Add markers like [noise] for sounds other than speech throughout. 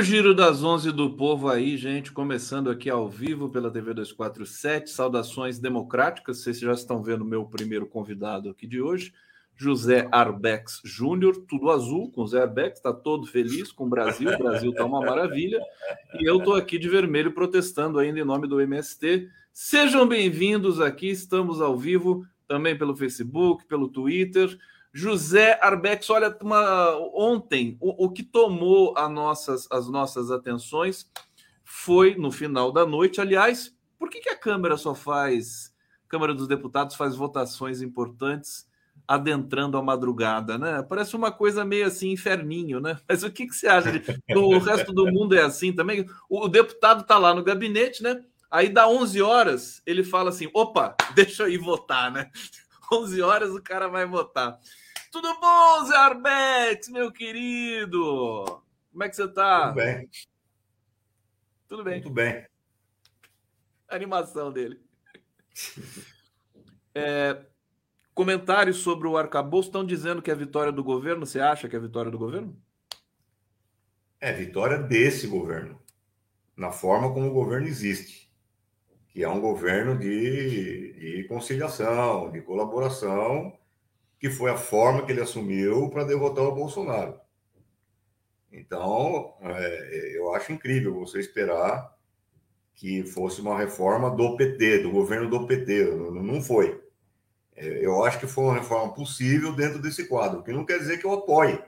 O giro das 11 do povo aí, gente, começando aqui ao vivo pela TV 247. Saudações democráticas. Vocês já estão vendo meu primeiro convidado aqui de hoje, José Arbex Júnior, tudo azul com Zé Arbex, está todo feliz com o Brasil. O Brasil está uma maravilha. E eu estou aqui de vermelho protestando ainda em nome do MST. Sejam bem-vindos aqui, estamos ao vivo também pelo Facebook, pelo Twitter. José Arbex, olha, uma, ontem o, o que tomou nossas, as nossas atenções foi no final da noite. Aliás, por que, que a Câmara só faz, Câmara dos Deputados faz votações importantes adentrando a madrugada, né? Parece uma coisa meio assim, inferninho, né? [laughs] Mas o que, que você acha? O resto do mundo é assim também? O, o deputado está lá no gabinete, né? Aí dá 11 horas, ele fala assim: opa, [laughs] deixa eu ir votar, né? [laughs] 11 horas o cara vai votar. Tudo bom, Zé Arbex, meu querido? Como é que você tá? Tudo bem. Tudo bem. Muito bem. A animação dele. [laughs] É, comentários sobre o arcabouço estão dizendo que é vitória do governo. Você acha que é vitória do governo? É vitória desse governo, na forma como o governo existe, que é um governo de, de conciliação, de colaboração que foi a forma que ele assumiu para derrotar o Bolsonaro. Então, é, eu acho incrível você esperar que fosse uma reforma do PT, do governo do PT. Não, não foi. É, eu acho que foi uma reforma possível dentro desse quadro, que não quer dizer que eu apoie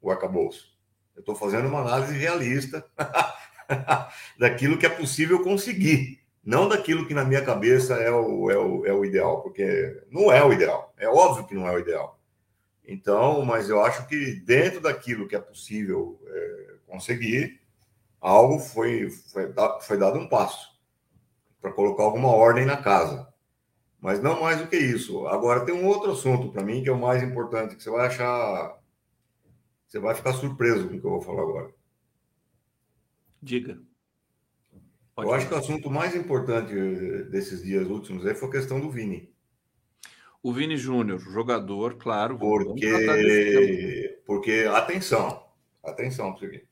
o arcabouço. Eu estou fazendo uma análise realista [laughs] daquilo que é possível conseguir não daquilo que na minha cabeça é o, é o, é o ideal, porque não é o ideal, é óbvio que não é o ideal. Então, mas eu acho que dentro daquilo que é possível é, conseguir, algo foi, foi, foi dado um passo para colocar alguma ordem na casa. Mas não mais do que isso. Agora, tem um outro assunto para mim que é o mais importante, que você vai achar. Você vai ficar surpreso com o que eu vou falar agora. Diga. Pode eu acho que o assunto mais importante eh, desses dias últimos aí foi a questão do Vini. O Vini Júnior, jogador, claro. Porque, porque atenção, atenção para o seguinte.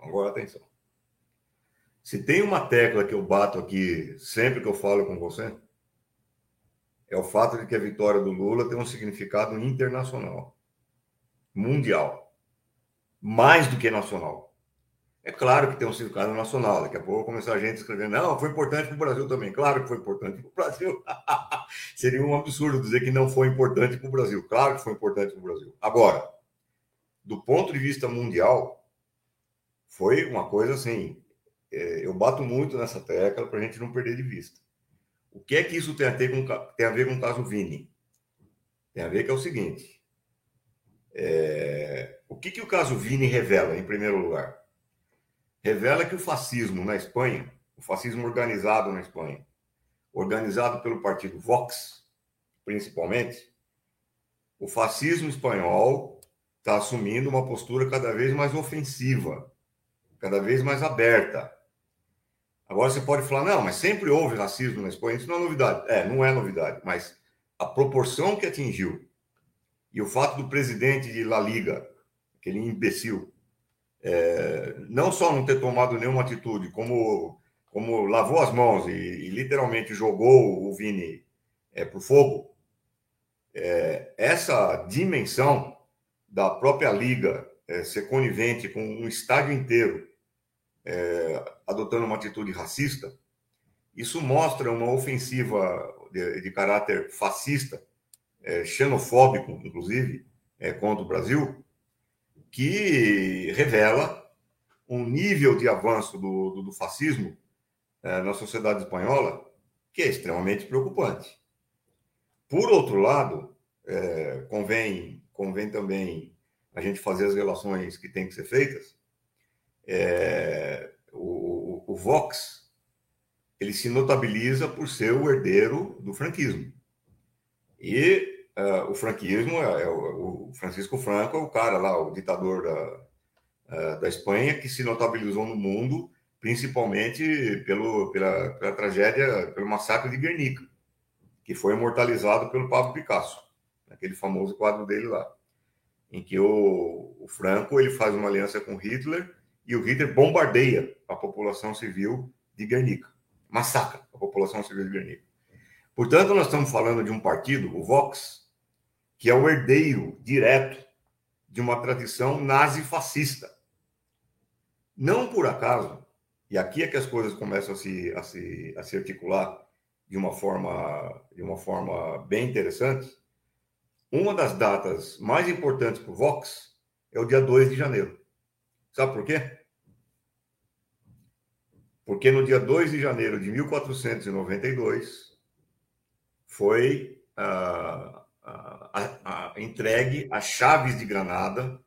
Agora atenção. Se tem uma tecla que eu bato aqui sempre que eu falo com você, é o fato de que a vitória do Lula tem um significado internacional, mundial, mais do que nacional. É claro que tem um significado nacional. Daqui a pouco começar a gente escrevendo, não, foi importante para o Brasil também. Claro que foi importante para o Brasil. [laughs] Seria um absurdo dizer que não foi importante para o Brasil. Claro que foi importante para o Brasil. Agora, do ponto de vista mundial, foi uma coisa assim. É, eu bato muito nessa tecla para a gente não perder de vista. O que é que isso tem a, ter com, tem a ver com o caso Vini? Tem a ver que é o seguinte. É, o que, que o caso Vini revela, em primeiro lugar? Revela que o fascismo na Espanha, o fascismo organizado na Espanha, organizado pelo partido Vox, principalmente, o fascismo espanhol está assumindo uma postura cada vez mais ofensiva, cada vez mais aberta. Agora você pode falar, não, mas sempre houve racismo na Espanha, isso não é novidade. É, não é novidade, mas a proporção que atingiu e o fato do presidente de La Liga, aquele imbecil, é, não só não ter tomado nenhuma atitude, como, como lavou as mãos e, e literalmente jogou o Vini é, para o fogo, é, essa dimensão da própria liga é, ser conivente com um estádio inteiro é, adotando uma atitude racista, isso mostra uma ofensiva de, de caráter fascista, é, xenofóbico, inclusive, contra o Brasil, que revela um nível de avanço do, do, do fascismo é, na sociedade espanhola que é extremamente preocupante. Por outro lado, é, convém, convém também a gente fazer as relações que têm que ser feitas. É, o, o, o Vox ele se notabiliza por ser o herdeiro do franquismo. E Uh, o franquismo, é, é o, Francisco Franco é o cara lá, o ditador da, uh, da Espanha, que se notabilizou no mundo, principalmente pelo, pela, pela tragédia, pelo massacre de Guernica, que foi imortalizado pelo Pablo Picasso, naquele famoso quadro dele lá, em que o, o Franco ele faz uma aliança com Hitler e o Hitler bombardeia a população civil de Guernica, massacra a população civil de Guernica. Portanto, nós estamos falando de um partido, o Vox, que é o herdeiro direto de uma tradição nazi-fascista. Não por acaso, e aqui é que as coisas começam a se, a se, a se articular de uma forma, de uma forma bem interessante, uma das datas mais importantes para o Vox é o dia 2 de janeiro. Sabe por quê? Porque no dia 2 de janeiro de 1492 foi uh, uh, uh, entregue as chaves de Granada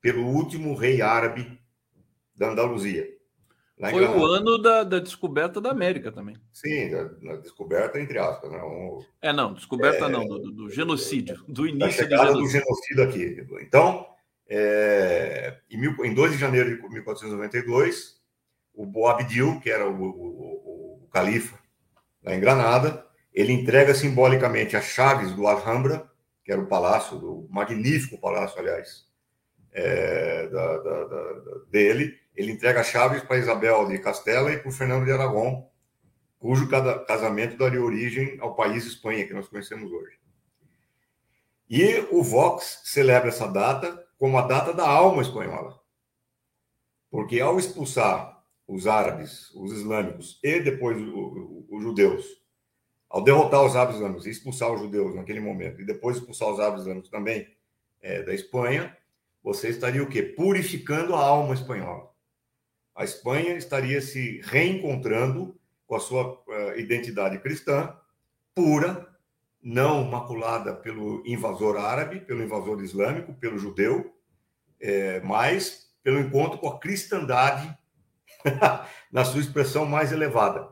pelo último rei árabe da Andaluzia. Foi o ano da, da, descoberta da América também. Sim, da, descoberta, entre aspas. Né? Um, é, não, descoberta é, não, do, do, genocídio, do início da do genocídio. do genocídio aqui. Então, é, em, mil, em 2 de janeiro de 1492, o Boabdil, que era o, o, o, o califa lá em Granada, ele entrega simbolicamente as chaves do Alhambra, que era o palácio, do magnífico palácio, aliás, é, da, da, da, dele, ele entrega as chaves para Isabel de Castela e para o Fernando de Aragão, cujo casamento daria origem ao país Espanha, que nós conhecemos hoje. E o Vox celebra essa data como a data da alma espanhola. Porque ao expulsar os árabes, os islâmicos e depois os judeus, ao derrotar os árabes islâmicos e expulsar os judeus naquele momento, e depois expulsar os árabes islâmicos também é, da Espanha, você estaria o quê? Purificando a alma espanhola a Espanha estaria se reencontrando com a sua uh, identidade cristã pura, não maculada pelo invasor árabe, pelo invasor islâmico, pelo judeu, é, mas pelo encontro com a cristandade [laughs] na sua expressão mais elevada.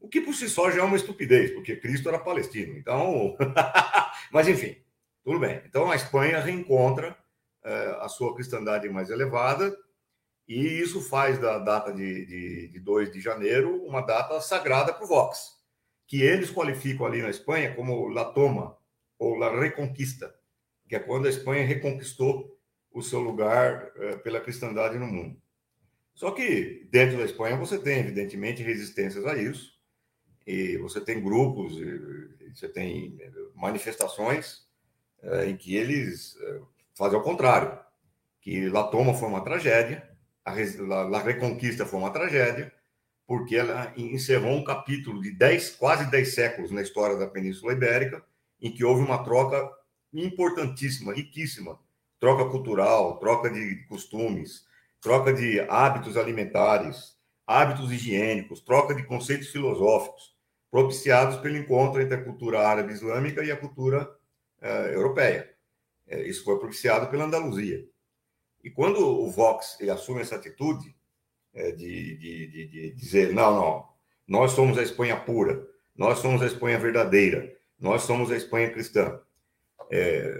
O que por si só já é uma estupidez, porque Cristo era palestino. Então, [laughs] mas enfim, tudo bem. Então a Espanha reencontra uh, a sua cristandade mais elevada e isso faz da data de, de, de 2 de janeiro uma data sagrada para o Vox, que eles qualificam ali na Espanha como La Toma, ou La Reconquista, que é quando a Espanha reconquistou o seu lugar eh, pela cristandade no mundo. Só que dentro da Espanha você tem, evidentemente, resistências a isso, e você tem grupos, você tem eh, manifestações eh, em que eles fazem ao contrário, que La Toma foi uma tragédia, a, a Reconquista foi uma tragédia, porque ela encerrou um capítulo de dez, quase 10 séculos na história da Península Ibérica, em que houve uma troca importantíssima, riquíssima, troca cultural, troca de costumes, troca de hábitos alimentares, hábitos higiênicos, troca de conceitos filosóficos, propiciados pelo encontro entre a cultura árabe islâmica e a cultura uh, europeia. Uh, isso foi propiciado pela Andaluzia. E quando o Vox assume essa atitude é, de, de, de, de, dizer, não, não, nós somos a Espanha pura, nós somos a Espanha verdadeira, nós somos a Espanha cristã,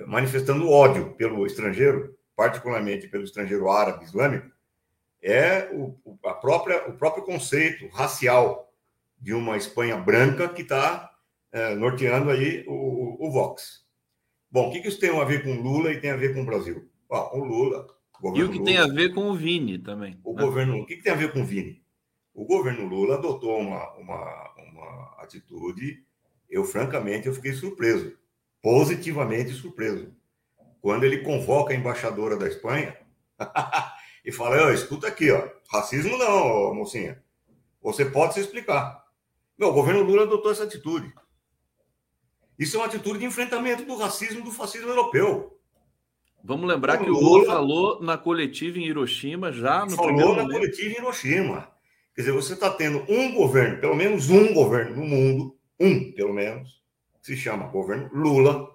manifestando ódio pelo estrangeiro, particularmente pelo estrangeiro árabe islâmico, é o, a própria, o próprio conceito racial de uma Espanha branca que está é, norteando aí o, o, Vox. Bom, o que, que isso tem a ver com Lula e tem a ver com o Brasil? o Lula e o que Lula, tem a ver com o Vini também. O né? governo, o que, que, tem a ver com o Vini? O governo Lula adotou uma, uma, uma atitude, eu francamente eu fiquei surpreso, positivamente surpreso, quando ele convoca a embaixadora da Espanha [laughs] e fala: escuta aqui, ó, racismo não, mocinha. Você pode se explicar. Meu, o governo Lula adotou essa atitude. Isso é uma atitude de enfrentamento do racismo do fascismo europeu. Vamos lembrar o que o Lula, Lula falou na coletiva em Hiroshima, já no falou primeiro na momento. coletiva em Hiroshima. Quer dizer, você está tendo um governo, pelo menos um governo no mundo, um pelo menos, que se chama governo Lula,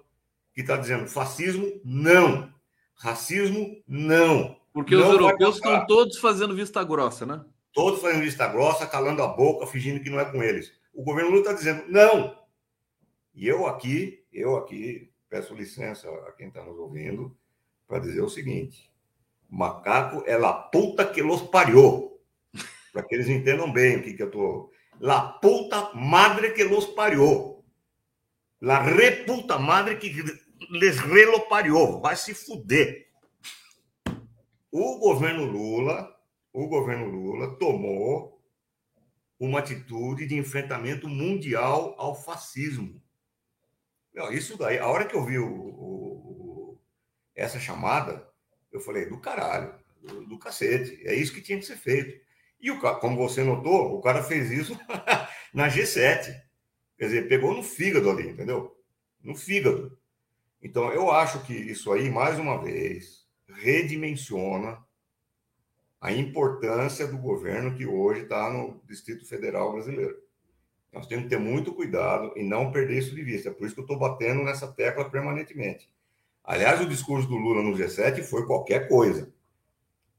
que está dizendo fascismo não, racismo não. Porque não os europeus estão todos fazendo vista grossa, né? Todos fazendo vista grossa, calando a boca, fingindo que não é com eles. O governo Lula está dizendo não. E eu aqui, eu aqui, peço licença a quem está nos ouvindo, para dizer o seguinte: macaco é la puta que los parió. Para que eles entendam bem o que, que eu estou. La puta madre que los parió. La reputa madre que les relo parió. Vai se fuder. O governo Lula o governo Lula tomou uma atitude de enfrentamento mundial ao fascismo. Não, isso daí, a hora que eu vi o, o, essa chamada, eu falei, do caralho, do, do, cacete, é isso que tinha que ser feito. E o como você notou, o cara fez isso [laughs] na G7. Quer dizer, pegou no fígado ali, entendeu? No fígado. Então, eu acho que isso aí, mais uma vez, redimensiona a importância do governo que hoje está no Distrito Federal brasileiro. Nós temos que ter muito cuidado e não perder isso de vista. É por isso que eu estou batendo nessa tecla permanentemente. Aliás, o discurso do Lula no G7 foi qualquer coisa.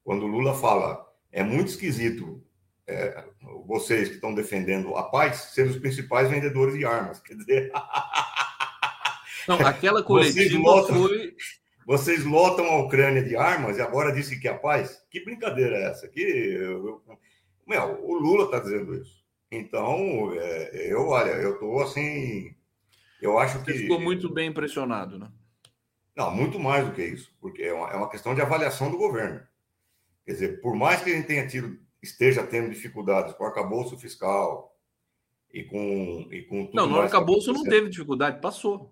Quando o Lula fala, é muito esquisito é, vocês que estão defendendo a paz serem os principais vendedores de armas. [laughs] Quer dizer. Não, aquela [laughs] coletiva foi vocês lotam a Ucrânia de armas e agora disse que é a paz? Que brincadeira é essa? Que meu, o Lula está dizendo isso. Então, é, eu, olha, eu estou assim. Eu acho Você que. ficou muito bem impressionado, né? Não, muito mais do que isso, porque é uma, é uma questão de avaliação do governo. Quer dizer, por mais que a gente tenha tido, esteja tendo dificuldades com o arcabouço fiscal e com, e com tudo Não, no arcabouço não teve dificuldade, passou.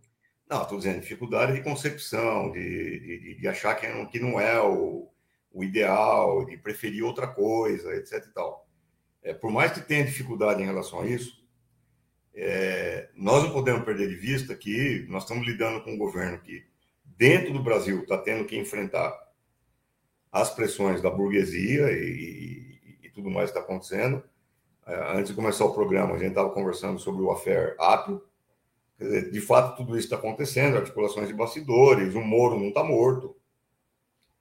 Não, estou dizendo dificuldade de concepção, de, de, de achar que não, que não é o, o, ideal, de preferir outra coisa, etc. E tal. É, por mais que tenha dificuldade em relação a isso, é, nós não podemos perder de vista que nós estamos lidando com um governo que, dentro do Brasil, está tendo que enfrentar as pressões da burguesia e, e, e tudo mais que está acontecendo. É, antes de começar o programa, a gente estava conversando sobre o affair De fato, tudo isso está acontecendo, articulações de bastidores, o Moro não está morto.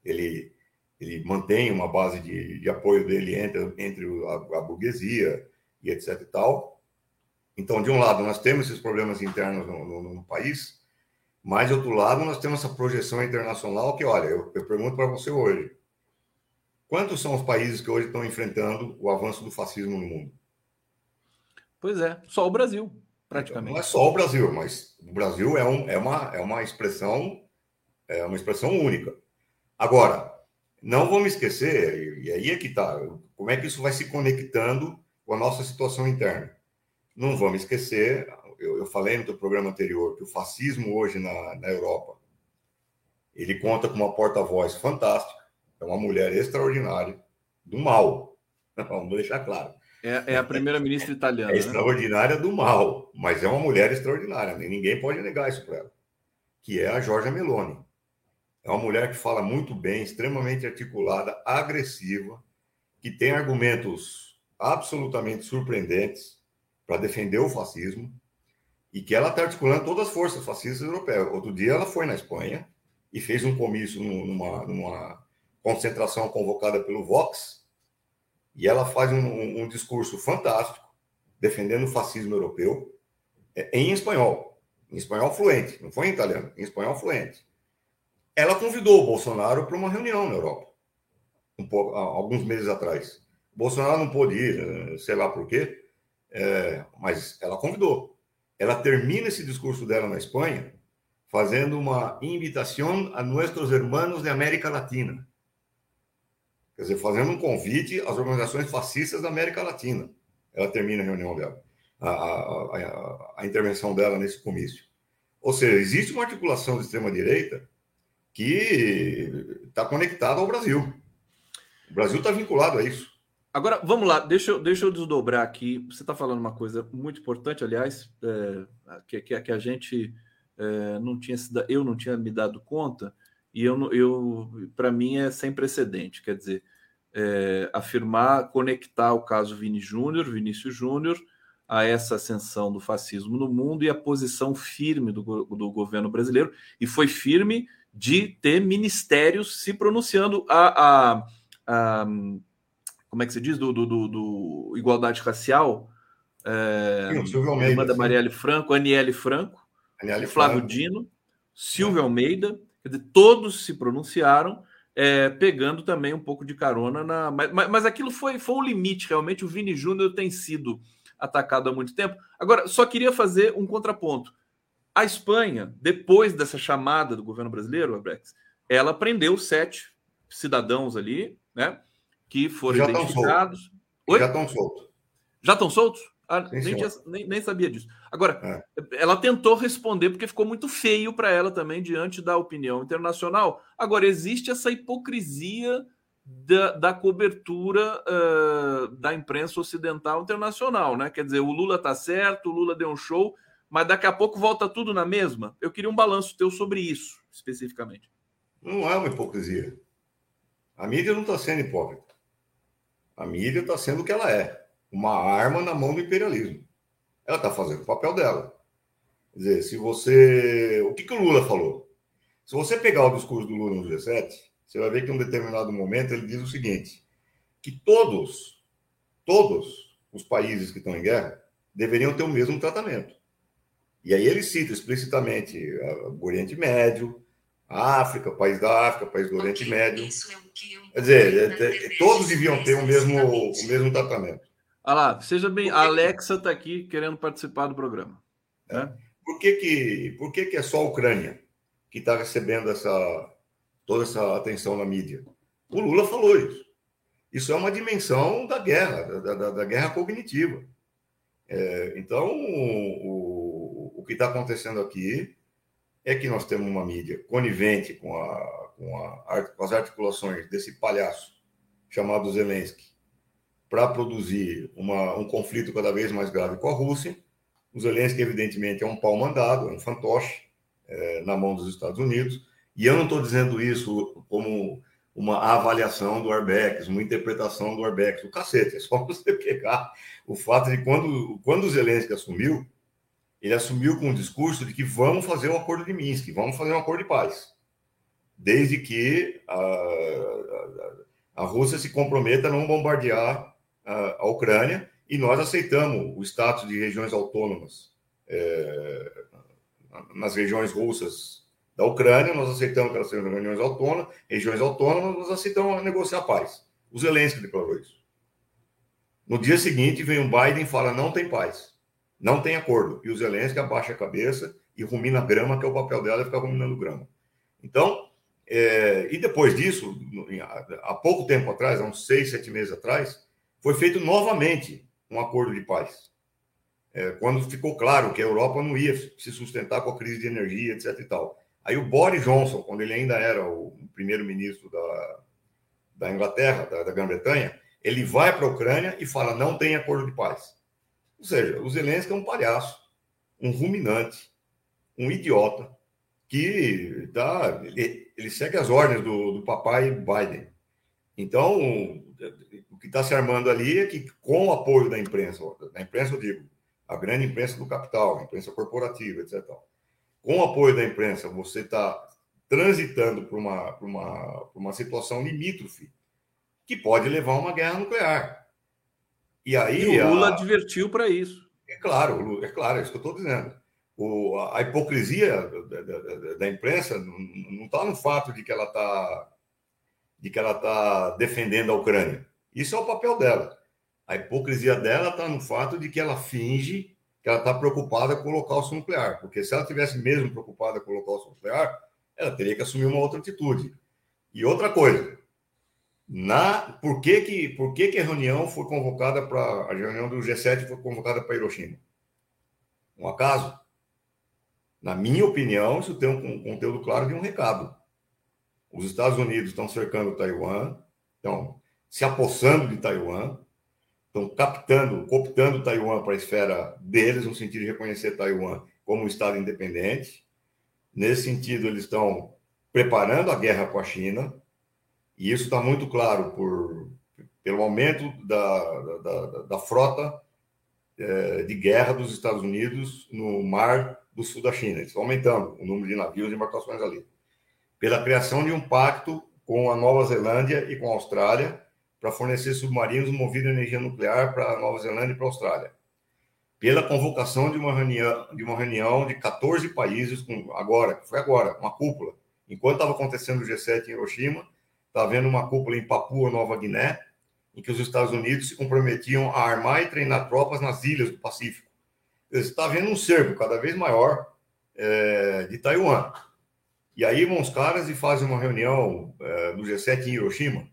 Ele, ele mantém uma base de, de apoio dele entre, entre a, a, burguesia e etc e tal. Então, de um lado, nós temos esses problemas internos no, no, no país, mas, de outro lado, nós temos essa projeção internacional que, olha, eu, eu pergunto para você hoje, quantos são os países que hoje estão enfrentando o avanço do fascismo no mundo? Pois é, só o Brasil praticamente. Não é só o Brasil, mas o Brasil é, um, é, uma, é uma expressão é uma expressão única. Agora, não vamos esquecer, e aí é que está, como é que isso vai se conectando com a nossa situação interna. Não vamos esquecer, eu, eu falei no teu programa anterior, que o fascismo hoje na, na Europa, ele conta com uma porta-voz fantástica, é uma mulher extraordinária, do mal, [laughs] vamos deixar claro. É, é a primeira-ministra italiana. É né? extraordinária do mal, mas é uma mulher extraordinária. Ninguém pode negar isso para ela. Que é a Giorgia Meloni. É uma mulher que fala muito bem, extremamente articulada, agressiva, que tem argumentos absolutamente surpreendentes para defender o fascismo e que ela está articulando todas as forças fascistas europeias. Outro dia ela foi na Espanha e fez um comício numa, numa concentração convocada pelo Vox, e ela faz um, um, discurso fantástico, defendendo o fascismo europeu, é, em espanhol, em espanhol fluente, não foi em italiano, em espanhol fluente. Ela convidou o Bolsonaro para uma reunião na Europa, um pouco, alguns meses atrás. O Bolsonaro não pôde ir, eh, sei lá por quê, é, mas ela convidou. Ela termina esse discurso dela na Espanha fazendo uma invitação a nossos irmãos da América Latina. Quer dizer, fazendo um convite às organizações fascistas da América Latina. Ela termina a reunião dela, a, a, a, a intervenção dela nesse comício. Ou seja, existe uma articulação de extrema-direita que está conectada ao Brasil. O Brasil está vinculado a isso. Agora, vamos lá, deixa eu, deixa eu desdobrar aqui. Você está falando uma coisa muito importante, aliás, é, que, que, que, a gente é, não tinha, eu não tinha me dado conta, e eu, eu para mim é sem precedente. Quer dizer, é, afirmar, conectar o caso Vini Júnior, Vinícius Júnior, a essa ascensão do fascismo no mundo e a posição firme do, do governo brasileiro, e foi firme de ter ministérios se pronunciando a, a, a como é que se diz, do, do, do, do igualdade racial, é, Sim, da Marielle Franco, Aniele Franco, Aniele Flávio Franco. Dino, Silvio é. Almeida, quer dizer, todos se pronunciaram é, pegando também um pouco de carona na. Mas, mas aquilo foi, foi um limite, realmente. O Vini Júnior tem sido atacado há muito tempo. Agora, só queria fazer um contraponto. A Espanha, depois dessa chamada do governo brasileiro, Abrex, ela prendeu sete cidadãos ali, né? que foram já identificados. Já estão soltos. Já estão soltos? Ah, nem, nem, nem, sabia disso. Agora, é. ela tentou responder porque ficou muito feio para ela também diante da opinião internacional. Agora, existe essa hipocrisia da, da cobertura uh, da imprensa ocidental internacional, né? Quer dizer, o Lula está certo, o Lula deu um show, mas daqui a pouco volta tudo na mesma. Eu queria um balanço teu sobre isso, especificamente. Não é uma hipocrisia. A mídia não está sendo hipócrita. A mídia está sendo o que ela é uma arma na mão do imperialismo. Ela está fazendo o papel dela. Quer dizer, se você. O que, que o Lula falou? Se você pegar o discurso do Lula no G7, você vai ver que em um determinado momento ele diz o seguinte: que todos, todos os países que estão em guerra deveriam ter o mesmo tratamento. E aí ele cita explicitamente o Oriente Médio, a África, país da África, país do Oriente Médio. Quer dizer, é, é, todos deviam ter o mesmo, o mesmo tratamento. Olha lá, seja bem. A Alexa está aqui querendo participar do programa. É. Né? Por, que, que, por que, que é só a Ucrânia que está recebendo essa, toda essa atenção na mídia? O Lula falou isso. Isso é uma dimensão da guerra, da, da, da guerra cognitiva. É, então, o, o que está acontecendo aqui é que nós temos uma mídia conivente com, a, com, a, com as articulações desse palhaço chamado Zelensky, para produzir uma, um conflito cada vez mais grave com a Rússia. O Zelensky, evidentemente, é um pau mandado, é um fantoche é, na mão dos Estados Unidos. E eu não estou dizendo isso como uma avaliação do Arbex, uma interpretação do Arbex. O cacete, [laughs] é só você pegar o fato de quando, quando o Zelensky assumiu, ele assumiu com o discurso de que vamos fazer o um acordo de Minsk, vamos fazer um acordo de paz. Desde que a, a, a Rússia se comprometa a não bombardear a, Ucrânia e nós aceitamos o status de regiões autônomas é, nas regiões russas da Ucrânia, nós aceitamos que elas sejam regiões autônomas, regiões autônomas, nós aceitamos negociar paz. O Zelensky declarou isso. No dia seguinte, vem o Biden e fala: não tem paz, não tem acordo. E o Zelensky abaixa a cabeça e rumina grama, que é o papel dela, é ficar ruminando grama. Então, é, e depois disso, há pouco tempo atrás, há uns seis, sete meses atrás, foi feito novamente um acordo de paz. É, quando ficou claro que a Europa não ia se sustentar com a crise de energia, etc. E tal. Aí o Boris Johnson, quando ele ainda era o primeiro-ministro da, da Inglaterra, da, da Grã-Bretanha, ele vai para a Ucrânia e fala: não tem acordo de paz. Ou seja, o Zelensky é um palhaço, um ruminante, um idiota, que tá, ele, ele segue as ordens do, do papai Biden. Então, que está se armando ali é que, com o apoio da imprensa, da imprensa eu digo, a grande imprensa do capital, a imprensa corporativa, etc. Com o apoio da imprensa, você está transitando para uma, uma, uma situação limítrofe que pode levar a uma guerra nuclear. E aí. E o Lula a... advertiu para isso. É claro, é claro, é isso que eu estou dizendo. O, a hipocrisia da, da, da imprensa não está no fato de que ela está de que ela está defendendo a Ucrânia. Isso é o papel dela. A hipocrisia dela está no fato de que ela finge que ela está preocupada com o holocausto nuclear. Porque se ela tivesse mesmo preocupada com o holocausto nuclear, ela teria que assumir uma outra atitude. E outra coisa, na, por que, que, por que, que a reunião foi convocada para. A reunião do G7 foi convocada para Hiroshima? Um acaso? Na minha opinião, isso tem um conteúdo claro de um recado. Os Estados Unidos estão cercando Taiwan, então se apossando de Taiwan, estão captando, cooptando Taiwan para a esfera deles, no sentido de reconhecer Taiwan como um Estado independente. Nesse sentido, eles estão preparando a guerra com a China, e isso está muito claro por, pelo aumento da, da, da, frota é, de guerra dos Estados Unidos no mar do sul da China. Eles estão aumentando o número de navios e embarcações ali. Pela criação de um pacto com a Nova Zelândia e com a Austrália, para fornecer submarinos movidos a energia nuclear para a Nova Zelândia e para a Austrália. Pela convocação de uma reunião de, uma reunião de 14 países, com, agora, foi agora, uma cúpula. Enquanto estava acontecendo o G7 em Hiroshima, estava havendo uma cúpula em Papua Nova Guiné, em que os Estados Unidos se comprometiam a armar e treinar tropas nas ilhas do Pacífico. Está havendo um cerco cada vez maior é, de Taiwan. E aí vão os caras e fazem uma reunião é, no G7 em Hiroshima,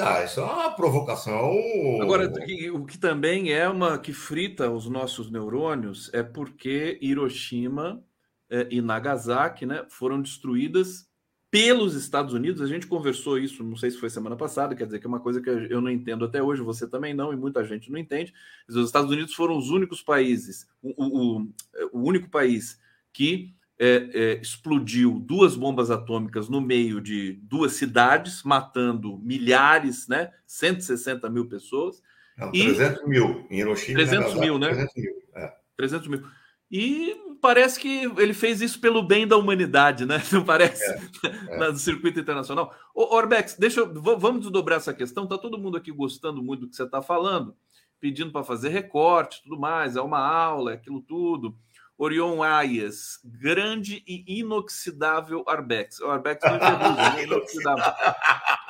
Ah, isso é uma provocação. Agora, o que também é uma que frita os nossos neurônios é porque Hiroshima é, e Nagasaki né, foram destruídas pelos Estados Unidos. A gente conversou isso, não sei se foi semana passada, quer dizer que é uma coisa que eu não entendo até hoje, você também não, e muita gente não entende. Os Estados Unidos foram os únicos países, o, o, o único país que é, é, explodiu duas bombas atômicas no meio de duas cidades, matando milhares, né? 160 mil pessoas. Não, 300 e... mil em Hiroshima. 300 mil, né? 300 mil. É. 300 mil. E parece que ele fez isso pelo bem da humanidade, né? Não parece? É, é. [laughs] No circuito internacional. Ô, Orbex, deixa eu, vamos desdobrar essa questão. Tá todo mundo aqui gostando muito do que você está falando, pedindo para fazer recorte, tudo mais. É uma aula, é aquilo tudo. Orion Ayas, grande e inoxidável Arbex. O Arbex não [laughs] é né? inoxidável.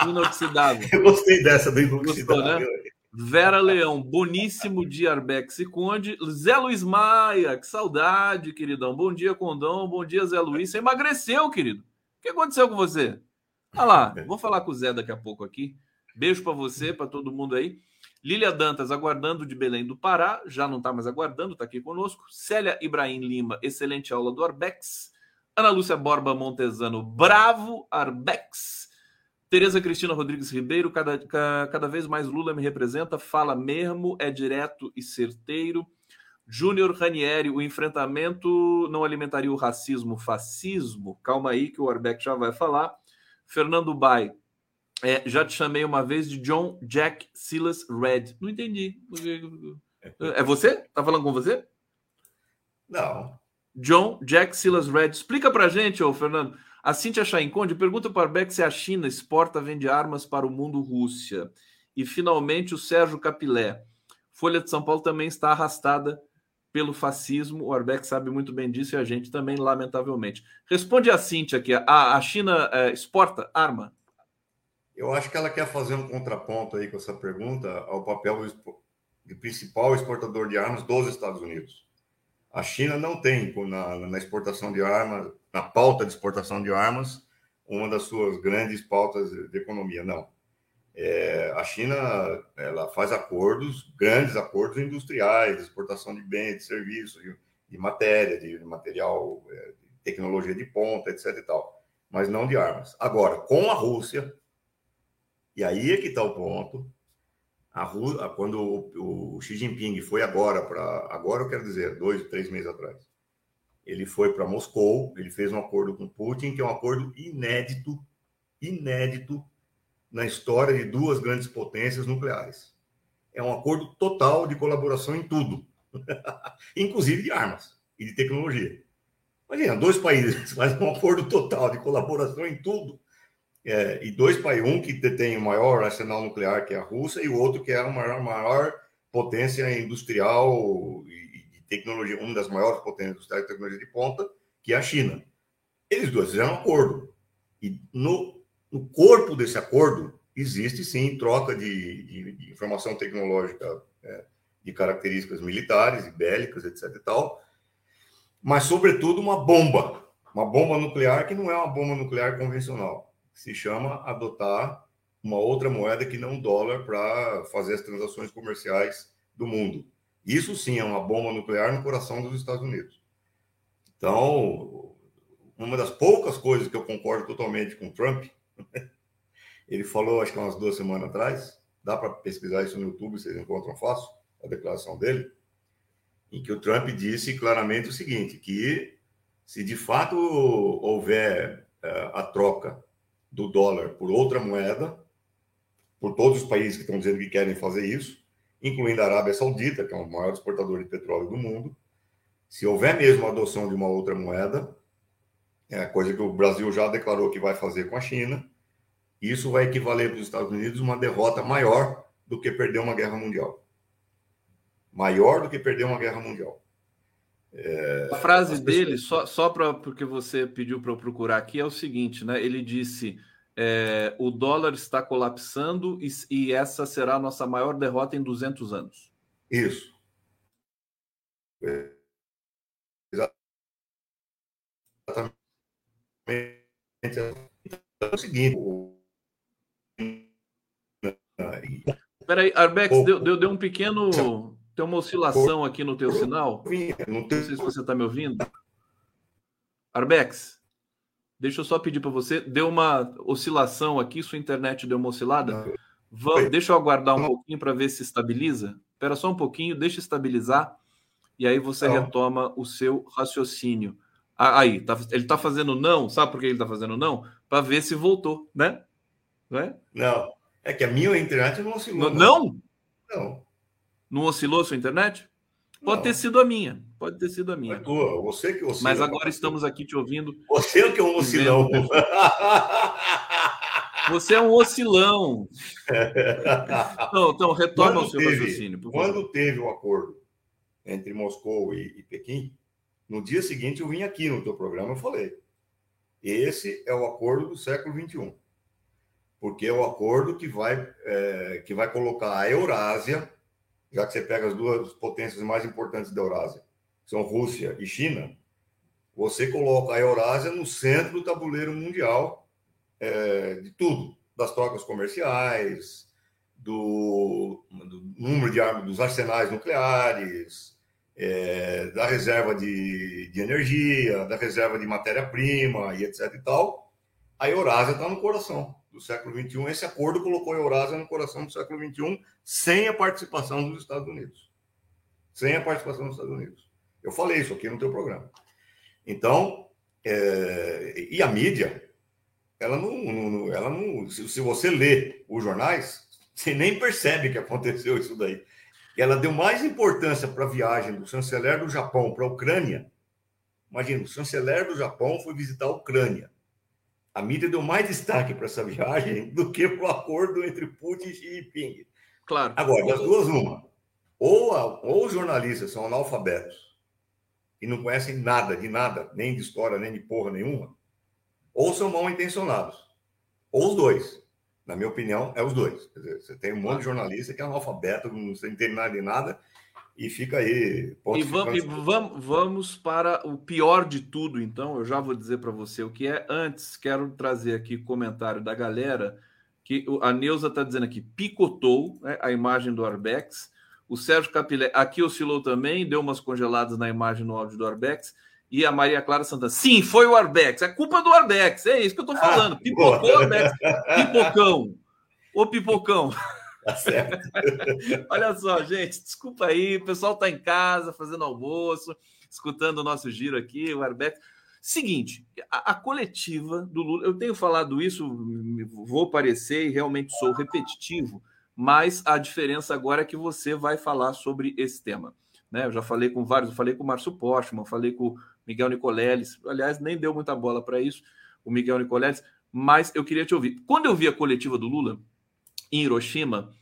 inoxidável. Eu gostei dessa do inoxidável. Gostou, né? Vera Leão, boníssimo dia, Arbex e Conde. Zé Luiz Maia, que saudade, queridão. Bom dia, Condão. Bom dia, Zé Luiz. Você emagreceu, querido. O que aconteceu com você? Olha lá, vou falar com o Zé daqui a pouco aqui. Beijo para você, para todo mundo aí. Lília Dantas, aguardando de Belém do Pará, já não está mais aguardando, está aqui conosco. Célia Ibrahim Lima, excelente aula do Arbex. Ana Lúcia Borba Montesano, bravo Arbex. Tereza Cristina Rodrigues Ribeiro, cada, cada vez mais Lula me representa, fala mesmo, é direto e certeiro. Júnior Ranieri, o enfrentamento não alimentaria o racismo, fascismo? Calma aí que o Arbex já vai falar. Fernando Bai, é, já te chamei uma vez de John Jack Silas Red. Não entendi. É você? Tá falando com você? Não. John Jack Silas Red. Explica pra gente, ô Fernando. A Cintia Chainconde pergunta para o Beck se a China exporta, vende armas para o mundo Rússia. E finalmente o Sérgio Capilé. Folha de São Paulo também está arrastada pelo fascismo. O Arbeck sabe muito bem disso e a gente também, lamentavelmente. Responde a Cintia aqui. A, a China é, exporta arma? Eu acho que ela quer fazer um contraponto aí com essa pergunta ao papel de principal exportador de armas dos Estados Unidos. A China não tem na, na exportação de armas, na pauta de exportação de armas, uma das suas grandes pautas de economia, não. É, a China ela faz acordos, grandes acordos industriais, de exportação de bens, de serviços, de, de matéria, de, de material, é, de tecnologia de ponta, etc. e tal, mas não de armas. Agora, com a Rússia, e aí é que está o ponto. A quando o, o Xi Jinping foi agora para. Agora eu quero dizer, dois, três meses atrás. Ele foi para Moscou, ele fez um acordo com Putin, que é um acordo inédito, inédito na história de duas grandes potências nucleares. É um acordo total de colaboração em tudo, [laughs] inclusive de armas e de tecnologia. Imagina, dois países [laughs] fazem um acordo total de colaboração em tudo é, e dois países, um que detém o maior arsenal nuclear, que é a Rússia, e o outro que é a maior, maior potência industrial e de tecnologia, uma das maiores potências industriais de tecnologia de ponta, que é a China. Eles dois fizeram um acordo. E no, no corpo desse acordo existe sim troca de, de, de informação tecnológica é, de características militares e bélicas, etc. e tal, mas sobretudo uma bomba, uma bomba nuclear que não é uma bomba nuclear convencional se chama adotar uma outra moeda que não dólar para fazer as transações comerciais do mundo. Isso sim é uma bomba nuclear no coração dos Estados Unidos. Então, uma das poucas coisas que eu concordo totalmente com Trump, [laughs] ele falou, acho que umas duas semanas atrás, dá para pesquisar isso no YouTube, vocês encontram fácil, a declaração dele, em que o Trump disse claramente o seguinte, que se de fato houver uh, a troca do dólar por outra moeda, por todos os países que estão dizendo que querem fazer isso, incluindo a Arábia Saudita, que é o maior exportador de petróleo do mundo. Se houver mesmo a adoção de uma outra moeda, é coisa que o Brasil já declarou que vai fazer com a China, isso vai equivaler para os Estados Unidos uma derrota maior do que perder uma guerra mundial. Maior do que perder uma guerra mundial. É, a frase dele, só, só para porque você pediu para eu procurar aqui, é o seguinte, né? Ele disse: é, o dólar está colapsando e, e, essa será a nossa maior derrota em 200 anos. Isso. É, exatamente. Então, é o seguinte: E... Peraí, Arbex, deu, deu, deu um pequeno. Tem uma oscilação aqui no teu sinal. Não sei se você está me ouvindo. Arbex, deixa eu só pedir para você. Deu uma oscilação aqui, sua internet deu uma oscilada. Vamos, deixa eu aguardar um pouquinho para ver se estabiliza. Espera só um pouquinho, deixa estabilizar e aí você então, retoma o seu raciocínio. Aí, tá, ele está fazendo não, sabe por que ele está fazendo não? Para ver se voltou, né? Não é? Não, é que a minha internet não oscilou. Não? Não. Não oscilou a sua internet? Pode não. ter sido a minha. Pode ter sido a minha. Mas, tua, você que oscila. Mas agora estamos aqui te ouvindo. Você é que é um oscilão. Você é um oscilão. [laughs] então, então retoma quando o seu teve, raciocínio. quando teve o um acordo entre Moscou e, e, Pequim, no dia seguinte eu vim aqui no teu programa e falei: esse é o acordo do século XXI, porque é o acordo que vai, é, que vai colocar a Eurásia, já que você pega as duas potências mais importantes da Eurásia, são Rússia e China, você coloca a Eurásia no centro do tabuleiro mundial é, de tudo, das trocas comerciais, do, do número de armas, dos arsenais nucleares, é, da reserva de, de energia, da reserva de matéria-prima e etc e tal, a Eurásia está no coração do século XXI. Esse acordo colocou a Eurásia no coração do século XXI sem a participação dos Estados Unidos. Sem a participação dos Estados Unidos. Eu falei isso aqui no teu programa. Então, é, e a mídia, ela não, não ela não, se, você lê os jornais, [laughs] você nem percebe que aconteceu isso daí. Ela deu mais importância para a viagem do chanceler do Japão para a Ucrânia. Imagina, o chanceler do Japão foi visitar a Ucrânia. A mídia deu mais destaque para essa viagem [laughs] do que para o acordo entre Putin e Xi Jinping. Claro. Agora, das duas, uma. Ou, a, ou os jornalistas são analfabetos e não conhecem nada de nada, nem de história, nem de porra nenhuma, ou são mal intencionados. Ou os dois. Na minha opinião, é os dois. Dizer, você tem um monte de jornalista que é analfabeto, não entende nada de nada, e fica aí. E, vamos, e vamos, vamos para o pior de tudo, então. Eu já vou dizer para você o que é. Antes, quero trazer aqui comentário da galera, que a Neuza está dizendo aqui, picotou né, a imagem do Arbex. O Sérgio Capilé aqui oscilou também, deu umas congeladas na imagem no áudio do Arbex e a Maria Clara Santana. Sim, foi o Arbex. É culpa do Arbex. É isso que eu estou falando. Ah, Pipocou o Arbex. [laughs] Pipocão. Ô, Pipocão. [laughs] Tá certo. Olha só, gente. Desculpa aí. O pessoal está em casa, fazendo almoço, escutando o nosso giro aqui, o Arbex. Seguinte, a, a, coletiva do Lula, eu tenho falado isso, vou parecer e realmente sou repetitivo, mas a diferença agora é que você vai falar sobre esse tema. Né? Eu já falei com vários, falei com o Márcio Postman, falei com Miguel Nicoleles. Aliás, nem deu muita bola para isso, o Miguel Nicoleles, mas eu queria te ouvir. Quando eu vi a coletiva do Lula em Hiroshima,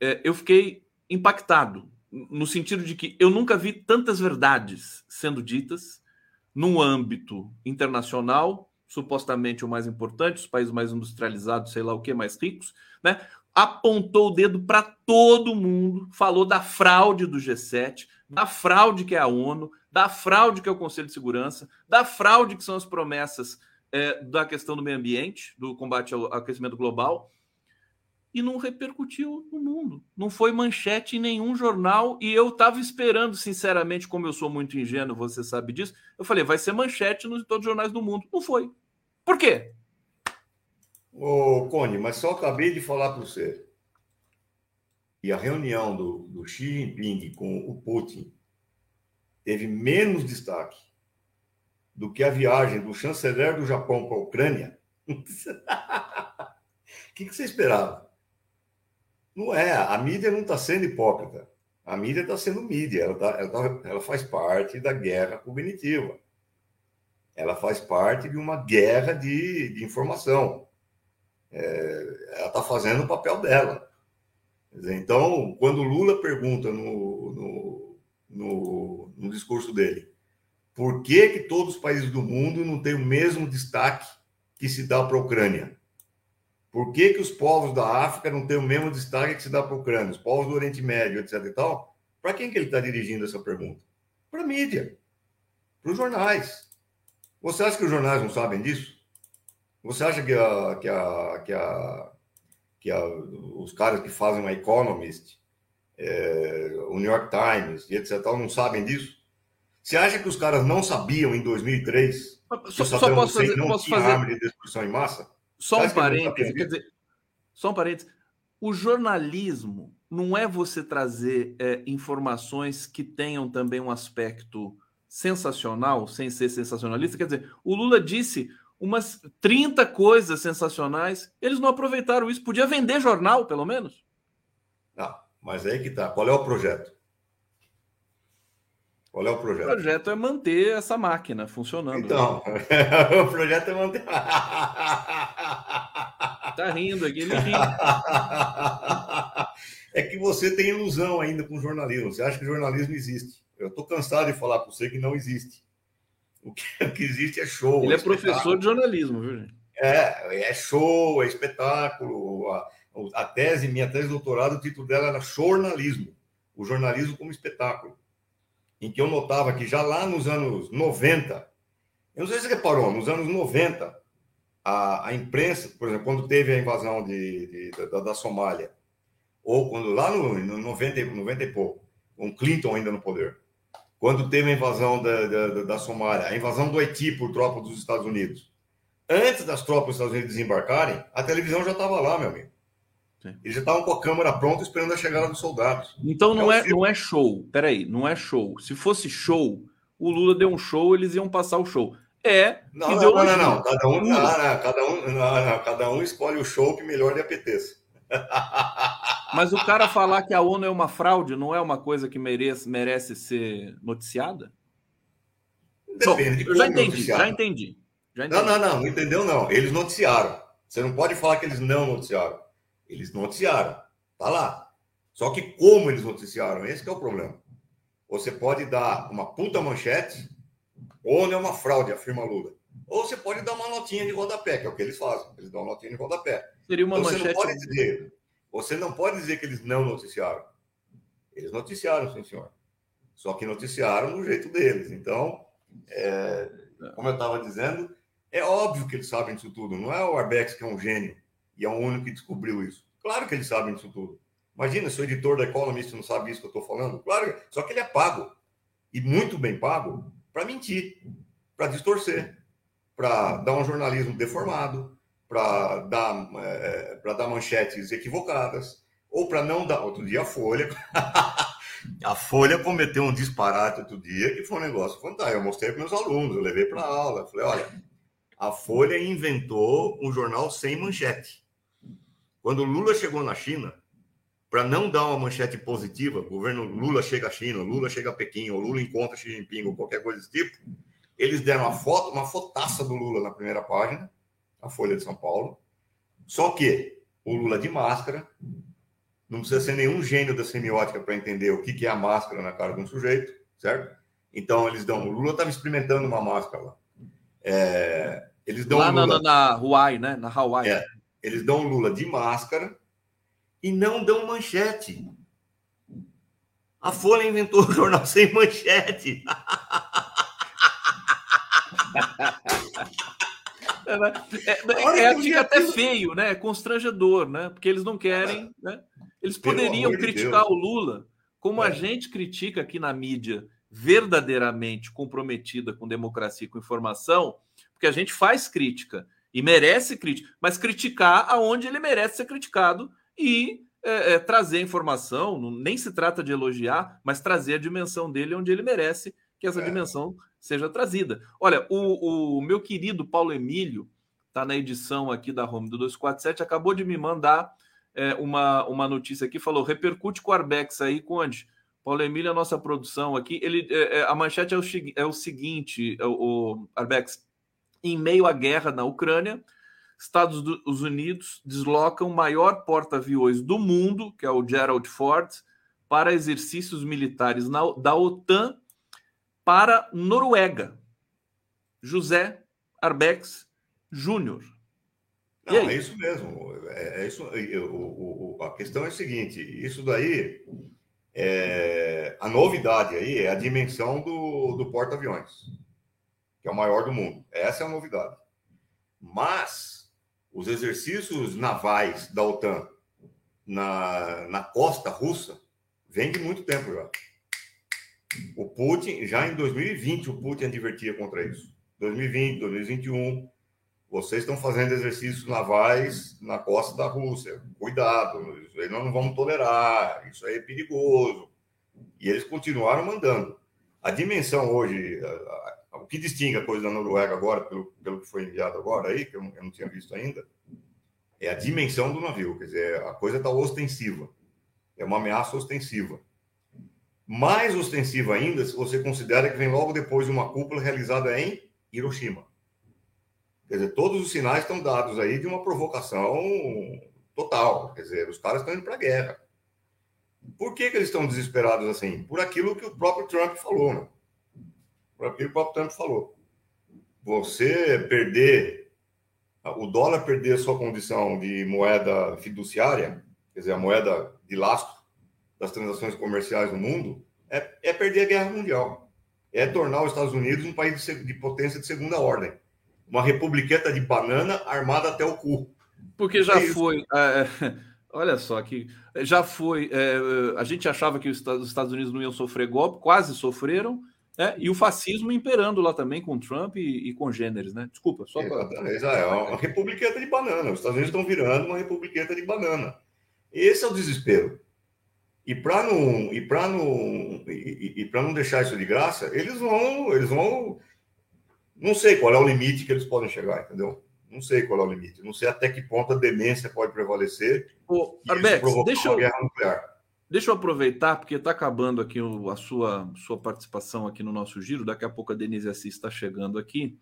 é, eu fiquei impactado, no sentido de que eu nunca vi tantas verdades sendo ditas num âmbito internacional, supostamente o mais importante, os países mais industrializados, sei lá o que, mais ricos, né? Apontou o dedo para todo mundo, falou da fraude do G7, da fraude que é a ONU, da fraude que é o Conselho de Segurança, da fraude que são as promessas é, da questão do meio ambiente, do combate ao aquecimento global, e não repercutiu no mundo. Não foi manchete em nenhum jornal, e eu estava esperando, sinceramente, como eu sou muito ingênuo, você sabe disso, eu falei, vai ser manchete nos todos os jornais do mundo. Não foi. Por quê? Ô, Cone, mas só acabei de falar para você. E a reunião do, do Xi Jinping com o Putin teve menos destaque do que a viagem do chanceler do Japão para a Ucrânia, [laughs] o que, que você esperava? Não é, a mídia não está sendo hipócrita. A mídia está sendo mídia, ela, tá, ela, tá, ela faz parte da guerra cognitiva. Ela faz parte de uma guerra de, de informação. É, ela está fazendo o papel dela. Então, quando Lula pergunta no, no no, no discurso dele. Por que, que todos os países do mundo não têm o mesmo destaque que se dá para a Ucrânia? Por que, que os povos da África não têm o mesmo destaque que se dá para a Ucrânia? Os povos do Oriente Médio, etc. e tal? Para quem que ele está dirigindo essa pergunta? Para a mídia, para os jornais. Você acha que os jornais não sabem disso? Você acha que a, que a, que a, que os caras que fazem a Economist, é, o New York Times e etc. não sabem disso? Você acha que os caras não sabiam em 2003 só, só posso fazer, não posso tinha fazer... arma de destruição em massa? Só um parêntese, quer dizer, só um parêntese. O jornalismo não é você trazer é, informações que tenham também um aspecto sensacional, sem ser sensacionalista. Quer dizer, o Lula disse umas 30 coisas sensacionais, eles não aproveitaram isso. Podia vender jornal, pelo menos. Não, mas aí que tá. Qual é o projeto? Qual é o projeto? O projeto é manter essa máquina funcionando. Então, [laughs] o projeto é manter. [laughs] tá rindo aqui, ele ri. [laughs] É que você tem ilusão ainda com jornalismo. Você acha que jornalismo existe. Eu estou cansado de falar para você que não existe. O que, o que existe é show. Ele é, é professor de jornalismo, viu, gente? É, é show, é espetáculo. A, a tese, minha tese de doutorado, o título dela era jornalismo. O jornalismo como espetáculo em que eu notava que já lá nos anos 90, eu não sei se você reparou, nos anos 90, a, a imprensa, por exemplo, quando teve a invasão de, de da, da, Somália, ou quando lá no, no 90, 90 e pouco, com Clinton ainda no poder, quando teve a invasão da, da, da Somália, a invasão do Haiti por tropa dos Estados Unidos, antes das tropas dos Estados Unidos desembarcarem, a televisão já estava lá, meu amigo. Sim. Eles já estavam com a câmera pronta esperando a chegada dos soldados. Então não é, é não é show. Peraí, não é show. Se fosse show, o Lula deu um show, eles iam passar o show. É. Não, não, não, não, Cada um, não, cada um, cada um escolhe o show que melhor lhe apeteça. [laughs] Mas o cara falar que a ONU é uma fraude não é uma coisa que merece, merece ser noticiada? Depende Bom, eu já entendi, já entendi, já entendi. Não, não, não, não entendeu não. Eles noticiaram. Você não pode falar que eles não noticiaram. Eles noticiaram, tá lá. Só que como eles noticiaram, esse é o problema. Você pode dar uma puta manchete, ou não é uma fraude, afirma Lula. Ou você pode dar uma notinha de rodapé, que é o que eles fazem. Eles dão uma notinha de rodapé. Seria uma então, manchete. Você não, pode dizer, você não pode dizer que eles não noticiaram. Eles noticiaram, sim, senhor. Só que noticiaram do jeito deles. Então, é, como eu estava dizendo, é óbvio que eles sabem disso tudo. Não é o Arbex que é um gênio e é o único que descobriu isso. Claro que eles sabem disso tudo. Imagina, se o editor da Economist não sabe isso que eu estou falando. Claro, só que ele é pago, e muito bem pago, para mentir, para distorcer, para dar um jornalismo deformado, para dar, é, dar manchetes equivocadas, ou para não dar. Outro dia a Folha. [laughs] a Folha cometeu um disparate outro dia, que foi um negócio fantástico. Eu mostrei para meus alunos, eu levei para aula. Falei, olha, a Folha inventou um jornal sem manchete. Quando Lula chegou na China, para não dar uma manchete positiva, governo Lula chega à China, Lula chega a Pequim, ou Lula encontra Xi Jinping, ou qualquer coisa desse tipo, eles deram uma foto, uma fotaça do Lula na primeira página, a Folha de São Paulo. Só que o Lula de máscara, não precisa ser nenhum gênio da semiótica para entender o que, que é a máscara na cara de um sujeito, certo? Então eles dão. O Lula estava experimentando uma máscara lá. É, eles dão lá Lula, na, na, Hawaii, né? Na Hawaii. É, eles dão Lula de máscara e não dão manchete. A Folha inventou o jornal sem manchete. É, é, é, fica até feio, né? É constrangedor, né? Porque eles não querem, né? Eles poderiam criticar o Lula como é. a gente critica aqui na mídia verdadeiramente comprometida com democracia e com informação, porque a gente faz crítica e merece crítica, mas criticar aonde ele merece ser criticado e é, é, trazer informação, não, nem se trata de elogiar, mas trazer a dimensão dele onde ele merece que essa é. dimensão seja trazida. Olha, o, o meu querido Paulo Emílio, está na edição aqui da Home do 247, acabou de me mandar é, uma, uma notícia aqui, falou, repercute com o Arbex aí, Conde. Paulo Emílio, a nossa produção aqui, ele, é, é a manchete é o, é o seguinte, o, o Arbex, em meio à guerra na Ucrânia, Estados Unidos deslocam o maior porta-aviões do mundo, que é o Gerald Ford, para exercícios militares na, da OTAN para Noruega. José Arbex Júnior. Não, é isso mesmo. É, é isso. O, o, a questão é a seguinte: isso daí, é, a novidade aí é a dimensão do, do porta-aviões que é o maior do mundo. Essa é a novidade. Mas os exercícios navais da OTAN na, na costa russa vem de muito tempo já. O Putin, já em 2020, o Putin advertia contra isso. 2020, 2021, vocês estão fazendo exercícios navais na costa da Rússia. Cuidado, isso aí nós não vamos tolerar, isso aí é perigoso. E eles continuaram mandando. A dimensão hoje, o que distingue a coisa da Noruega agora, pelo, pelo que foi enviado agora aí, que eu, eu não tinha visto ainda, é a dimensão do navio. Quer dizer, a coisa está ostensiva. É uma ameaça ostensiva. Mais ostensiva ainda se você considera que vem logo depois de uma cúpula realizada em Hiroshima. Quer dizer, todos os sinais estão dados aí de uma provocação total. Quer dizer, os caras estão indo para a guerra. Por que, que eles estão desesperados assim? Por aquilo que o próprio Trump falou, né? Que o próprio Trump falou. Você perder, o dólar perder sua condição de moeda fiduciária, quer dizer, a moeda de lastro das transações comerciais no mundo, é, é perder a guerra mundial. É tornar os Estados Unidos um país de, de potência de segunda ordem. Uma republiqueta de banana armada até o cu. Porque já é foi. É, [laughs] olha só que já foi. É, a gente achava que os Estados Unidos não iam sofrer golpe, quase sofreram. É, e o fascismo imperando lá também com Trump e, e congêneres, né? Desculpa, só para. Exatamente, é uma republiqueta de banana. Os Estados Unidos estão virando uma republiqueta de banana. Esse é o desespero. E para não e para não e, e para não deixar isso de graça, eles vão eles vão não sei qual é o limite que eles podem chegar, entendeu? Não sei qual é o limite. Não sei até que ponto a demência pode prevalecer. Ô, Arbex, deixa eu, guerra nuclear. Deixa eu aproveitar, porque está acabando aqui a sua, sua participação aqui no nosso giro. Daqui a pouco a Denise Assis está chegando aqui.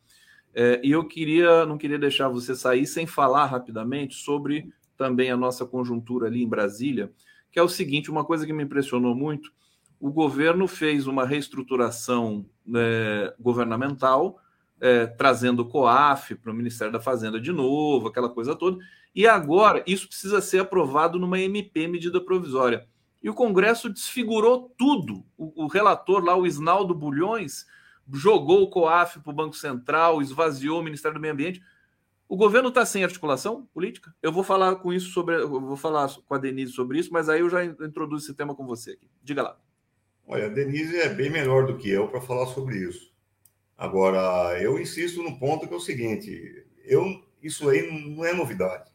É, e eu queria, não queria deixar você sair sem falar rapidamente sobre também a nossa conjuntura ali em Brasília, que é o seguinte: uma coisa que me impressionou muito, o governo fez uma reestruturação é, governamental, é, trazendo o COAF para o Ministério da Fazenda de novo, aquela coisa toda, e agora isso precisa ser aprovado numa MP, medida provisória. E o Congresso desfigurou tudo. O, o relator lá, o Isnaldo Bulhões, jogou o COAF para o Banco Central, esvaziou o Ministério do Meio Ambiente. O governo está sem articulação política? Eu vou falar com isso sobre. vou falar com a Denise sobre isso, mas aí eu já introduzo esse tema com você aqui. Diga lá. Olha, a Denise é bem melhor do que eu para falar sobre isso. Agora, eu insisto no ponto que é o seguinte: eu, isso aí não é novidade.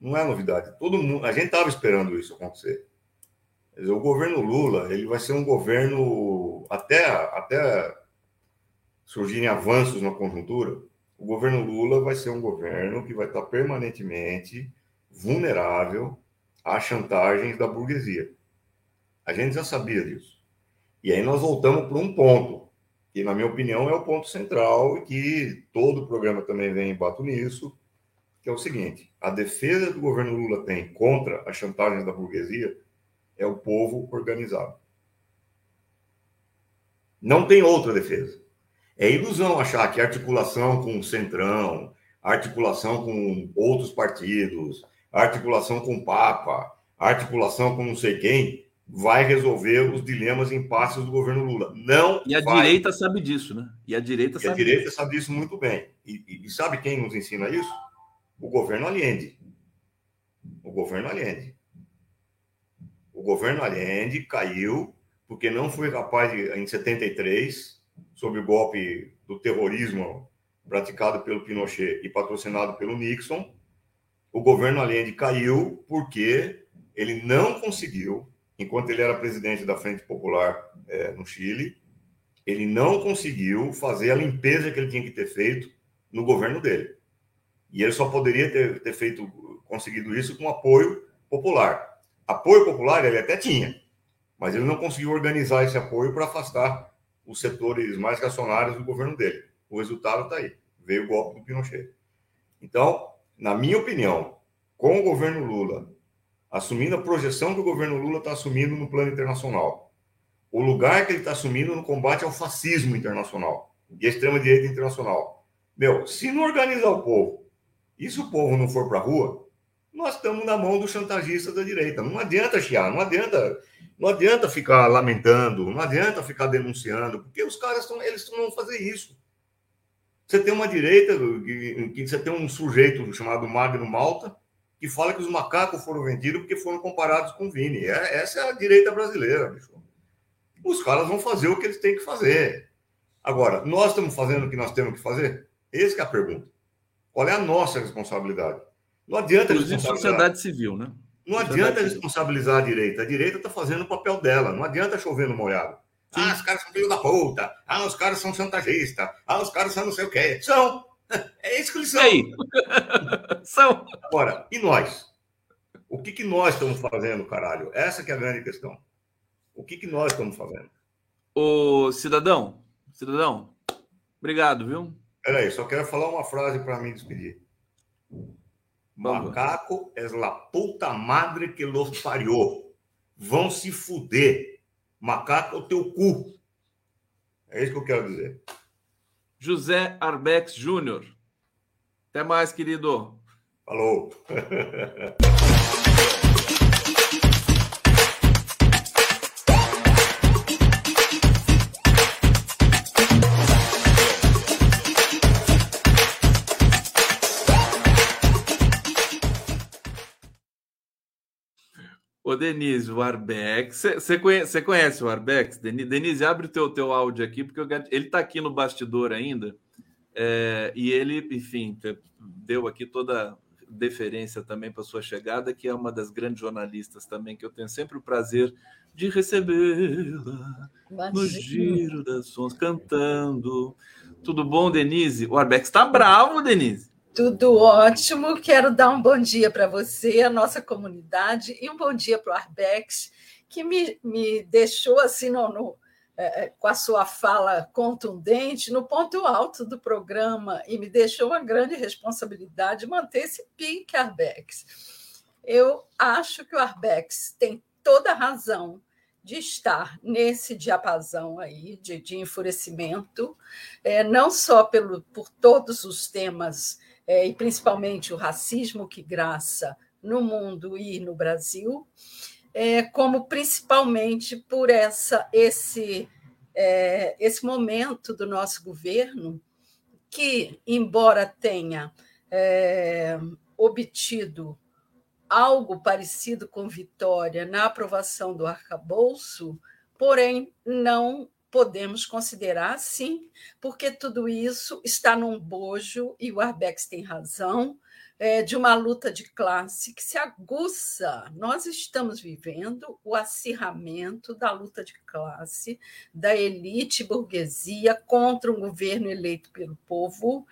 Não é novidade. Todo mundo, a gente estava esperando isso acontecer. Dizer, o governo Lula ele vai ser um governo até até surgirem avanços na conjuntura. O governo Lula vai ser um governo que vai estar permanentemente vulnerável às chantagens da burguesia. A gente já sabia disso. E aí nós voltamos para um ponto, que na minha opinião é o ponto central e que todo o programa também vem e bato nisso, que é o seguinte: a defesa que o governo Lula tem contra as chantagens da burguesia é o povo organizado. Não tem outra defesa. É ilusão achar que articulação com o Centrão, articulação com outros partidos, articulação com o Papa, articulação com não sei quem, vai resolver os dilemas e impasses do governo Lula. Não. E a vai. direita sabe disso, né? E a direita sabe. E a direita disso. sabe disso muito bem. E, e, e sabe quem nos ensina isso? O governo Allende. O governo Allende. O governo Allende caiu porque não foi capaz de, em 73, sob o golpe do terrorismo praticado pelo Pinochet e patrocinado pelo Nixon, o governo Allende caiu porque ele não conseguiu, enquanto ele era presidente da Frente Popular é, no Chile, ele não conseguiu fazer a limpeza que ele tinha que ter feito no governo dele. E ele só poderia ter, ter feito, conseguido isso com apoio popular. Apoio popular ele até tinha, mas ele não conseguiu organizar esse apoio para afastar os setores mais reacionários do governo dele. O resultado está aí. Veio o golpe do Pinochet. Então, na minha opinião, com o governo Lula assumindo a projeção que o governo Lula está assumindo no plano internacional, o lugar que ele está assumindo no combate ao fascismo internacional e à extrema-direita internacional. Meu, se não organizar o povo, e se o povo não for para a rua, nós estamos na mão dos chantagistas da direita. Não adianta chiar, não adianta, não adianta ficar lamentando, não adianta ficar denunciando, porque os caras estão, eles não vão fazer isso. Você tem uma direita, em que você tem um sujeito chamado Magno Malta, que fala que os macacos foram vendidos porque foram comparados com o Vini. É, essa é a direita brasileira, bicho. Os caras vão fazer o que eles têm que fazer. Agora, nós estamos fazendo o que nós temos que fazer? Essa é a pergunta. Qual é a nossa responsabilidade? Não adianta Inclusive sociedade civil, né? Não adianta responsabilizar a direita. A direita está fazendo o papel dela. Não adianta chover no molhado. Sim. Ah, os caras são filho da puta. Ah, os caras são chantagistas. Ah, os caras são não sei o quê. São. [laughs] É isso que eles são. Aí. [laughs] são. Agora, e nós? O que, que nós estamos fazendo, caralho? Essa que é a grande questão. O que, que nós estamos fazendo? Ô, cidadão, cidadão, obrigado, viu? Peraí, só quero falar uma frase para mim despedir. Macaco é la puta madre que los parió. Vão se fuder. Macaco é o teu cu. É isso que eu quero dizer. José Arbex Júnior. Até mais, querido. Falou. [laughs] Ô, Denise, o Arbex. Você conhece, conhece, o Arbex? Denise, abre o teu, teu áudio aqui, porque eu, ele está aqui no bastidor ainda. É, e ele, enfim, deu aqui toda deferência também para sua chegada, que é uma das grandes jornalistas também, que eu tenho sempre o prazer de recebê-la no giro das sons, cantando. Tudo bom, Denise? O Arbex está bravo, Denise. Tudo ótimo. Quero dar um bom dia para você, a nossa comunidade, e um bom dia para o Arbex, que me, me deixou assim no, no é, é, com a sua fala contundente no ponto alto do programa e me deixou uma grande responsabilidade manter esse pique, Arbex. Eu acho que o Arbex tem toda a razão de estar nesse diapasão aí de, de enfurecimento, é, não só pelo, por todos os temas é, e principalmente o racismo que graça no mundo e no Brasil, é, como principalmente por essa esse é, esse momento do nosso governo que, embora tenha é, obtido algo parecido com vitória na aprovação do arcabouço, porém não podemos considerar assim, porque tudo isso está num bojo, e o Arbex tem razão, é, de uma luta de classe que se aguça. Nós estamos vivendo o acirramento da luta de classe da elite burguesia contra um governo eleito pelo povo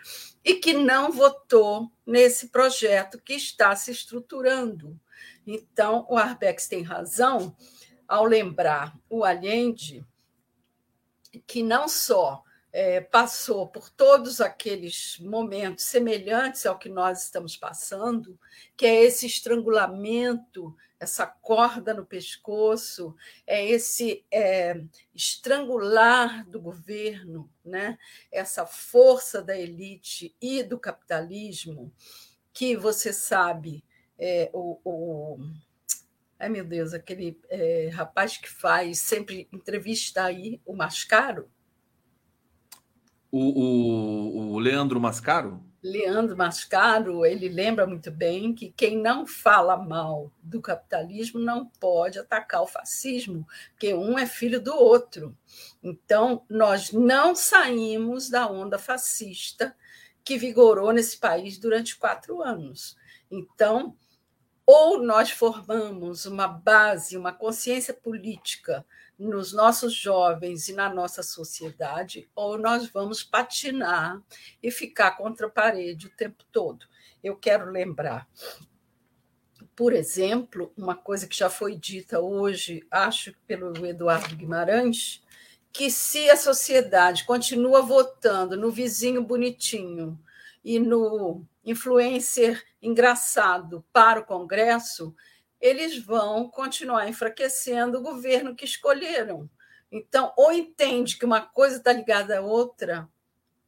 e que não votou nesse projeto que está se estruturando. Então, o Arbex tem razão ao lembrar o Allende que não só é, passou por todos aqueles momentos semelhantes ao que nós estamos passando, que é esse estrangulamento, essa corda no pescoço, é esse é, estrangular do governo, né? essa força da elite e do capitalismo, que você sabe, é, o, o Ai, meu Deus, aquele é, rapaz que faz sempre entrevista aí, o Mascaro. O, o, o, Leandro Mascaro? Leandro Mascaro, ele lembra muito bem que quem não fala mal do capitalismo não pode atacar o fascismo, porque um é filho do outro. Então, nós não saímos da onda fascista que vigorou nesse país durante quatro anos. Então, ou nós formamos uma base, uma consciência política nos nossos jovens e na nossa sociedade, ou nós vamos patinar e ficar contra a parede o tempo todo. Eu quero lembrar, por exemplo, uma coisa que já foi dita hoje, acho pelo Eduardo Guimarães, que se a sociedade continua votando no vizinho bonitinho e no influencer engraçado para o Congresso, eles vão continuar enfraquecendo o governo que escolheram. Então, ou entende que uma coisa está ligada à outra,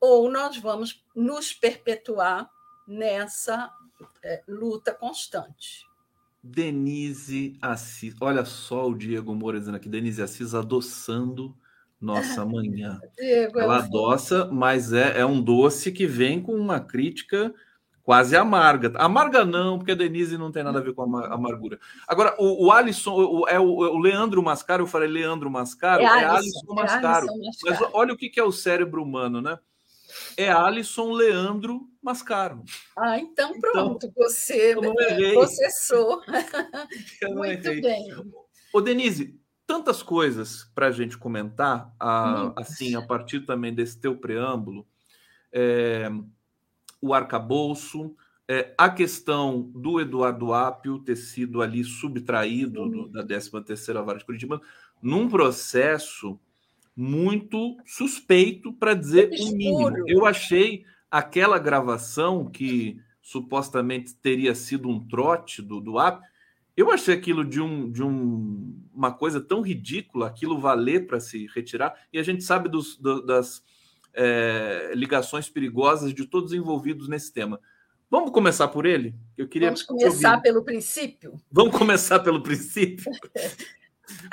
ou nós vamos nos perpetuar nessa é, luta constante. Denise Assis, olha só o Diego Moura dizendo aqui, Denise Assis adoçando nossa manhã. Diego, ela adoça, mas é, é um doce que vem com uma crítica quase amarga. Amarga não, porque a Denise não tem nada a ver com a amargura. Agora, o, o Alisson, o, é o, o, Leandro Mascaro, eu falei Leandro Mascaro, é, é Alisson, Mascaro. É Alisson Mas olha o que é o cérebro humano, né? É Alisson Leandro Mascaro. Ah, então, então pronto, então, você [laughs] processou. [laughs] Muito errei. bem. Ô, Denise, tantas coisas para a gente comentar, a, assim, a partir também desse teu preâmbulo. É, o arcabouço, é, a questão do Eduardo Apio ter sido ali subtraído uhum. da 13ª Vara de Curitiba, num processo muito suspeito, para dizer o mínimo. Eu achei aquela gravação que supostamente teria sido um trote do, do Apio, eu achei aquilo de, um, de um, uma coisa tão ridícula, aquilo valer para se retirar, e a gente sabe dos, do, das é, ligações perigosas de todos envolvidos nesse tema. Vamos começar por ele? Eu queria Vamos começar pelo princípio? Vamos começar pelo princípio? [laughs]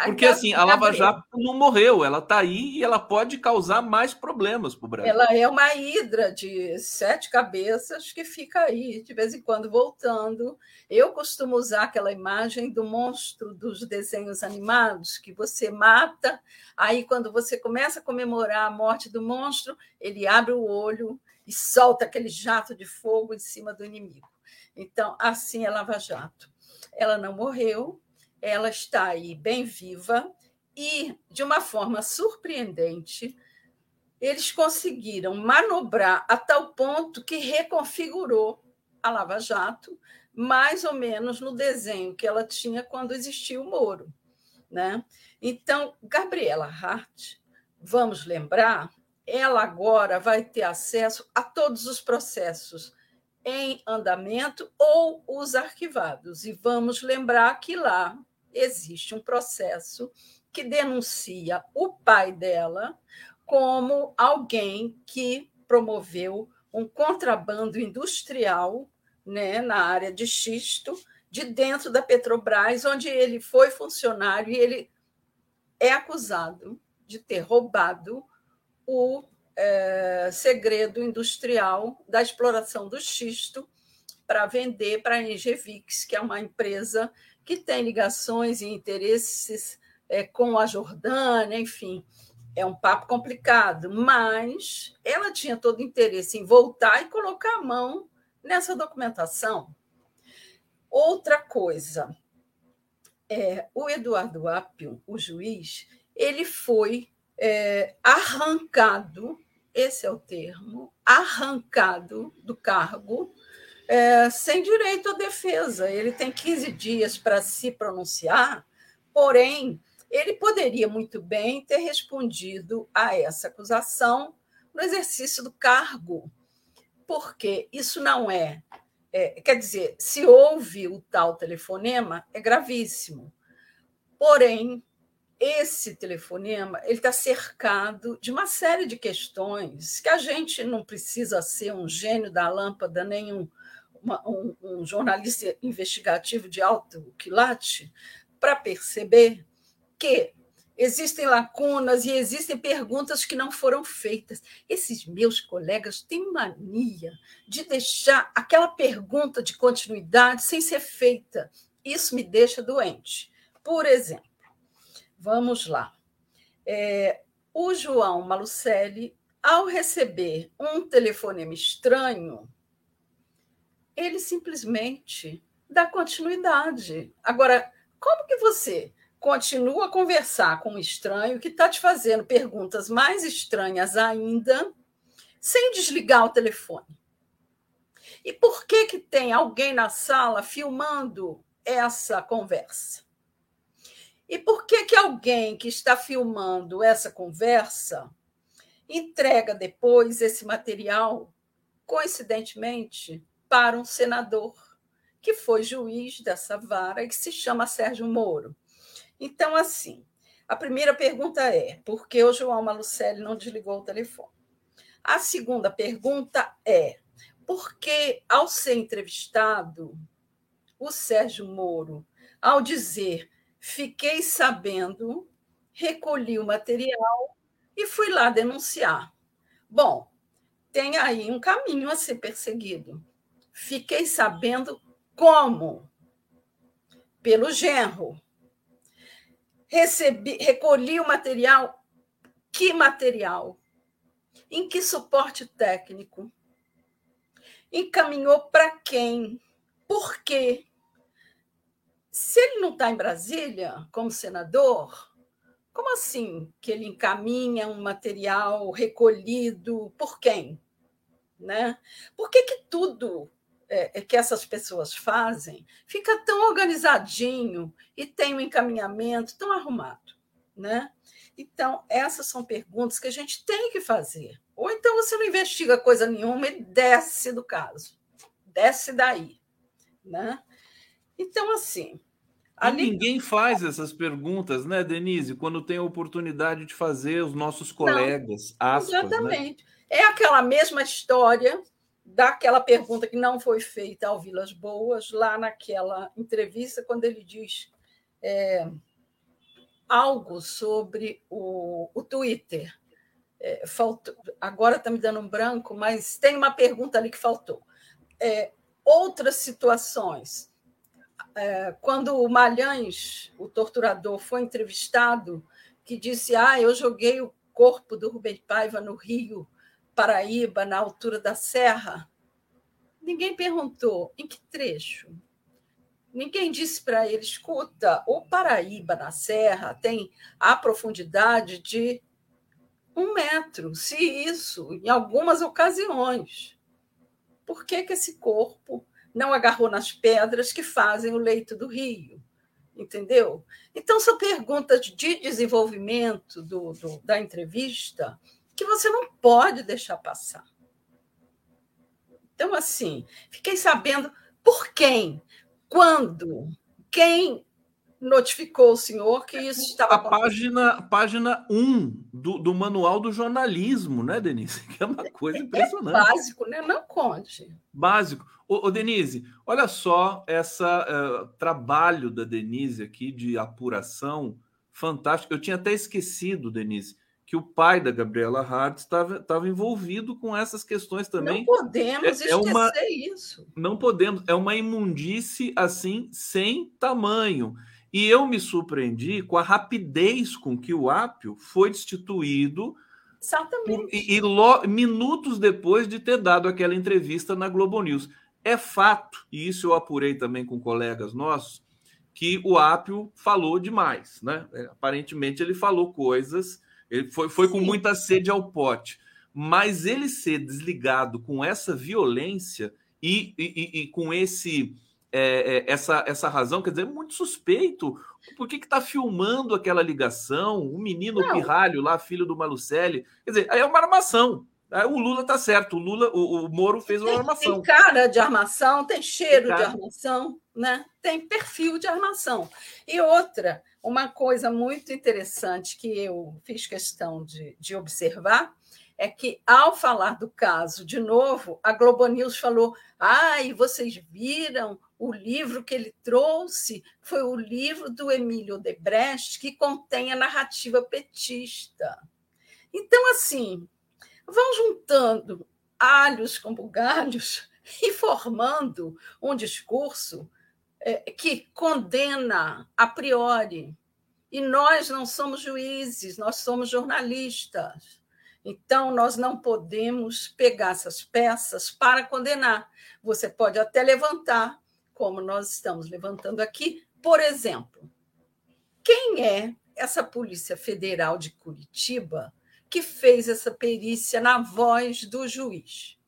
Porque assim, a Lava Jato não morreu, ela está aí e ela pode causar mais problemas para o Brasil. Ela é uma hidra de sete cabeças que fica aí de vez em quando voltando. Eu costumo usar aquela imagem do monstro dos desenhos animados que você mata, aí quando você começa a comemorar a morte do monstro, ele abre o olho e solta aquele jato de fogo em cima do inimigo. Então, assim é Lava Jato. Ela não morreu, ela está aí bem viva e, de uma forma surpreendente, eles conseguiram manobrar a tal ponto que reconfigurou a Lava Jato, mais ou menos no desenho que ela tinha quando existia o Moro. Né? Então, Gabriela Hart, vamos lembrar, ela agora vai ter acesso a todos os processos em andamento ou os arquivados. E vamos lembrar que lá existe um processo que denuncia o pai dela como alguém que promoveu um contrabando industrial né, na área de xisto de dentro da Petrobras, onde ele foi funcionário e ele é acusado de ter roubado o é, segredo industrial da exploração do xisto para vender para a Engevix, que é uma empresa que tem ligações e interesses é, com a Jordânia, enfim. É um papo complicado, mas ela tinha todo interesse em voltar e colocar a mão nessa documentação. Outra coisa, é, o Eduardo Apio, o juiz, ele foi é, arrancado, esse é o termo, arrancado do cargo é, sem direito à defesa. Ele tem 15 dias para se pronunciar, porém, ele poderia muito bem ter respondido a essa acusação no exercício do cargo, porque isso não é, é quer dizer, se houve o tal telefonema, é gravíssimo. Porém, esse telefonema ele está cercado de uma série de questões que a gente não precisa ser um gênio da lâmpada, nenhum uma, um, um, jornalista investigativo de alto quilate para perceber que existem lacunas e existem perguntas que não foram feitas. Esses meus colegas têm mania de deixar aquela pergunta de continuidade sem ser feita. Isso me deixa doente. Por exemplo, vamos lá. É, o João Malucelli, ao receber um telefonema estranho, ele simplesmente dá continuidade. Agora, como que você continua a conversar com um estranho que está te fazendo perguntas mais estranhas ainda, sem desligar o telefone? E por que, que tem alguém na sala filmando essa conversa? E por que, que alguém que está filmando essa conversa entrega depois esse material, coincidentemente, para um senador que foi juiz dessa vara que se chama Sérgio Moro. Então, assim, a primeira pergunta é: por que o João Malucelli não desligou o telefone? A segunda pergunta é: por que, ao ser entrevistado, o Sérgio Moro, ao dizer fiquei sabendo, recolhi o material e fui lá denunciar. Bom, tem aí um caminho a ser perseguido. Fiquei sabendo como? Pelo genro. Recebi, recolhi o material. Que material? Em que suporte técnico? Encaminhou para quem? Por quê? Se ele não está em Brasília como senador, como assim que ele encaminha um material recolhido por quem? Né? Por que, que tudo é, é, que essas pessoas fazem fica tão organizadinho e tem um encaminhamento tão arrumado? Né? Então, essas são perguntas que a gente tem que fazer. Ou então você não investiga coisa nenhuma e desce do caso, desce daí. Né? Então, assim, Ali... Ninguém faz essas perguntas, né, Denise? Quando tem a oportunidade de fazer os nossos colegas. Não, aspas, né? exatamente. Né? É aquela mesma história daquela pergunta que não foi feita ao Vilas Boas, lá naquela entrevista, quando ele diz é, algo sobre o, o Twitter. É, faltou, agora está me dando um branco, mas tem uma pergunta ali que faltou. É, outras situações é, quando o Malhães, o torturador, foi entrevistado, que disse: Ah, eu joguei o corpo do Rubem Paiva no Rio Paraíba, na altura da serra. Ninguém perguntou em que trecho. Ninguém disse para ele: escuta, o Paraíba na serra tem a profundidade de um metro, se isso, em algumas ocasiões. Por que, que esse corpo não agarrou nas pedras que fazem o leito do rio, entendeu? Então, são perguntas de desenvolvimento do, do, da entrevista que você não pode deixar passar. Então, assim, fiquei sabendo por quem, quando, quem notificou o senhor que isso estava a página página 1 do, do manual do jornalismo, né, Denise? [laughs] Que é uma coisa é impressionante. É básico, né? Não conte. Básico. Ô, ô Denise, olha só essa uh, trabalho da Denise aqui de apuração fantástico. Eu tinha até esquecido, Denise, que o pai da Gabriela Hart estava, estava envolvido com essas questões também. Não podemos é, esquecer é uma, isso. Não podemos. É uma imundice assim sem tamanho. E eu me surpreendi com a rapidez com que o Apio foi destituído. Exatamente. E, e lo, minutos depois de ter dado aquela entrevista na Globo News. É fato, e isso eu apurei também com colegas nossos, que o Apio falou demais. Né? É, aparentemente ele falou coisas, ele foi, foi com muita sede ao pote. Mas ele ser desligado com essa violência e, e, e com esse é, é, essa, essa razão, quer dizer, é muito suspeito. Por que está filmando aquela ligação? O menino Não. pirralho lá, filho do Malucelli. Quer dizer, aí é uma armação. O Lula tá certo, o Lula, o, o Moro fez uma tem, armação. Tem cara de armação, tem cheiro tem de armação, né? Tem perfil de armação. E outra, uma coisa muito interessante que eu fiz questão de, de observar é que, ao falar do caso de novo, a Globo News falou: ai, ah, vocês viram o livro que ele trouxe foi o livro do Emílio Debrecht, que contém a narrativa petista. Então, assim, vão juntando alhos com bugalhos [laughs] e formando um discurso é, que condena a priori. E nós não somos juízes, nós somos jornalistas. Então, nós não podemos pegar essas peças para condenar. Você pode até levantar como nós estamos levantando aqui, por exemplo, quem é essa Polícia Federal de Curitiba que fez essa perícia na voz do juiz?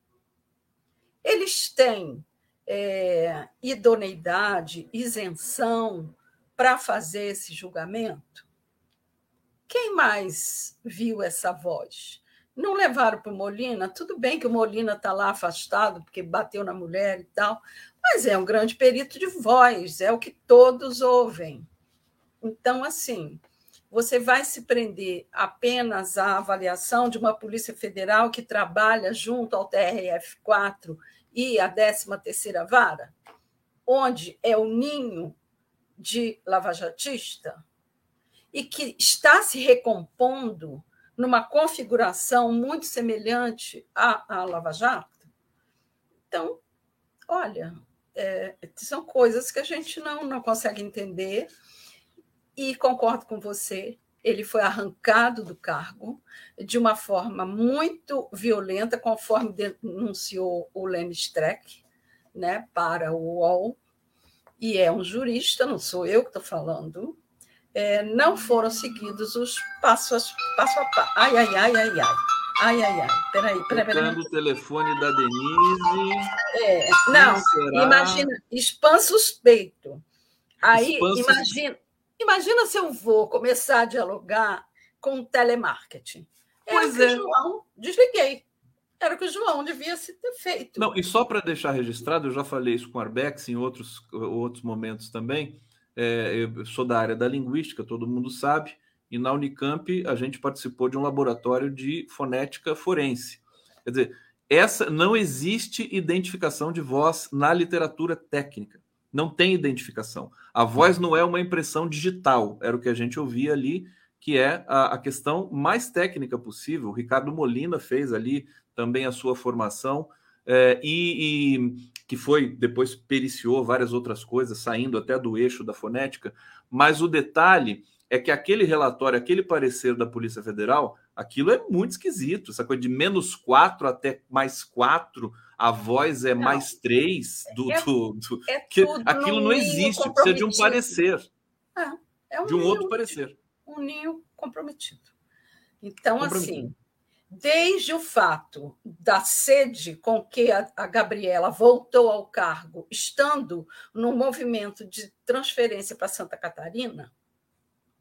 Eles têm é, idoneidade, isenção para fazer esse julgamento? Quem mais viu essa voz? Não levaram para o Molina? Tudo bem que o Molina está lá afastado, porque bateu na mulher e tal, mas é um grande perito de voz, é o que todos ouvem. Então, assim, você vai se prender apenas à avaliação de uma Polícia Federal que trabalha junto ao TRF4 e à 13ª Vara, onde é o ninho de lavajatista e que está se recompondo numa configuração muito semelhante à, à Lava Jato? Então, olha, é, são coisas que a gente não, não consegue entender, e concordo com você, ele foi arrancado do cargo de uma forma muito violenta, conforme denunciou o Lenny Streck, né, para o UOL, e é um jurista, não sou eu que estou falando, é, não foram seguidos os passos passo a passo. Ai, ai, ai, ai, ai. Ai, ai, ai. Peraí, peraí, peraí. o telefone da Denise. É, não, imagina, spam suspeito. Aí, spam imagina, imagina se eu vou começar a dialogar com telemarketing. Era pois é. João, desliguei. Era o que o João devia se ter feito. Não, e só para deixar registrado, eu já falei isso com o Arbex em outros, outros momentos também. É, eu sou da área da linguística, todo mundo sabe, e na Unicamp a gente participou de um laboratório de fonética forense. Quer dizer, essa não existe identificação de voz na literatura técnica. Não tem identificação. A voz não é uma impressão digital, era o que a gente ouvia ali, que é a, a questão mais técnica possível. O Ricardo Molina fez ali também a sua formação, é, e, e, que foi depois periciou várias outras coisas, saindo até do eixo da fonética, mas o detalhe é que aquele relatório, aquele parecer da Polícia Federal, aquilo é muito esquisito, essa coisa de menos quatro até mais quatro, a voz é não, mais três do, é, do, do é que aquilo não existe, precisa de um parecer. É, é um de um ninho, outro parecer. Um ninho comprometido. Então, comprometido. assim, desde o fato da sede com que a, a Gabriela voltou ao cargo, estando no movimento de transferência para Santa Catarina,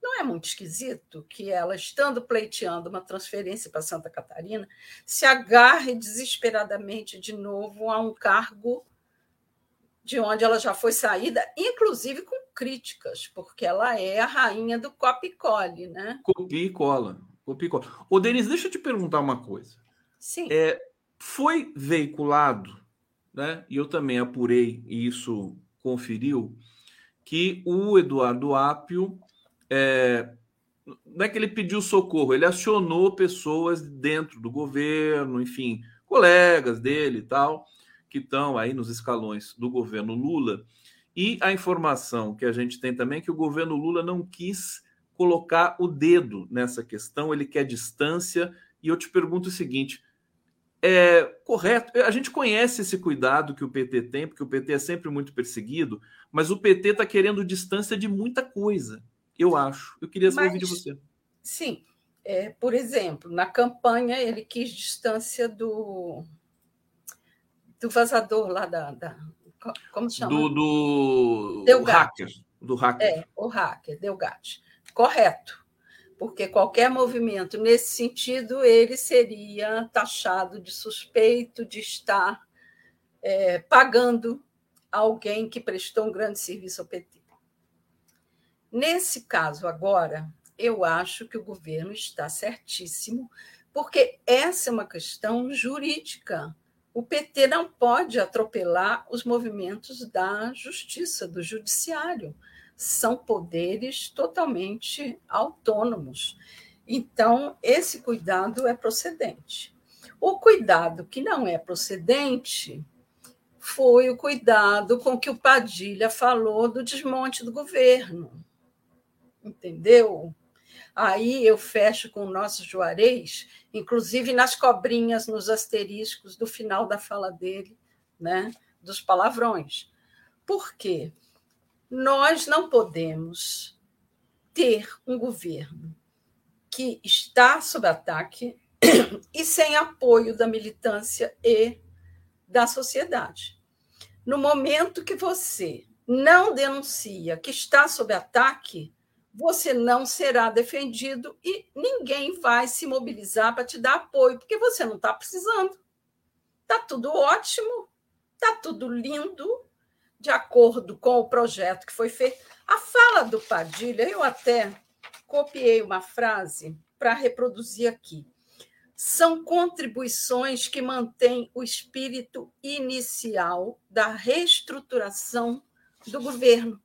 não é muito esquisito que ela, estando pleiteando uma transferência para Santa Catarina, se agarre desesperadamente de novo a um cargo de onde ela já foi saída, inclusive com críticas, porque ela é a rainha do copy cole, né? Copia e cola. Copia e cola. Ô, Denis, deixa eu te perguntar uma coisa. Sim. É, foi veiculado, né? E eu também apurei e isso conferiu que o Eduardo Apio é, não é que ele pediu socorro, ele acionou pessoas dentro do governo, enfim, colegas dele e tal, que estão aí nos escalões do governo Lula. E a informação que a gente tem também é que o governo Lula não quis colocar o dedo nessa questão, ele quer distância. E eu te pergunto o seguinte: é correto? A gente conhece esse cuidado que o PT tem, porque o PT é sempre muito perseguido, mas o PT está querendo distância de muita coisa. Eu acho. Eu queria saber Mas, de você. Sim. É, por exemplo, na campanha ele quis distância do, do vazador lá da, da como chama? Do, do, hacker. Do hacker. É, o hacker, Delgatti. Correto. Porque qualquer movimento nesse sentido, ele seria taxado de suspeito de estar é, pagando alguém que prestou um grande serviço ao PT. Nesse caso agora, eu acho que o governo está certíssimo, porque essa é uma questão jurídica. O PT não pode atropelar os movimentos da justiça, do judiciário. São poderes totalmente autônomos. Então, esse cuidado é procedente. O cuidado que não é procedente foi o cuidado com que o Padilha falou do desmonte do governo entendeu? Aí eu fecho com o nosso Juarez, inclusive nas cobrinhas, nos asteriscos do final da fala dele, né, dos palavrões. Por quê? Nós não podemos ter um governo que está sob ataque e sem apoio da militância e da sociedade. No momento que você não denuncia que está sob ataque, você não será defendido e ninguém vai se mobilizar para te dar apoio, porque você não está precisando. Está tudo ótimo, está tudo lindo, de acordo com o projeto que foi feito. A fala do Padilha, eu até copiei uma frase para reproduzir aqui. São contribuições que mantêm o espírito inicial da reestruturação do governo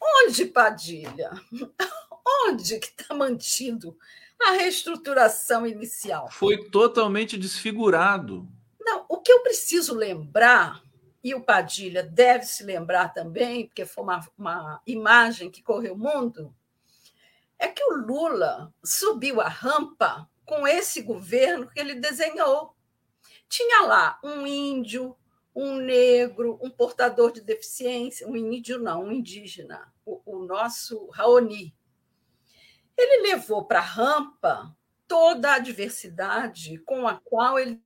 Onde, Padilha? [laughs] Onde que está mantido a reestruturação inicial. Foi totalmente desfigurado. Não, o que eu preciso lembrar, e o Padilha deve se lembrar também, porque foi uma, uma imagem que correu o mundo, é que o Lula subiu a rampa com esse governo que ele desenhou. Tinha lá um índio, um negro, um portador de deficiência, um índio não, um indígena, o, o nosso Raoni. Ele levou para a rampa toda a diversidade com a qual ele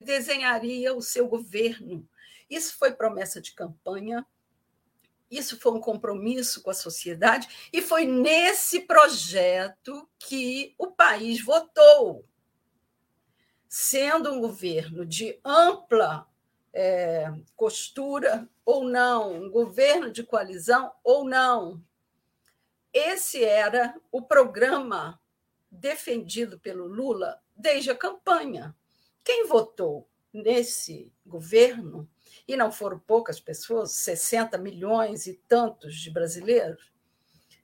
desenharia o seu governo. Isso foi promessa de campanha, isso foi um compromisso com a sociedade, e foi nesse projeto que o país votou. Sendo um governo de ampla é, costura ou não, um governo de coalizão ou não. Esse era o programa defendido pelo Lula desde a campanha. Quem votou nesse governo, e não foram poucas pessoas, 60 milhões e tantos de brasileiros,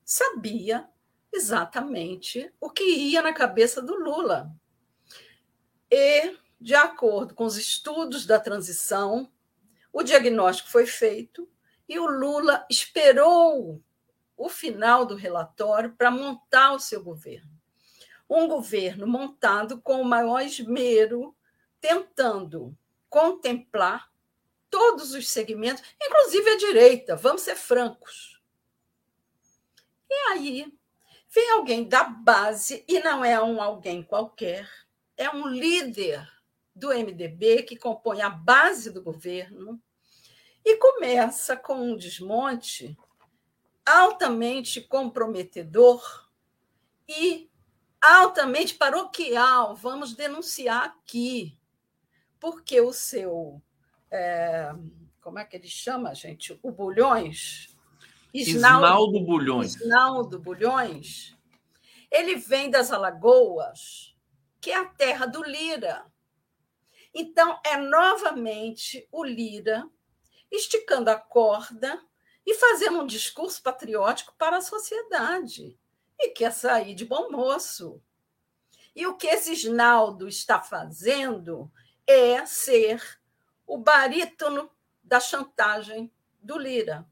sabia exatamente o que ia na cabeça do Lula. E de acordo com os estudos da transição, o diagnóstico foi feito e o Lula esperou o final do relatório para montar o seu governo. Um governo montado com o maior esmero, tentando contemplar todos os segmentos, inclusive a direita, vamos ser francos. E aí vem alguém da base, e não é um alguém qualquer, é um líder do MDB, que compõe a base do governo, e começa com um desmonte altamente comprometedor e altamente paroquial. Vamos denunciar aqui, porque o seu. É, como é que ele chama, gente? O Bulhões. Isnaldo, Isnaldo Bulhões. Isnaldo Bulhões. Ele vem das Alagoas, que é a terra do Lira. Então, é novamente o Lira esticando a corda e fazendo um discurso patriótico para a sociedade. E quer sair de bom moço. E o que esse Isnaldo está fazendo é ser o barítono da chantagem do Lira,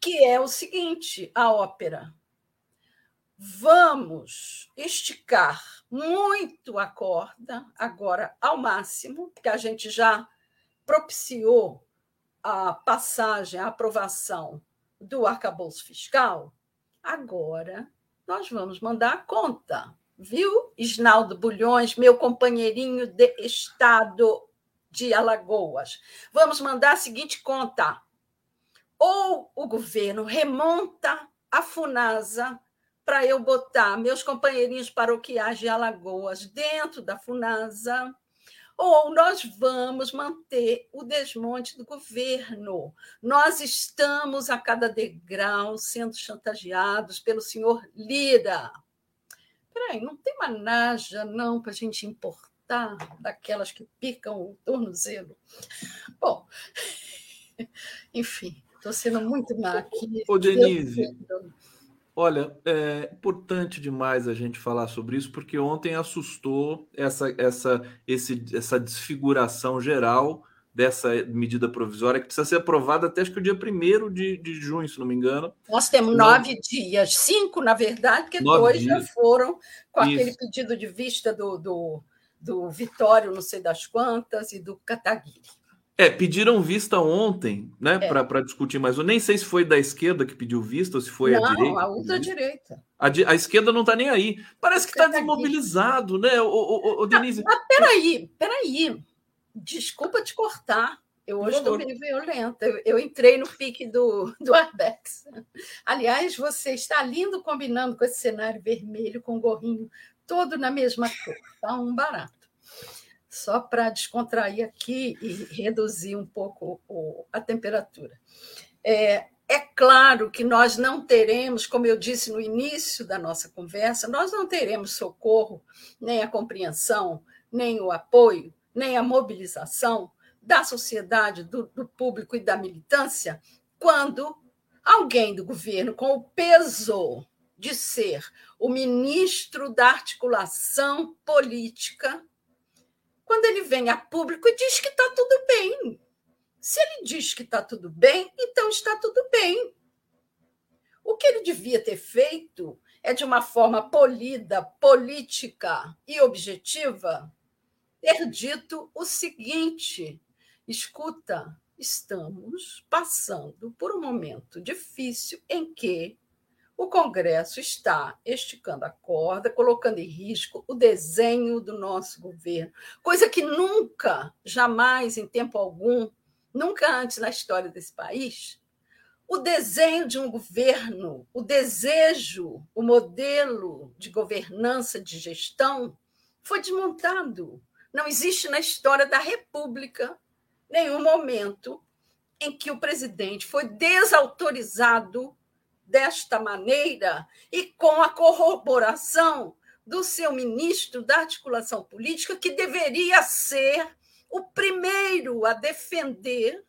que é o seguinte: a ópera vamos esticar muito a corda, agora ao máximo, porque a gente já propiciou a passagem, a aprovação do arcabouço fiscal. Agora nós vamos mandar a conta, viu? Isnaldo Bulhões, meu companheirinho de estado de Alagoas. Vamos mandar a seguinte conta: ou o governo remonta a FUNASA para eu botar meus companheirinhos paroquiais de Alagoas dentro da FUNASA, ou nós vamos manter o desmonte do governo. Nós estamos a cada degrau sendo chantageados pelo senhor Lira. Peraí, não tem uma naja, não, para a gente importar daquelas que picam o tornozelo. Bom, [laughs] enfim, estou sendo muito má aqui. Ô, Denise, Olha, é importante demais a gente falar sobre isso, porque ontem assustou essa, essa, esse, essa desfiguração geral dessa medida provisória, que precisa ser aprovada até acho que o dia 1 de, de junho, se não me engano. Nós temos nove dias, cinco, na verdade, porque dois dias. já foram com isso. aquele pedido de vista do, do, do Vitório, não sei das quantas, e do Cataguiri. É, pediram vista ontem, né, é. para discutir mais. Eu nem sei se foi da esquerda que pediu vista ou se foi não, a direita. Não, a ultradireita. A, a esquerda não está nem aí. Parece que está desmobilizado, né, o, o, o Denise? Mas, mas peraí, peraí. Desculpa te cortar. Eu hoje estou meio violenta. Eu, eu, entrei no pique do, do Arbex. Aliás, você está lindo combinando com esse cenário vermelho, com o gorrinho todo na mesma cor. Tá um barato só para descontrair aqui e reduzir um pouco a temperatura. É, é claro que nós não teremos, como eu disse no início da nossa conversa, nós não teremos socorro, nem a compreensão, nem o apoio, nem a mobilização da sociedade, do, do público e da militância, quando alguém do governo, com o peso de ser o ministro da articulação política, quando ele vem a público e diz que está tudo bem. Se ele diz que está tudo bem, então está tudo bem. O que ele devia ter feito é, de uma forma polida, política e objetiva, ter dito o seguinte: escuta, estamos passando por um momento difícil em que o Congresso está esticando a corda, colocando em risco o desenho do nosso governo, coisa que nunca, jamais, em tempo algum, nunca antes na história desse país, o desenho de um governo, o desejo, o modelo de governança, de gestão, foi desmontado. Não existe na história da República nenhum momento em que o presidente foi desautorizado desta maneira e com a corroboração do seu ministro da articulação política, que deveria ser o primeiro a defender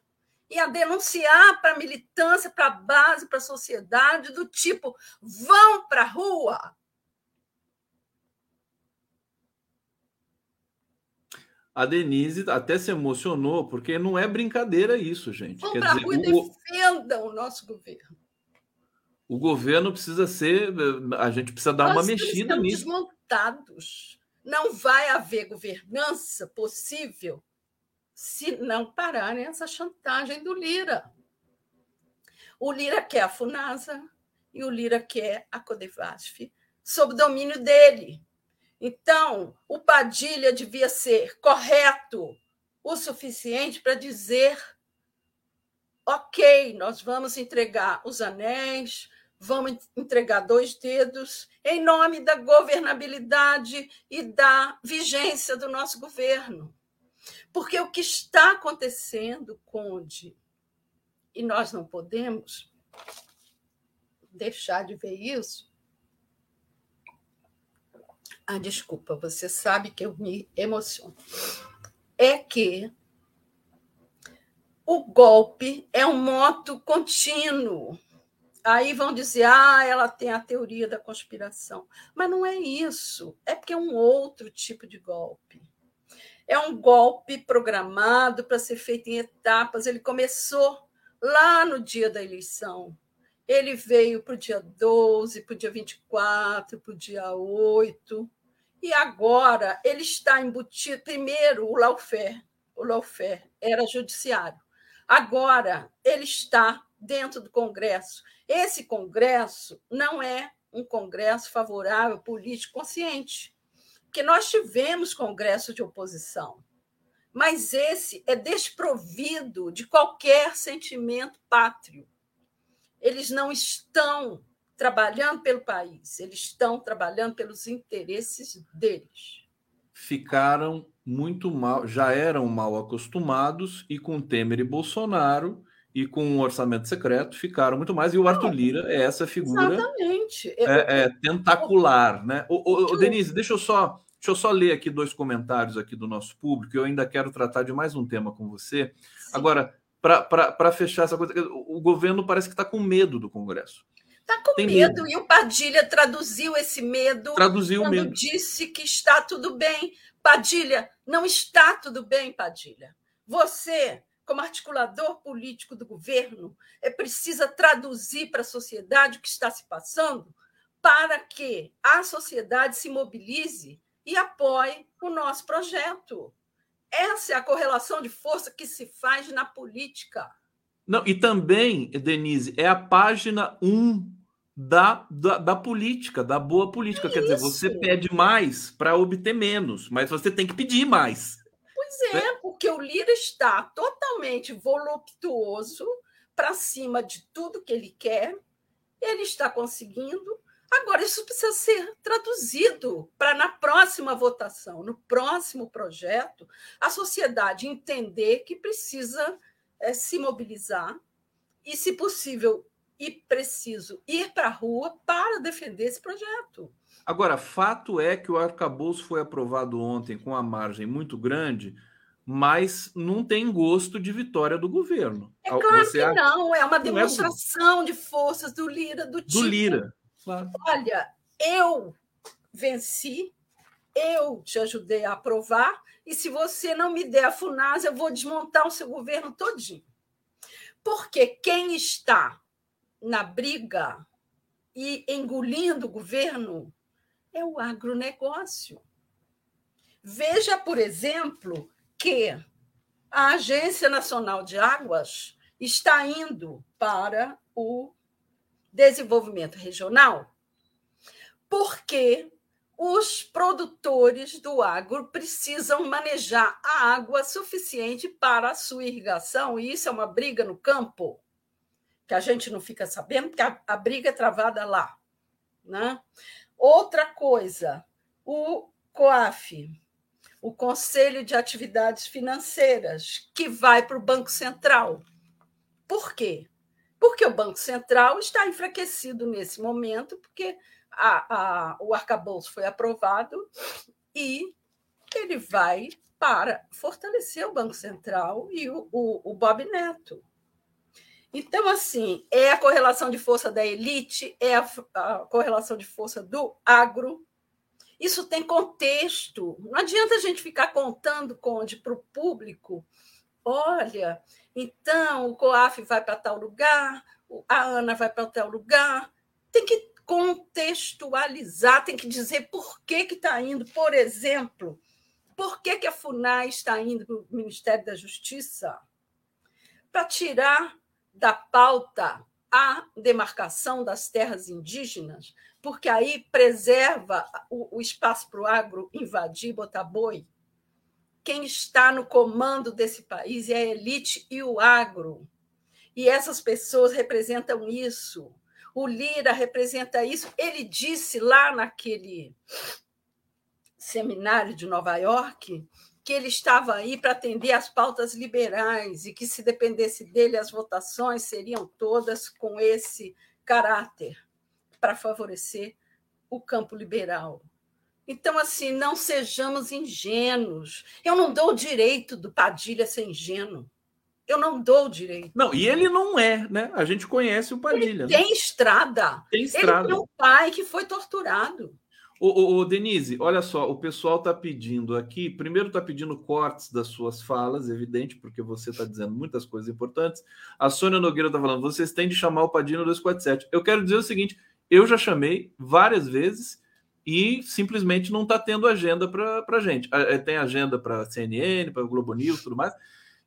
e a denunciar para a militância, para a base, para a sociedade, do tipo: vão para a rua, A Denise até se emocionou, porque não é brincadeira isso, gente. Vão para a rua e defendam o nosso governo. O governo precisa ser. A gente precisa dar Nós uma mexida nisso. desmontados. Não vai haver governança possível se não pararem essa chantagem do Lira. O Lira quer a FUNASA e o Lira quer a Codevasf sob domínio dele. Então, o Padilha devia ser correto o suficiente para dizer: ok, nós vamos entregar os anéis, vamos entregar dois dedos em nome da governabilidade e da vigência do nosso governo. Porque o que está acontecendo, Conde, e nós não podemos deixar de ver isso, ah, desculpa, você sabe que eu me emociono. É que o golpe é um moto contínuo. Aí vão dizer, ah, ela tem a teoria da conspiração. Mas não é isso. É porque é um outro tipo de golpe. É um golpe programado para ser feito em etapas. Ele começou lá no dia da eleição. Ele veio para o dia 12, para o dia 24, para o dia 8. E agora ele está embutido. Primeiro, o lawfare, o lawfare era judiciário. Agora ele está dentro do Congresso. Esse Congresso não é um Congresso favorável, político, consciente, porque nós tivemos Congresso de oposição, mas esse é desprovido de qualquer sentimento pátrio. Eles não estão trabalhando pelo país, eles estão trabalhando pelos interesses deles. Ficaram muito mal, já eram mal acostumados e com Temer e Bolsonaro e com um orçamento secreto ficaram muito mais. E o Arthur Lira é essa figura Exatamente. É, é, tentacular, né? O, o, Denise, deixa eu só deixa eu só ler aqui dois comentários aqui do nosso público. Eu ainda quero tratar de mais um tema com você. Sim. Agora, para fechar essa coisa, o governo parece que está com medo do Congresso. Está com medo. medo. E o Padilha traduziu esse medo traduziu quando medo. disse que está tudo bem. Padilha, não está tudo bem, Padilha. Você, como articulador político do governo, é precisa traduzir para a sociedade o que está se passando para que a sociedade se mobilize e apoie o nosso projeto. Essa é a correlação de força que se faz na política. Não, e também, Denise, é a página 1 da, da, da política, da boa política. É Quer dizer, você pede mais para obter menos, mas você tem que pedir mais. Pois é, né? Porque o Lira está totalmente voluptuoso para cima de tudo que ele quer, ele está conseguindo. Agora, isso precisa ser traduzido para, na próxima votação, no próximo projeto, a sociedade entender que precisa é, se mobilizar e, se possível, e preciso ir para a rua para defender esse projeto. Agora, fato é que o arcabouço foi aprovado ontem com uma margem muito grande, mas não tem gosto de vitória do governo. É claro Você que acha... não, é uma demonstração é... de forças do Lira, do tipo. Do Lira. Claro. Olha, eu venci, eu te ajudei a aprovar, e se você não me der a FUNAS, eu vou desmontar o seu governo todinho. Porque quem está na briga e engolindo o governo é o agronegócio. Veja, por exemplo, que a Agência Nacional de Águas está indo para o desenvolvimento regional, porque os produtores do agro precisam manejar a água suficiente para a sua irrigação, e isso é uma briga no campo, que a gente não fica sabendo, porque a, a briga é travada lá. Né? Outra coisa, o COAF, o Conselho de Atividades Financeiras, que vai para o Banco Central. Por quê? Porque o Banco Central está enfraquecido nesse momento, porque a, a, o arcabouço foi aprovado e ele vai para fortalecer o Banco Central e o, o, o Bob Neto. Então, assim, é a correlação de força da elite, é a, a correlação de força do agro. Isso tem contexto. Não adianta a gente ficar contando, Conde, para o público. Olha, então o COAF vai para tal lugar, a Ana vai para tal lugar. Tem que contextualizar, tem que dizer por que está indo. Por exemplo, por que, que a FUNAI está indo para o Ministério da Justiça? Para tirar da pauta a demarcação das terras indígenas, porque aí preserva o, o espaço para o agro invadir, botar boi. Quem está no comando desse país é a elite e o agro. E essas pessoas representam isso. O Lira representa isso. Ele disse lá naquele seminário de Nova York que ele estava aí para atender às pautas liberais e que, se dependesse dele, as votações seriam todas com esse caráter para favorecer o campo liberal. Então, assim, não sejamos ingênuos. Eu não dou o direito do Padilha ser ingênuo. Eu não dou o direito. Não, e ele não é, né? A gente conhece o Padilha. Ele tem estrada. Tem estrada. Ele tem um pai que foi torturado. Ô, ô, ô, Denise, olha só, o pessoal está pedindo aqui. Primeiro está pedindo cortes das suas falas, evidente, porque você está dizendo muitas coisas importantes. A Sônia Nogueira está falando: vocês têm de chamar o Padilha 247. Eu quero dizer o seguinte: eu já chamei várias vezes e simplesmente não está tendo agenda para a gente. É, tem agenda para CNN, para o Globo News tudo mais.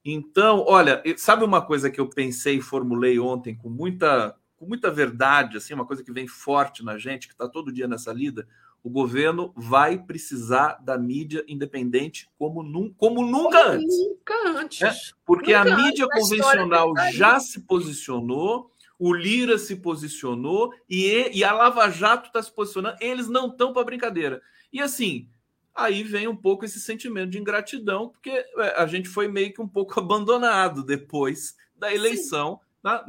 Então, olha, sabe uma coisa que eu pensei e formulei ontem com muita, com muita verdade, assim, uma coisa que vem forte na gente, que está todo dia nessa lida? o governo vai precisar da mídia independente como, num, como nunca como antes. Nunca antes. É, porque nunca a mídia convencional já se posicionou, o Lira se posicionou e, e a Lava Jato está se posicionando. Eles não estão para brincadeira. E assim, aí vem um pouco esse sentimento de ingratidão, porque a gente foi meio que um pouco [laughs] abandonado depois da eleição. Tá?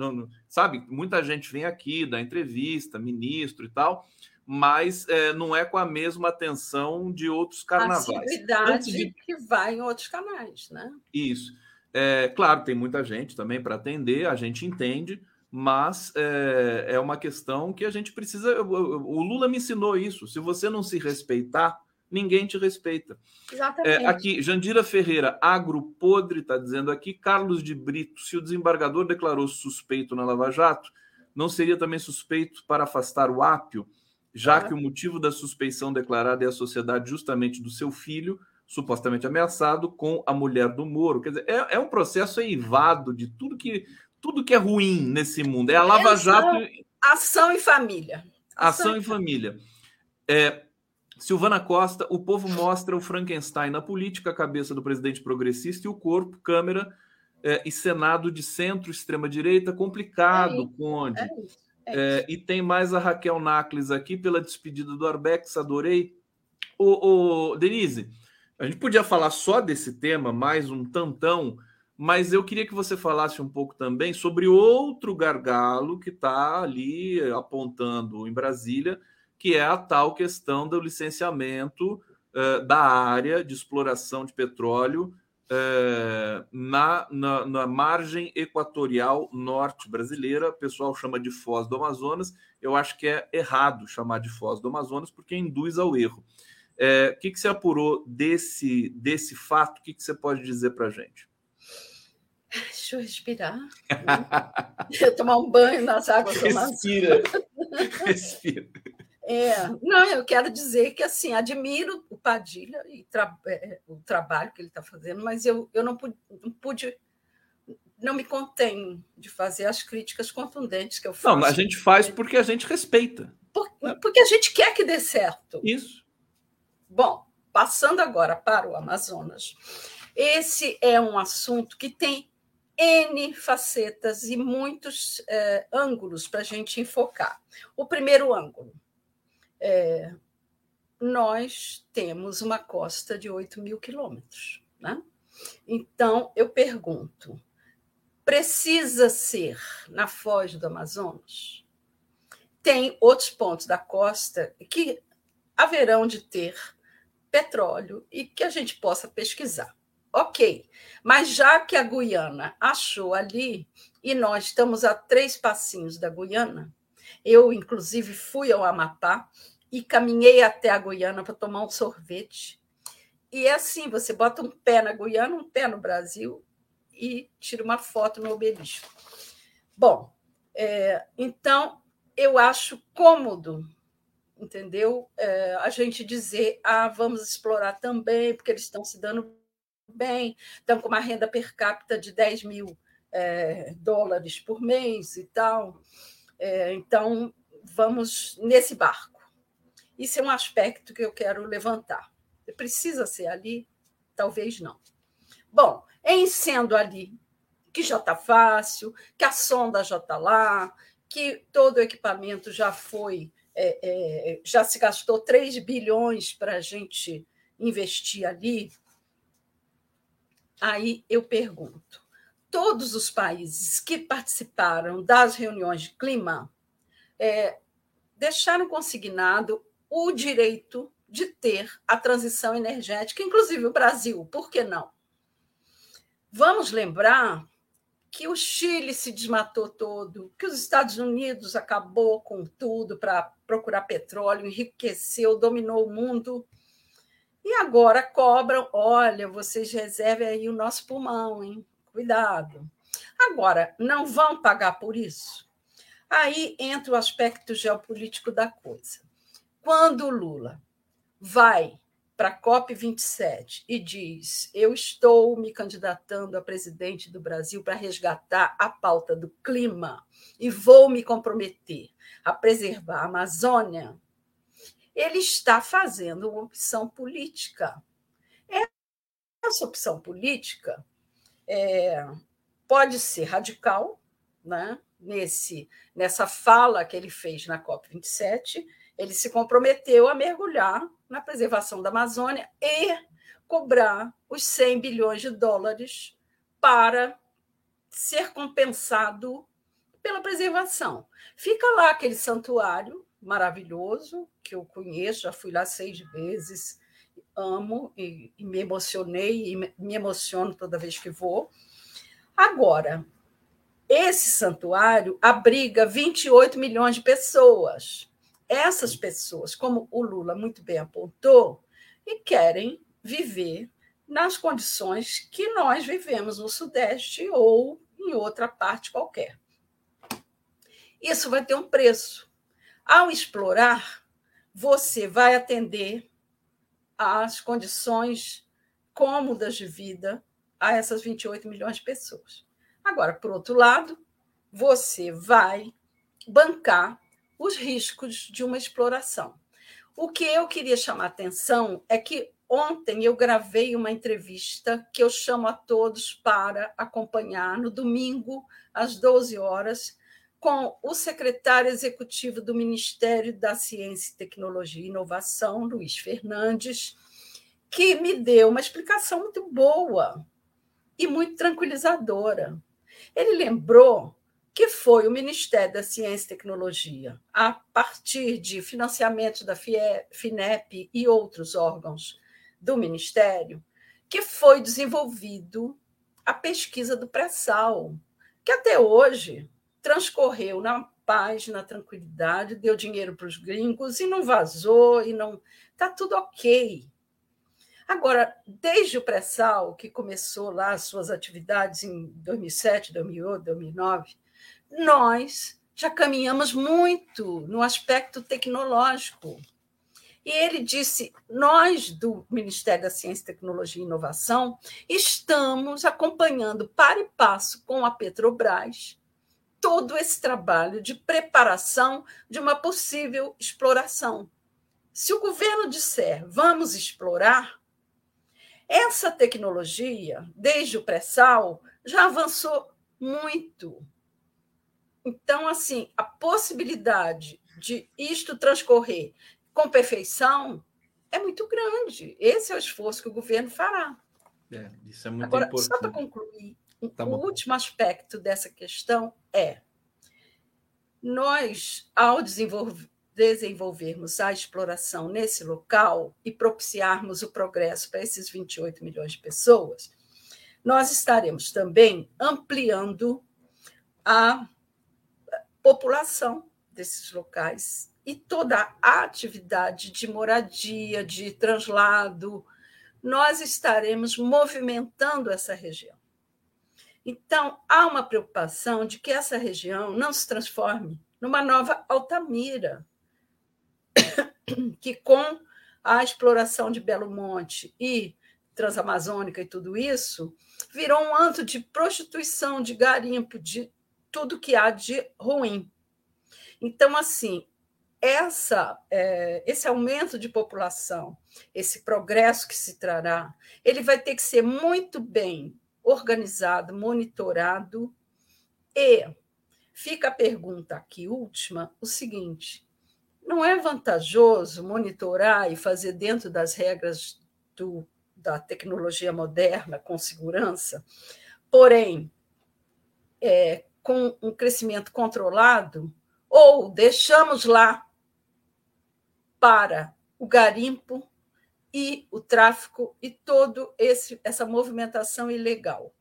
sabe, muita gente vem aqui, dá entrevista, ministro e tal mas é, não é com a mesma atenção de outros carnavais. Atividade de... que vai em outros canais, né? Isso. É, claro, tem muita gente também para atender, a gente entende, mas é, é, uma questão que a gente precisa. O Lula me ensinou isso. Se você não se respeitar, ninguém te respeita. É, Exatamente. É, aqui, Jandira Ferreira, agro podre, está dizendo aqui. Carlos de Brito, se o desembargador declarou suspeito na Lava Jato, não seria também suspeito para afastar o ápio? já que o motivo da suspeição declarada é a sociedade justamente do seu filho, supostamente ameaçado, com a mulher do Moro. Quer dizer, é, é um processo eivado de tudo que, tudo que é ruim nesse mundo. É a Lava Jato. Ação em família. Ação, ação em família. É, Silvana Costa, o povo mostra o Frankenstein na política, a cabeça do presidente progressista e o corpo, Câmara é, e Senado de centro, extrema-direita. Complicado, é Conde. É isso. É, e tem mais a Raquel Nacles aqui pela despedida do Arbex, adorei. O, Denise, a gente podia falar só desse tema, mais um tantão, mas eu queria que você falasse um pouco também sobre outro gargalo que está ali apontando em Brasília, que é a tal questão do licenciamento uh, da área de exploração de petróleo uh, na, na, na, margem equatorial norte brasileira. O pessoal chama de Foz do Amazonas. Eu acho que é errado chamar de Foz do Amazonas, porque induz ao erro. O que, que você apurou desse, desse fato? O que, que você pode dizer para a gente? Deixa eu respirar. [laughs] tomar um banho nas águas do Respira. [laughs] Respira. É, não, eu quero dizer que assim admiro o Padilha e tra é, o trabalho que ele está fazendo, mas eu, eu não, pude, não pude, não me contém de fazer as críticas contundentes que eu faço. Não, a gente faz porque a gente respeita. Por, porque a gente quer que dê certo. Isso. Bom, passando agora para o Amazonas, esse é um assunto que tem N facetas e muitos é, ângulos para a gente enfocar. O primeiro ângulo é, nós temos uma costa de 8 mil quilômetros. Né? Então, eu pergunto: precisa ser na foz do Amazonas? Tem outros pontos da costa que haverão de ter petróleo e que a gente possa pesquisar. Ok, mas já que a Guiana achou ali, e nós estamos a três passinhos da Guiana, eu, inclusive, fui ao Amapá e caminhei até a Guiana para tomar um sorvete. E é assim: você bota um pé na Guiana, um pé no Brasil e tira uma foto no obelisco. Bom, é, então eu acho cômodo, entendeu? É, a gente dizer, ah, vamos explorar também, porque eles estão se dando bem, estão com uma renda per capita de 10 mil é, dólares por mês e tal. É, então, vamos nesse barco. Isso é um aspecto que eu quero levantar. Precisa ser ali? Talvez não. Bom, em sendo ali, que já está fácil, que a sonda já está lá, que todo o equipamento já foi, é, é, já se gastou 3 bilhões para a gente investir ali. Aí eu pergunto: todos os países que participaram das reuniões de clima é, deixaram consignado o direito de ter a transição energética, inclusive o Brasil, por que não? Vamos lembrar que o Chile se desmatou todo, que os Estados Unidos acabou com tudo para procurar petróleo, enriqueceu, dominou o mundo. E agora cobram, olha, vocês reservem aí o nosso pulmão, hein? Cuidado. Agora, não vão pagar por isso? Aí entra o aspecto geopolítico da coisa. Quando o Lula vai para a COP27 e diz: Eu estou me candidatando a presidente do Brasil para resgatar a pauta do clima e vou me comprometer a preservar a Amazônia, ele está fazendo uma opção política. Essa opção política é, pode ser radical, né? Nesse, nessa fala que ele fez na COP27, ele se comprometeu a mergulhar na preservação da Amazônia e cobrar os 100 bilhões de dólares para ser compensado pela preservação. Fica lá aquele santuário maravilhoso que eu conheço, já fui lá seis vezes, amo e, e me emocionei e me emociono toda vez que vou. Agora, esse santuário abriga 28 milhões de pessoas. Essas pessoas, como o Lula muito bem apontou, e querem viver nas condições que nós vivemos no Sudeste ou em outra parte qualquer. Isso vai ter um preço. Ao explorar, você vai atender as condições cômodas de vida a essas 28 milhões de pessoas. Agora, por outro lado, você vai bancar os riscos de uma exploração. O que eu queria chamar atenção é que ontem eu gravei uma entrevista que eu chamo a todos para acompanhar no domingo, às 12 horas, com o secretário executivo do Ministério da Ciência, Tecnologia e Inovação, Luiz Fernandes, que me deu uma explicação muito boa e muito tranquilizadora. Ele lembrou que foi o Ministério da Ciência e Tecnologia, a partir de financiamento da FINEP e outros órgãos do Ministério, que foi desenvolvido a pesquisa do pré-sal, que até hoje transcorreu na paz, na tranquilidade, deu dinheiro para os gringos e não vazou e não está tudo ok. Agora, desde o pré-sal, que começou lá as suas atividades em 2007, 2008, 2009, nós já caminhamos muito no aspecto tecnológico. E ele disse: nós, do Ministério da Ciência, Tecnologia e Inovação, estamos acompanhando para e passo com a Petrobras todo esse trabalho de preparação de uma possível exploração. Se o governo disser vamos explorar, essa tecnologia, desde o pré-sal, já avançou muito. Então, assim, a possibilidade de isto transcorrer com perfeição é muito grande. Esse é o esforço que o governo fará. É, isso é muito Agora, importante. só para concluir, Tá o último aspecto dessa questão é: nós, ao desenvolver, desenvolvermos a exploração nesse local e propiciarmos o progresso para esses 28 milhões de pessoas, nós estaremos também ampliando a população desses locais e toda a atividade de moradia, de translado, nós estaremos movimentando essa região. Então, há uma preocupação de que essa região não se transforme numa nova Altamira, que com a exploração de Belo Monte e Transamazônica e tudo isso, virou um antro de prostituição, de garimpo, de tudo que há de ruim. Então, assim, essa, é, esse aumento de população, esse progresso que se trará, ele vai ter que ser muito bem organizado, monitorado. E fica a pergunta aqui última, o seguinte: não é vantajoso monitorar e fazer dentro das regras do, da tecnologia moderna com segurança, porém é, com um crescimento controlado, ou deixamos lá para o garimpo e o tráfico e todo esse essa movimentação ilegal.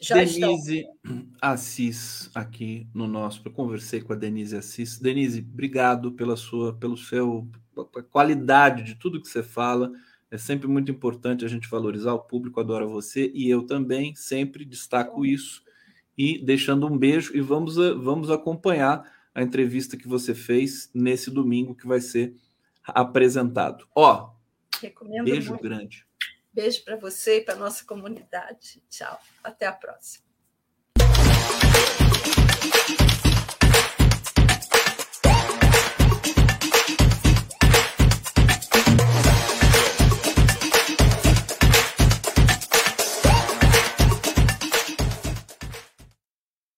Já estão Denise Assis aqui no nosso, eu conversei com a Denise Assis. Denise, obrigado pela sua, pelo seu qualidade de tudo que você fala. É sempre muito importante a gente valorizar o público, adora você e eu também sempre destaco isso e deixando um beijo e vamos vamos acompanhar a entrevista que você fez nesse domingo que vai ser apresentado. Ó, recomendo beijo muito. grande. Beijo para você e para nossa comunidade. Tchau. Até a próxima.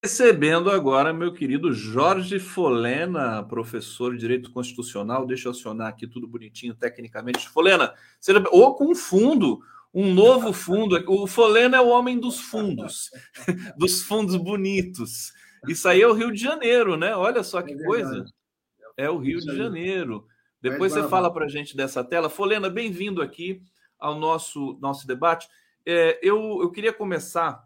Recebendo agora meu querido Jorge Folena, professor de Direito Constitucional. Deixa eu acionar aqui tudo bonitinho tecnicamente. Folena, seja... ou com fundo, um novo fundo. O Folena é o homem dos fundos, [laughs] dos fundos bonitos. Isso aí é o Rio de Janeiro, né? Olha só que É coisa. verdade. É o Rio de Janeiro. Depois você fala para a gente dessa tela. Folena, bem-vindo aqui ao nosso, nosso debate. É, eu, eu queria começar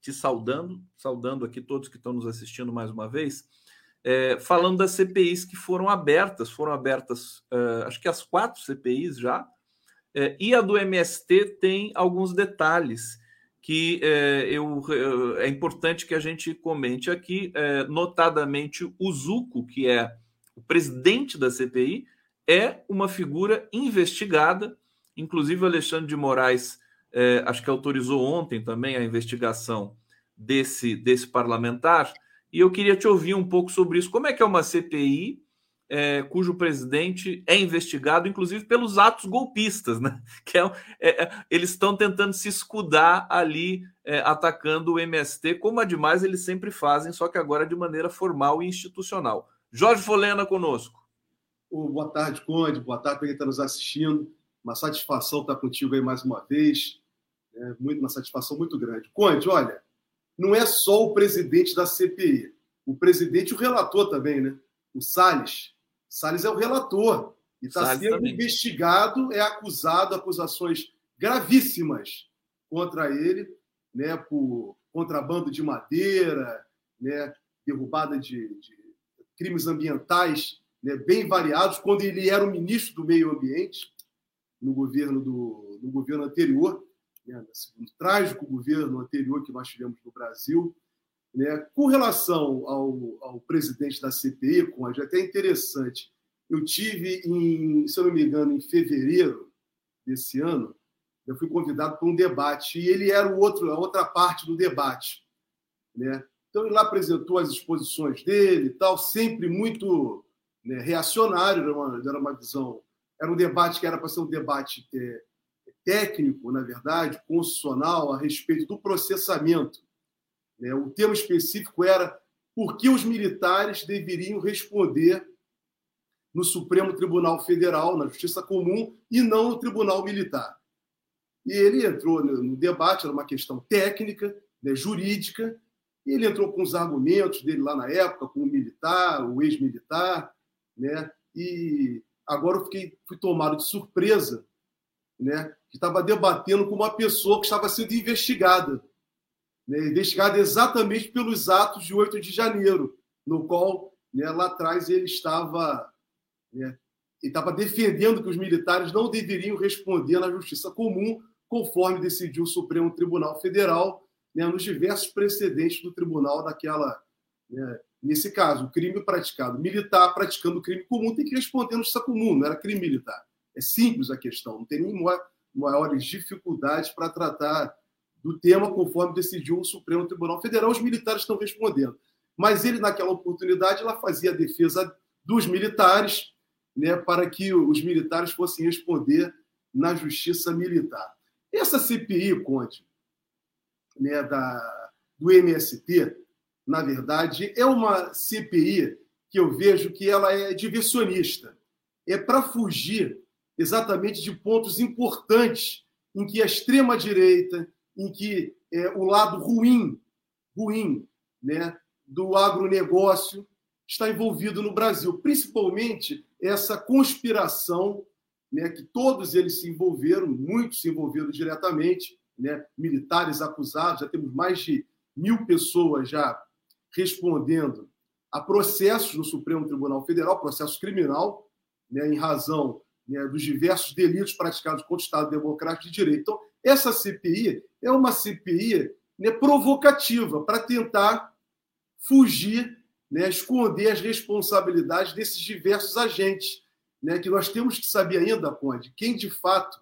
te saudando, saudando aqui todos que estão nos assistindo mais uma vez, é, falando das CPIs que foram abertas, foram abertas, é, acho que as quatro CPIs já, é, e a do MST tem alguns detalhes que é, eu, é, é importante que a gente comente aqui, é, notadamente o Zuco, que é o presidente da CPI, é uma figura investigada, inclusive Alexandre de Moraes é, acho que autorizou ontem também a investigação desse, desse parlamentar, e eu queria te ouvir um pouco sobre isso. Como é que é uma CPI é, cujo presidente é investigado, inclusive pelos atos golpistas, né? [laughs] Que é, é, eles estão tentando se escudar ali, é, atacando o MST, como ademais eles sempre fazem, só que agora de maneira formal e institucional. Jorge Folena conosco. Ô, boa tarde, Conde. Boa tarde para quem está nos assistindo. Uma satisfação estar contigo aí mais uma vez. É muito, uma satisfação muito grande. Conde, olha, não é só o presidente da CPI. O presidente e o relator também, né? O Salles. Salles é o relator. E está sendo também. investigado, é acusado, acusações gravíssimas contra ele, né, por contrabando de madeira, né, derrubada de, de crimes ambientais né, bem variados, quando ele era o ministro do Meio Ambiente no governo, do, no governo anterior, né, no trágico governo anterior que nós tivemos no Brasil. Né, com relação ao, ao presidente da CPI, Conde, é até interessante, eu tive, em, se eu não me engano, em fevereiro desse ano, eu fui convidado para um debate, e ele era o outro, a outra parte do debate. Né? Então, ele lá apresentou as exposições dele e tal, sempre muito né, reacionário, era uma, era uma visão. Era um debate que era para ser um debate é, técnico, na verdade, constitucional, a respeito do processamento. Né? O tema específico era por que os militares deveriam responder no Supremo Tribunal Federal, na Justiça Comum, e não no Tribunal Militar. E ele entrou no debate, era uma questão técnica, né, jurídica, e ele entrou com os argumentos dele lá na época, com o militar, o ex-militar, né? E agora eu fiquei, fui tomado de surpresa, né? Que estava debatendo com uma pessoa que estava sendo investigada, né? investigada exatamente pelos atos de 8 de janeiro, no qual né, lá atrás ele estava né, estava defendendo que os militares não deveriam responder na justiça comum conforme decidiu o Supremo Tribunal Federal, né, nos diversos precedentes do tribunal daquela. Né, nesse caso, o crime praticado militar praticando crime comum tem que responder na justiça comum, não era crime militar. É simples a questão, não tem nem maiores dificuldades para tratar do tema conforme decidiu o Supremo Tribunal Federal. Os militares estão respondendo. Mas ele, naquela oportunidade, ela fazia a defesa dos militares né, para que os militares fossem responder na justiça militar. Essa CPI, Conte, né, da, do MST, na verdade, é uma CPI que eu vejo que ela é diversionista. É para fugir exatamente de pontos importantes em que a extrema-direita, em que é, o lado ruim, ruim né, do agronegócio está envolvido no Brasil, principalmente essa conspiração né, que todos eles se envolveram, muitos se envolveram diretamente, né, militares acusados, já temos mais de mil pessoas já respondendo a processos no Supremo Tribunal Federal, processo criminal, né, em razão né, dos diversos delitos praticados contra o Estado Democrático de Direito. Então, essa CPI é uma CPI né, provocativa para tentar fugir, né, esconder as responsabilidades desses diversos agentes né, que nós temos que saber ainda, Conde, quem de fato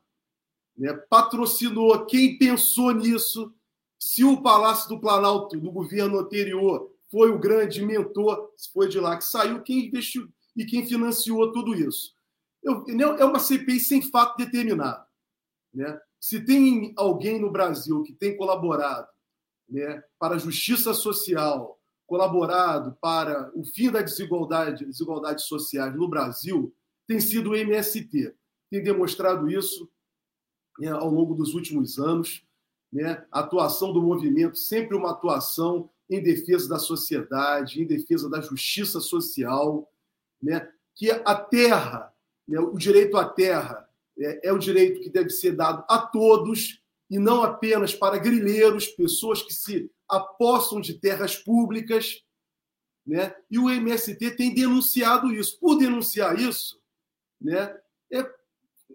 né, patrocinou, quem pensou nisso, se o Palácio do Planalto do governo anterior foi o grande mentor, se foi de lá que saiu, quem investiu e quem financiou tudo isso. Eu, é uma CPI sem fato determinado. Né? Se tem alguém no Brasil que tem colaborado né, para a justiça social, colaborado para o fim da desigualdade, desigualdades sociais no Brasil, tem sido o MST. Tem demonstrado isso né, ao longo dos últimos anos. Né? A atuação do movimento, sempre uma atuação em defesa da sociedade, em defesa da justiça social, né? que a terra, né, o direito à terra, é, é o direito que deve ser dado a todos e não apenas para grileiros, pessoas que se apossam de terras públicas. Né? E o MST tem denunciado isso. Por denunciar isso, né, é,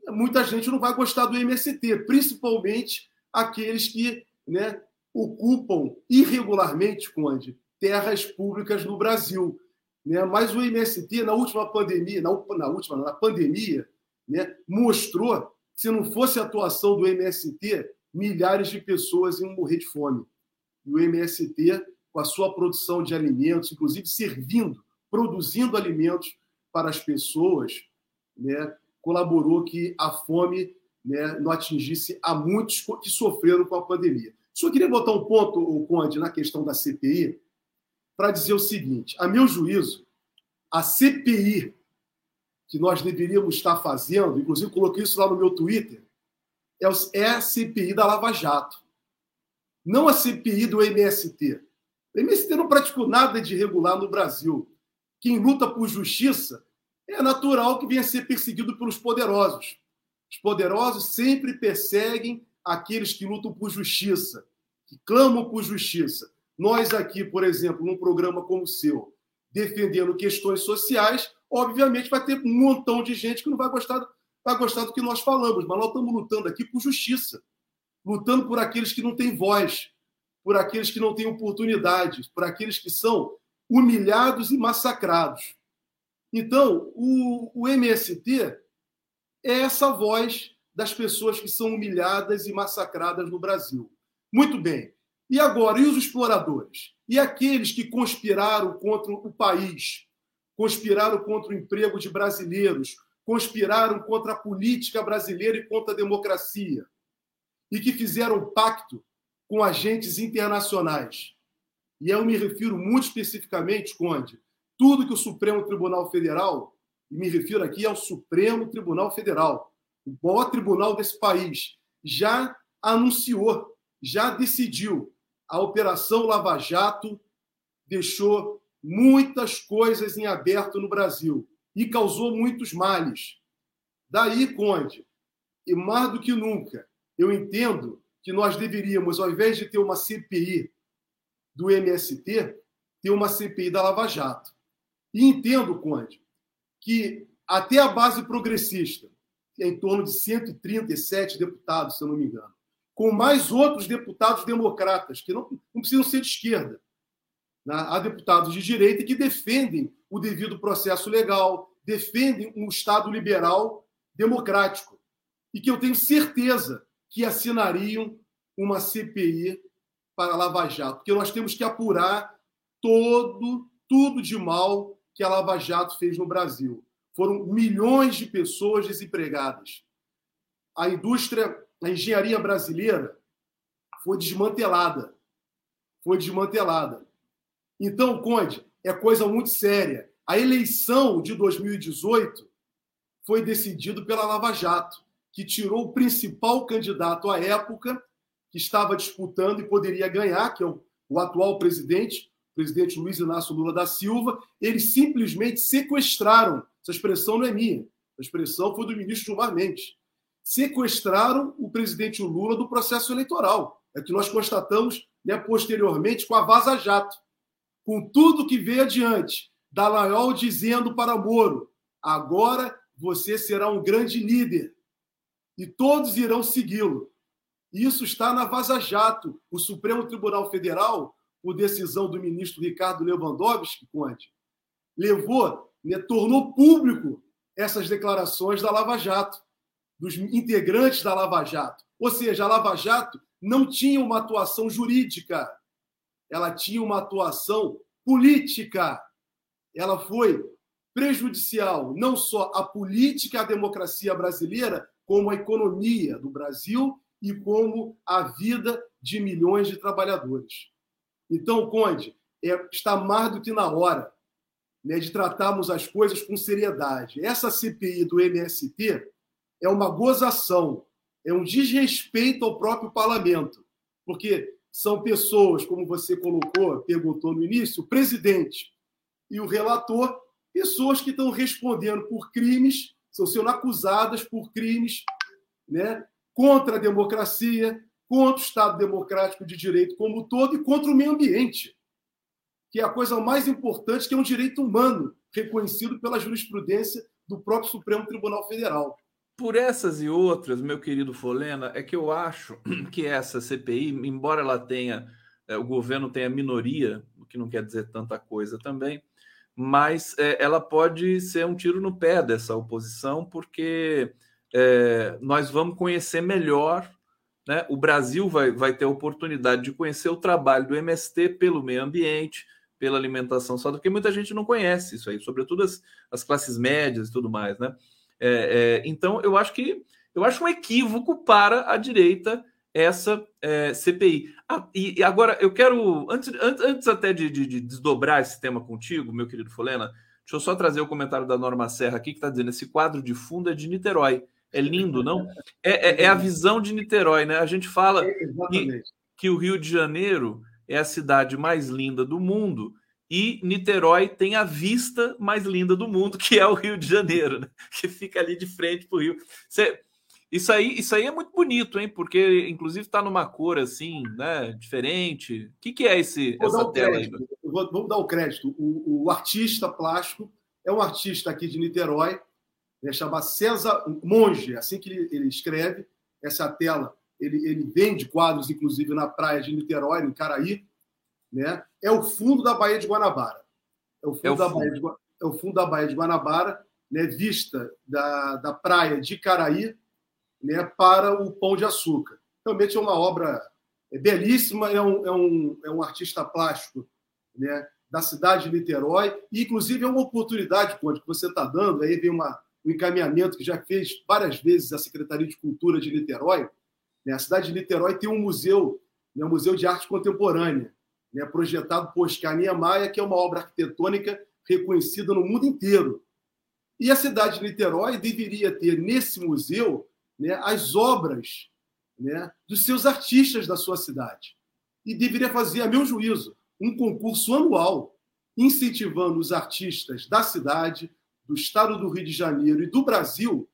muita gente não vai gostar do MST, principalmente aqueles que né, ocupam irregularmente, Conde, terras públicas no Brasil. Né? Mas o MST, na última pandemia, na, na última, na pandemia, né, mostrou se não fosse a atuação do MST, milhares de pessoas iam morrer de fome. E o MST, com a sua produção de alimentos, inclusive servindo, produzindo alimentos para as pessoas, né, colaborou que a fome né, não atingisse a muitos que sofreram com a pandemia. Só queria botar um ponto, Conde, na questão da CPI, para dizer o seguinte: a meu juízo, a CPI que nós deveríamos estar fazendo, inclusive coloquei isso lá no meu Twitter, é, é a CPI da Lava Jato, não a CPI do MST. O MST não praticou nada de irregular no Brasil. Quem luta por justiça é natural que venha a ser perseguido pelos poderosos. Os poderosos sempre perseguem aqueles que lutam por justiça, que clamam por justiça. Nós aqui, por exemplo, num programa como o seu, defendendo questões sociais, obviamente vai ter um montão de gente que não vai gostar, vai gostar do que nós falamos, mas nós estamos lutando aqui por justiça, lutando por aqueles que não têm voz, por aqueles que não têm oportunidades, por aqueles que são humilhados e massacrados. Então, o, o MST é essa voz das pessoas que são humilhadas e massacradas no Brasil. Muito bem. E agora, e os exploradores? E aqueles que conspiraram contra o país, conspiraram contra o emprego de brasileiros, conspiraram contra a política brasileira e contra a democracia, e que fizeram pacto com agentes internacionais. E eu me refiro muito especificamente, Conde, tudo que o Supremo Tribunal Federal, e me refiro aqui ao Supremo Tribunal Federal, o maior tribunal desse país, já anunciou, já decidiu. A Operação Lava Jato deixou muitas coisas em aberto no Brasil e causou muitos males. Daí, Conde, e mais do que nunca, eu entendo que nós deveríamos, ao invés de ter uma CPI do MST, ter uma CPI da Lava Jato. E entendo, Conde, que até a base progressista, que é em torno de 137 deputados, se eu não me engano, com mais outros deputados democratas, que não, não precisam ser de esquerda. Né? Há deputados de direita que defendem o devido processo legal, defendem um Estado liberal democrático. E que eu tenho certeza que assinariam uma CPI para Lava Jato, porque nós temos que apurar todo tudo de mal que a Lava Jato fez no Brasil. Foram milhões de pessoas desempregadas. A indústria, a engenharia brasileira foi desmantelada. Foi desmantelada. Então, Conde, é coisa muito séria. A eleição de 2018 foi decidida pela Lava Jato que tirou o principal candidato à época, que estava disputando e poderia ganhar, que é o, o atual presidente, o presidente Luiz Inácio Lula da Silva, eles simplesmente sequestraram, essa expressão não é minha, a expressão foi do ministro Gilmar Mendes, sequestraram o presidente Lula do processo eleitoral. É que nós constatamos né, posteriormente com a Vaza Jato, com tudo que veio adiante. Dallagnol dizendo para Moro: agora você será um grande líder e todos irão segui-lo. Isso está na Vaza Jato. O Supremo Tribunal Federal, por decisão do ministro Ricardo Lewandowski, Conde, levou, né, tornou público essas declarações da Lava Jato, dos integrantes da Lava Jato. Ou seja, a Lava Jato não tinha uma atuação jurídica, ela tinha uma atuação política. Ela foi prejudicial não só à política e à democracia brasileira, como a economia do Brasil e como a vida de milhões de trabalhadores. Então, Conde, é, está mais do que na hora né, de tratarmos as coisas com seriedade. Essa CPI do MST é uma gozação, é um desrespeito ao próprio parlamento, porque são pessoas, como você colocou, perguntou no início, o presidente e o relator, pessoas que estão respondendo por crimes estão sendo acusadas por crimes né, contra a democracia, contra o Estado democrático de direito como um todo e contra o meio ambiente, que é a coisa mais importante, que é um direito humano reconhecido pela jurisprudência do próprio Supremo Tribunal Federal. Por essas e outras, meu querido Folena, é que eu acho [clears throat] que essa CPI, embora ela tenha, é, o governo tenha minoria, o que não quer dizer tanta coisa também, mas é, ela pode ser um tiro no pé dessa oposição, porque é, nós vamos conhecer melhor. Né? O Brasil vai, vai ter a oportunidade de conhecer o trabalho do MST pelo meio ambiente, pela alimentação saudável, porque muita gente não conhece isso aí, sobretudo as, as classes médias e tudo mais. Né? É, é então, eu acho que eu acho um equívoco para a direita essa é, CPI. Ah, e, e, agora eu quero, antes, antes, antes até de, de, de, desdobrar esse tema contigo, meu querido Folena, deixa eu só trazer o comentário da Norma Serra aqui, que está dizendo: esse quadro de fundo é de Niterói. É lindo, não? É, é, é a visão de Niterói, né? A gente fala que, que o Rio de Janeiro é a cidade mais linda do mundo e Niterói tem a vista mais linda do mundo, [laughs] que é o Rio de Janeiro, né? que fica ali de frente para o Rio. Você Isso aí, isso aí é muito bonito, hein? Porque, inclusive, está numa cor assim, né? Diferente. O que, que é esse, vou essa tela aí? Vou, vamos dar o crédito. O, o, artista plástico é um artista aqui de Niterói, né, chamado César Monge, assim que ele, ele escreve. Essa tela, ele, ele vende quadros, inclusive, na praia de Niterói, em Caraí. Né? É o fundo da Baía de Guanabara. É o fundo, é o da, fundo. Baía de, é o fundo da Baía de Guanabara, né? vista da, da praia de Caraí né, para o Pão de Açúcar. Realmente é uma obra é belíssima, é um, é, um, é um artista plástico né, da cidade de Niterói, e inclusive é uma oportunidade, Conde, que você está dando, aí vem uma, um encaminhamento que já fez várias vezes a Secretaria de Cultura de Niterói. Né, a cidade de Niterói tem um museu, né, um museu de arte contemporânea, né, projetado por Oscar Niemeyer, que é uma obra arquitetônica reconhecida no mundo inteiro. E a cidade de Niterói deveria ter nesse museu né, as obras né, dos seus artistas da sua cidade. E deveria fazer, a meu juízo, um concurso anual incentivando os artistas da cidade, do estado do Rio de Janeiro e do Brasil,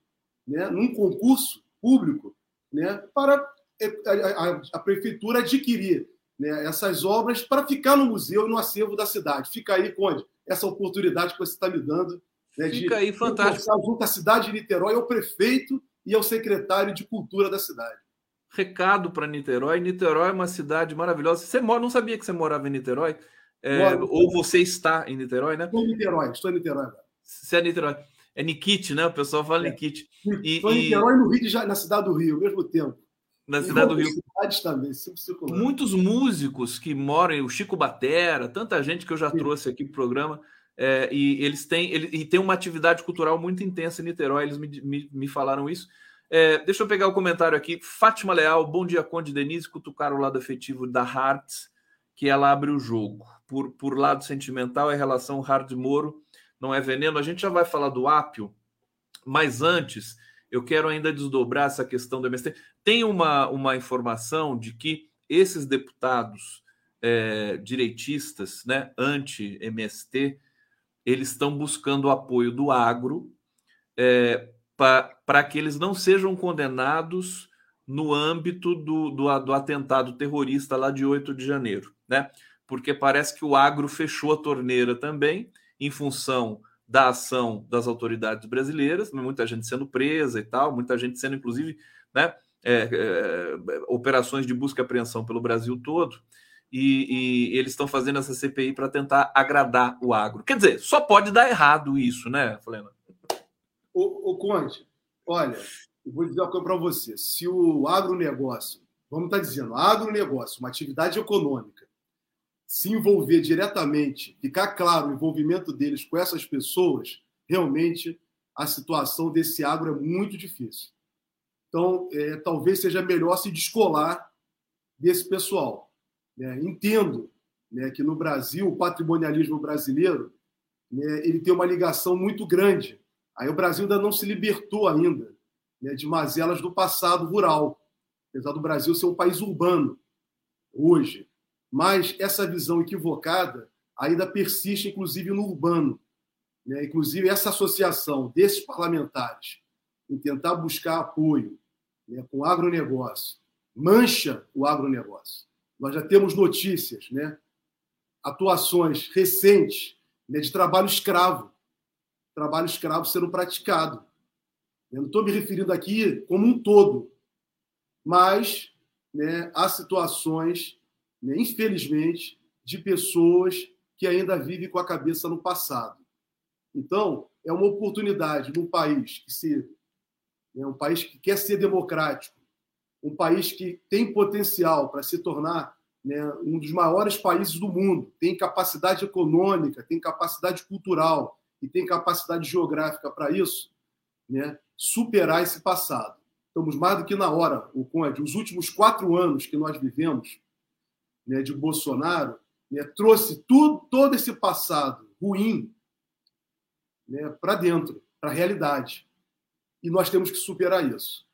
né, num concurso público, né, para a, a, a prefeitura adquirir né, essas obras para ficar no museu e no acervo da cidade. Fica aí, Conde, essa oportunidade que você está me dando. Né, Fica de aí, fantástico. Junto à cidade de Niterói, ao prefeito e ao secretário de Cultura da cidade. Recado para Niterói. Niterói é uma cidade maravilhosa. Você mora, não sabia que você morava em Niterói? É, ou você está em Niterói, né? Estou em Niterói, estou em Niterói agora. Você é Niterói. É Nikit, né? O pessoal fala é. Nikit. Estou em Niterói e no Rio de na cidade do Rio, ao mesmo tempo. Na cidade do Rio. Também, Muitos músicos que moram, o Chico Batera, tanta gente que eu já Sim. trouxe aqui para o programa, é, e eles têm ele, e tem uma atividade cultural muito intensa em Niterói, eles me, me, me falaram isso. É, deixa eu pegar o comentário aqui. Fátima Leal, bom dia, Conde Denise, cutucar o lado afetivo da Hearts, que ela abre o jogo. Por, por lado sentimental, é relação Hard-Moro, não é veneno. A gente já vai falar do Ápio, mas antes, eu quero ainda desdobrar essa questão do MST. Tem uma, uma informação de que esses deputados é, direitistas, né, anti-MST, eles estão buscando o apoio do agro é, para que eles não sejam condenados no âmbito do, do, do, atentado terrorista lá de 8 de janeiro, né? Porque parece que o agro fechou a torneira também, em função da ação das autoridades brasileiras, muita gente sendo presa e tal, muita gente sendo, inclusive, né, é, é, operações de busca e apreensão pelo Brasil todo e, e eles estão fazendo essa CPI para tentar agradar o agro. Quer dizer, só pode dar errado isso, né, Flena? O, o Conde, olha, eu vou dizer uma coisa para você. Se o agronegócio, vamos estar tá dizendo, agronegócio, uma atividade econômica, se envolver diretamente, ficar claro o envolvimento deles com essas pessoas, realmente a situação desse agro é muito difícil. Então, é, talvez seja melhor se descolar desse pessoal. Né? Entendo né, que no Brasil, o patrimonialismo brasileiro né, ele tem uma ligação muito grande. Aí o Brasil ainda não se libertou ainda né, de mazelas do passado rural, apesar do Brasil ser um país urbano hoje. Mas essa visão equivocada ainda persiste, inclusive no urbano. Né? Inclusive essa associação desses parlamentares em tentar buscar apoio né, com o agronegócio mancha o agronegócio. Nós já temos notícias, né? atuações recentes né, de trabalho escravo, trabalho escravo sendo praticado. Eu não estou me referindo aqui como um todo, mas né, há situações, né, infelizmente, de pessoas que ainda vivem com a cabeça no passado. Então, é uma oportunidade num país que se é um país que quer ser democrático, um país que tem potencial para se tornar né, um dos maiores países do mundo, tem capacidade econômica, tem capacidade cultural e tem capacidade geográfica para isso, né, superar esse passado. Estamos mais do que na hora, o Conde. Os últimos quatro anos que nós vivemos né, de Bolsonaro né, trouxe tudo, todo esse passado ruim né, para dentro, para a realidade. E nós temos que superar isso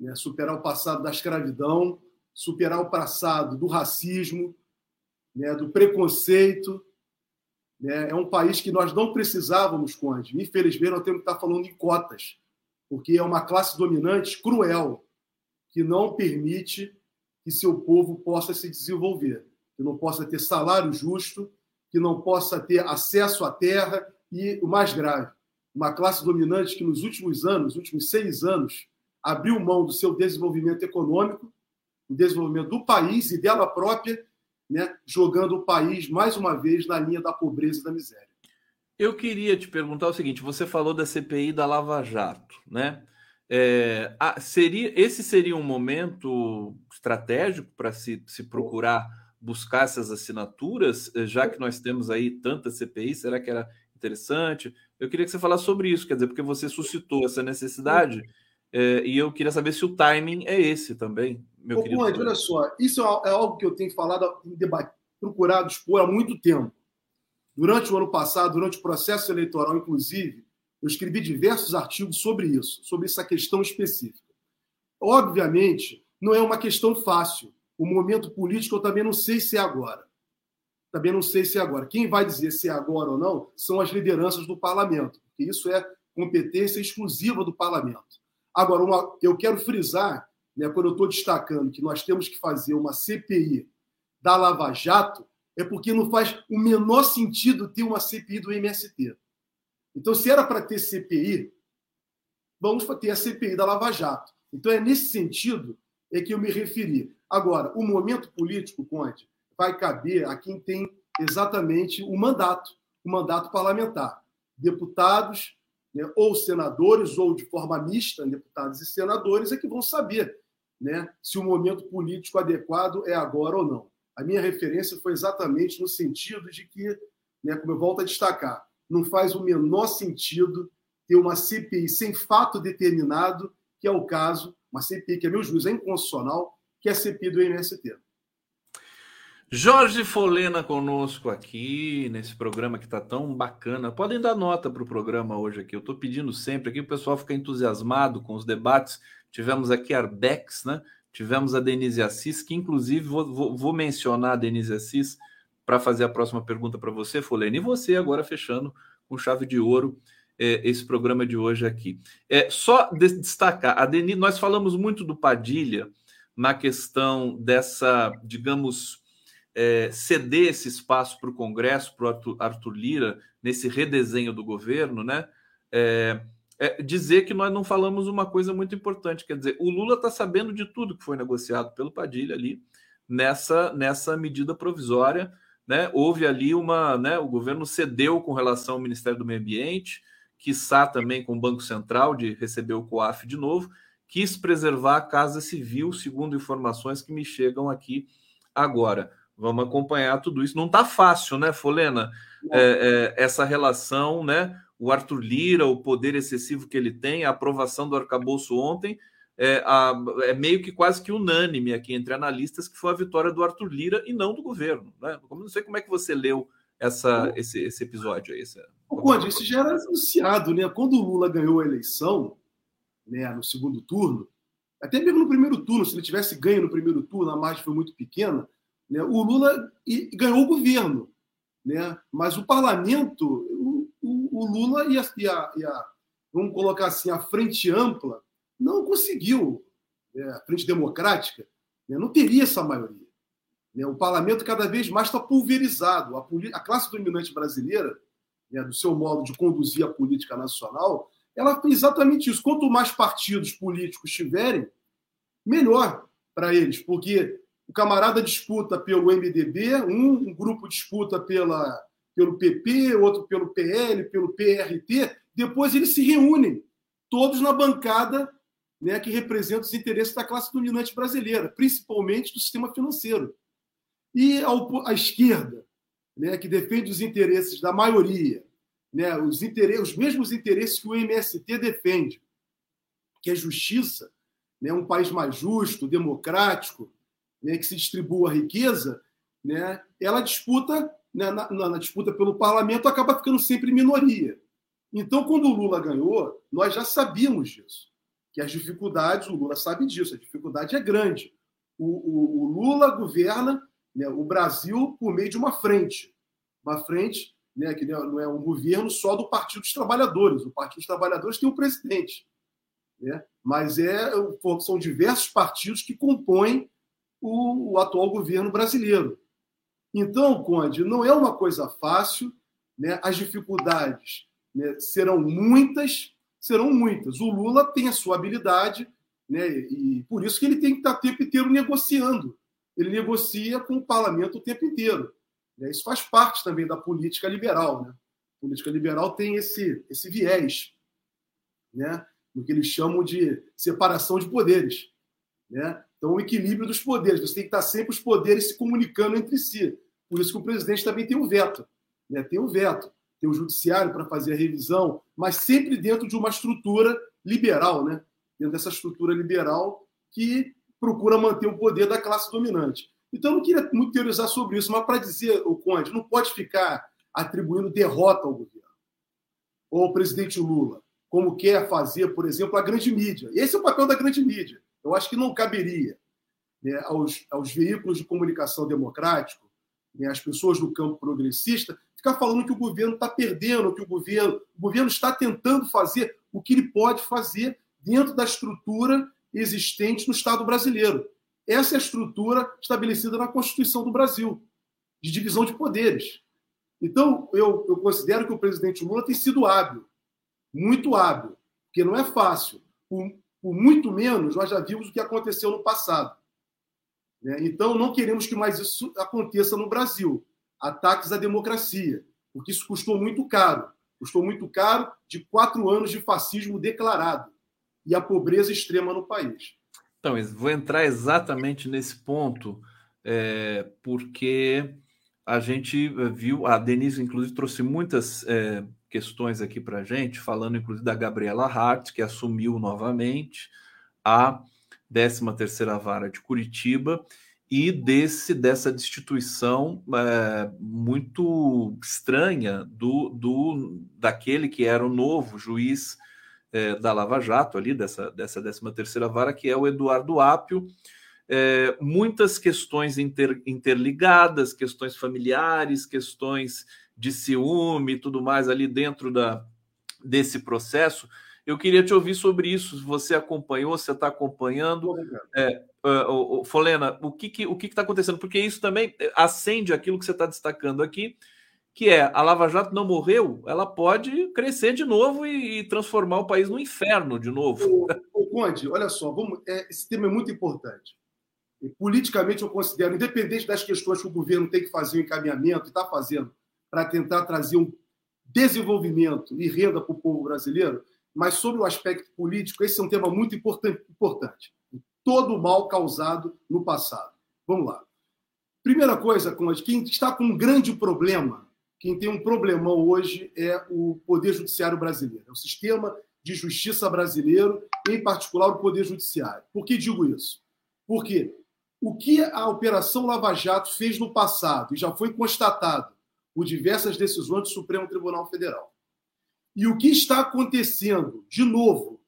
né? superar o passado da escravidão, superar o passado do racismo, né? do preconceito. Né? É um país que nós não precisávamos, Conde. Infelizmente, nós temos que estar falando em cotas. porque é uma classe dominante cruel, que não permite que seu povo possa se desenvolver, que não possa ter salário justo, que não possa ter acesso à terra e, o mais grave, uma classe dominante que nos últimos anos, últimos seis anos, abriu mão do seu desenvolvimento econômico, o desenvolvimento do país e dela própria, né, jogando o país mais uma vez na linha da pobreza e da miséria. Eu queria te perguntar o seguinte: você falou da CPI da Lava Jato, né? É, seria, esse seria um momento estratégico para se, se procurar buscar essas assinaturas, eh, já que nós temos aí tanta CPI, será que era interessante? Eu queria que você falasse sobre isso, quer dizer, porque você suscitou essa necessidade é, e eu queria saber se o timing é esse também, meu Ô, querido. olha só, isso é, é algo que eu tenho falado, debate, procurado expor há muito tempo. Durante o ano passado, durante o processo eleitoral, inclusive, eu escrevi diversos artigos sobre isso, sobre essa questão específica. Obviamente, não é uma questão fácil. O momento político eu também não sei se é agora. Também não sei se é agora. Quem vai dizer se é agora ou não são as lideranças do parlamento, porque isso é competência exclusiva do parlamento. Agora, uma, eu quero frisar, né, quando eu estou destacando que nós temos que fazer uma CPI da Lava Jato, é porque não faz o menor sentido ter uma CPI do MST. Então, se era para ter CPI, vamos ter a CPI da Lava Jato. Então, é nesse sentido é que eu me referi. Agora, o momento político, Conte, vai caber a quem tem exatamente o mandato, o mandato parlamentar. Deputados, né, ou senadores, ou de forma mista, deputados e senadores, é que vão saber né, se o momento político adequado é agora ou não. A minha referência foi exatamente no sentido de que, né, como eu volto a destacar, não faz o menor sentido ter uma CPI sem fato determinado, que é o caso, uma CPI que, a meu juízo, é inconstitucional, que é a CPI do MST. Jorge Folena conosco aqui nesse programa que está tão bacana. Podem dar nota para o programa hoje aqui. Eu estou pedindo sempre aqui o pessoal fica entusiasmado com os debates. Tivemos aqui Arbex, né? Tivemos a Denise Assis, que inclusive vou, vou, vou mencionar a Denise Assis para fazer a próxima pergunta para você, Folena. E você agora fechando com chave de ouro é, esse programa de hoje aqui. É só destacar, a Denise, nós falamos muito do Padilha na questão dessa, digamos, é, ceder esse espaço para o Congresso, para o Arthur, Lira, nesse redesenho do governo, né? É, é dizer que nós não falamos uma coisa muito importante, quer dizer, o Lula está sabendo de tudo que foi negociado pelo Padilha ali nessa, nessa medida provisória, né? Houve ali uma, né? O governo cedeu com relação ao Ministério do Meio Ambiente, quiçá também com o Banco Central de receber o COAF de novo, quis preservar a Casa Civil, segundo informações que me chegam aqui agora. Vamos acompanhar tudo isso. Não está fácil, né, Folena? É, é, essa relação, né? O Arthur Lira, o poder excessivo que ele tem, a aprovação do arcabouço ontem, é, a, é, meio que quase que unânime aqui entre analistas que foi a vitória do Arthur Lira e não do governo. Né? Não sei como é que você leu essa, esse, esse episódio aí. Essa... Conde, isso já era anunciado, né? Quando o Lula ganhou a eleição, né, no segundo turno, até mesmo no primeiro turno, se ele tivesse ganho no primeiro turno, a margem foi muito pequena, né? O Lula ganhou o governo, né? mas o parlamento, o, o, o Lula e a, e, a, e a, vamos colocar assim, a frente ampla, não conseguiu, né? a frente democrática, né? não teria essa maioria. Né? O parlamento cada vez mais está pulverizado. A, a, classe dominante brasileira, né? do seu modo de conduzir a política nacional, ela fez exatamente isso. Quanto mais partidos políticos tiverem, melhor para eles, porque o camarada disputa pelo MDB, um, um grupo disputa pela, pelo PP, outro pelo PL, pelo PRT, depois eles se reúnem, todos na bancada né, que representa os interesses da classe dominante brasileira, principalmente do sistema financeiro. E a, esquerda, né, que defende os interesses da maioria, né, os, interesses, os mesmos interesses que o MST defende, que é justiça, né, um país mais justo, democrático, né, que se distribua a riqueza, né, ela disputa, né, na, na, disputa pelo parlamento, acaba ficando sempre minoria. Então, quando o Lula ganhou, nós já sabíamos disso, que as dificuldades, o Lula sabe disso, a dificuldade é grande. O, o, o Lula governa né, o Brasil por meio de uma frente, uma frente né, que não é um governo só do Partido dos Trabalhadores. O Partido dos Trabalhadores tem um presidente. né? mas é, são diversos partidos que compõem o, o atual governo brasileiro. Então, Conde, não é uma coisa fácil, né? as dificuldades né, serão muitas, serão muitas. O Lula tem a sua habilidade, né, e por isso que ele tem que estar o tempo inteiro negociando. Ele negocia com o parlamento o tempo inteiro. Né? Isso faz parte também da política liberal. Né? A política liberal tem esse, esse viés, né? no que eles chamam de separação de poderes. Né? Então, o equilíbrio dos poderes. Você tem que estar sempre os poderes se comunicando entre si. Por isso que o presidente também tem o veto. Né? Tem o veto, tem o judiciário para fazer a revisão, mas sempre dentro de uma estrutura liberal, né? dentro dessa estrutura liberal que procura manter o poder da classe dominante. Então, eu não queria muito teorizar sobre isso, mas para dizer, o Conde, não pode ficar atribuindo derrota ao governo ou ao presidente Lula, como quer fazer, por exemplo, a grande mídia. Esse é o papel da grande mídia. Eu acho que não caberia né, aos, aos veículos de comunicação democrático, né, às pessoas do campo progressista, ficar falando que o governo está perdendo, que o governo, o governo está tentando fazer o que ele pode fazer dentro da estrutura existente no Estado brasileiro. Essa é a estrutura estabelecida na Constituição do Brasil, de divisão de poderes. Então, eu, eu considero que o presidente Lula tem sido hábil, muito hábil, porque não é fácil. Por, por muito menos, nós já vimos o que aconteceu no passado. Né? Então, não queremos que mais isso aconteça no Brasil ataques à democracia, porque isso custou muito caro. Custou muito caro de quatro anos de fascismo declarado e a pobreza extrema no país. Então, vou entrar exatamente nesse ponto, é, porque a gente viu, a Denise, inclusive, trouxe muitas é, questões aqui para a gente, falando inclusive da Gabriela Hart, que assumiu novamente a 13ª Vara de Curitiba, e desse dessa destituição é, muito estranha do, do daquele que era o novo juiz é, da Lava Jato ali dessa dessa 13 terceira vara que é o Eduardo Apio. É, muitas questões inter, interligadas questões familiares questões de ciúme e tudo mais ali dentro da desse processo eu queria te ouvir sobre isso. Você acompanhou, você está acompanhando. É, uh, uh, Folena, o que está que, o que que tá acontecendo? Porque isso também acende aquilo que você está destacando aqui, que é a Lava Jato não morreu, ela pode crescer de novo e, e transformar o país no inferno de novo. O Conde, olha só, vamos, é, esse tema é muito importante. E, politicamente, eu considero, independente das questões que o governo tem que fazer o encaminhamento e está fazendo para tentar trazer um desenvolvimento e renda para o povo brasileiro, mas sobre o aspecto político, esse é um tema muito importante. Todo o mal causado no passado. Vamos lá. Primeira coisa, quem está com um grande problema, quem tem um problemão hoje é o Poder Judiciário brasileiro, é o sistema de justiça brasileiro, em particular o Poder Judiciário. Por que digo isso? Porque o que a Operação Lava Jato fez no passado, e já foi constatado por diversas decisões do Supremo Tribunal Federal, e o que está acontecendo, de novo,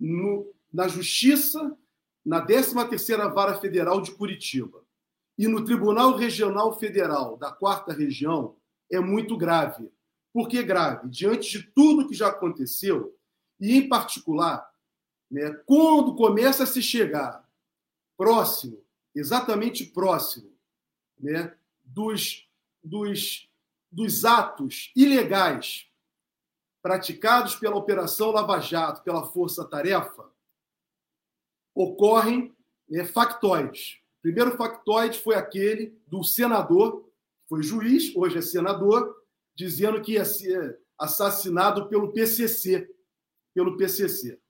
no, na Justiça, na 13ª Vara Federal de Curitiba e no Tribunal Regional Federal da Quarta Região, é muito grave. Por que grave? Diante de tudo que já aconteceu, e em particular, né, quando começa a se chegar próximo, exatamente próximo, né, dos, dos, dos atos ilegais praticados pela Operação Lava Jato, pela Força Tarefa, ocorrem é, factoides. O primeiro factoide foi aquele do senador, foi juiz, hoje é senador, dizendo que ia ser assassinado pelo PCC, pelo PCC,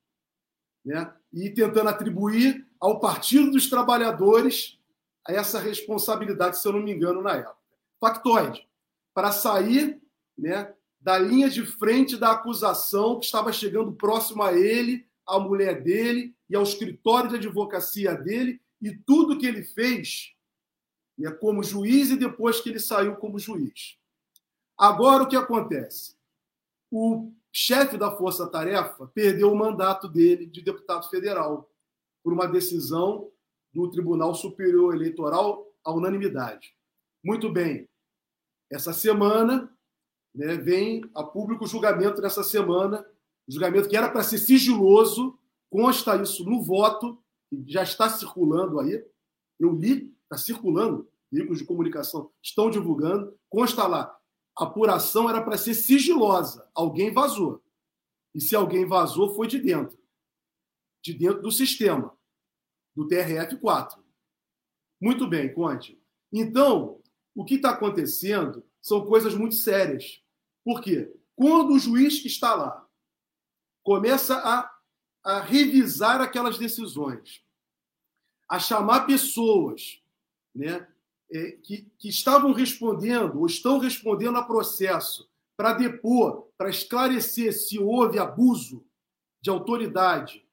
né? E tentando atribuir ao Partido dos Trabalhadores essa responsabilidade, se eu não me engano, na época. Factoide, para sair, né, da linha de frente da acusação que estava chegando próximo a ele, à mulher dele e ao escritório de advocacia dele e tudo que ele fez né, como juiz e depois que ele saiu como juiz. Agora o que acontece? O chefe da Força Tarefa perdeu o mandato dele de deputado federal por uma decisão do Tribunal Superior Eleitoral à unanimidade. Muito bem. Essa semana né, vem a público julgamento nessa semana julgamento que era para ser sigiloso, consta isso no voto, já está circulando aí. Eu li, está circulando, veículos de comunicação estão divulgando, consta lá. A apuração era para ser sigilosa, alguém vazou. E se alguém vazou, foi de dentro. De dentro do sistema, do TRF4. Muito bem, Conte. Então, o que está acontecendo são coisas muito sérias. Por quê? Quando o juiz que está lá começa a, a revisar aquelas decisões, a chamar pessoas né, é, que, que estavam respondendo ou estão respondendo a processo para depor, para esclarecer se houve abuso de autoridade,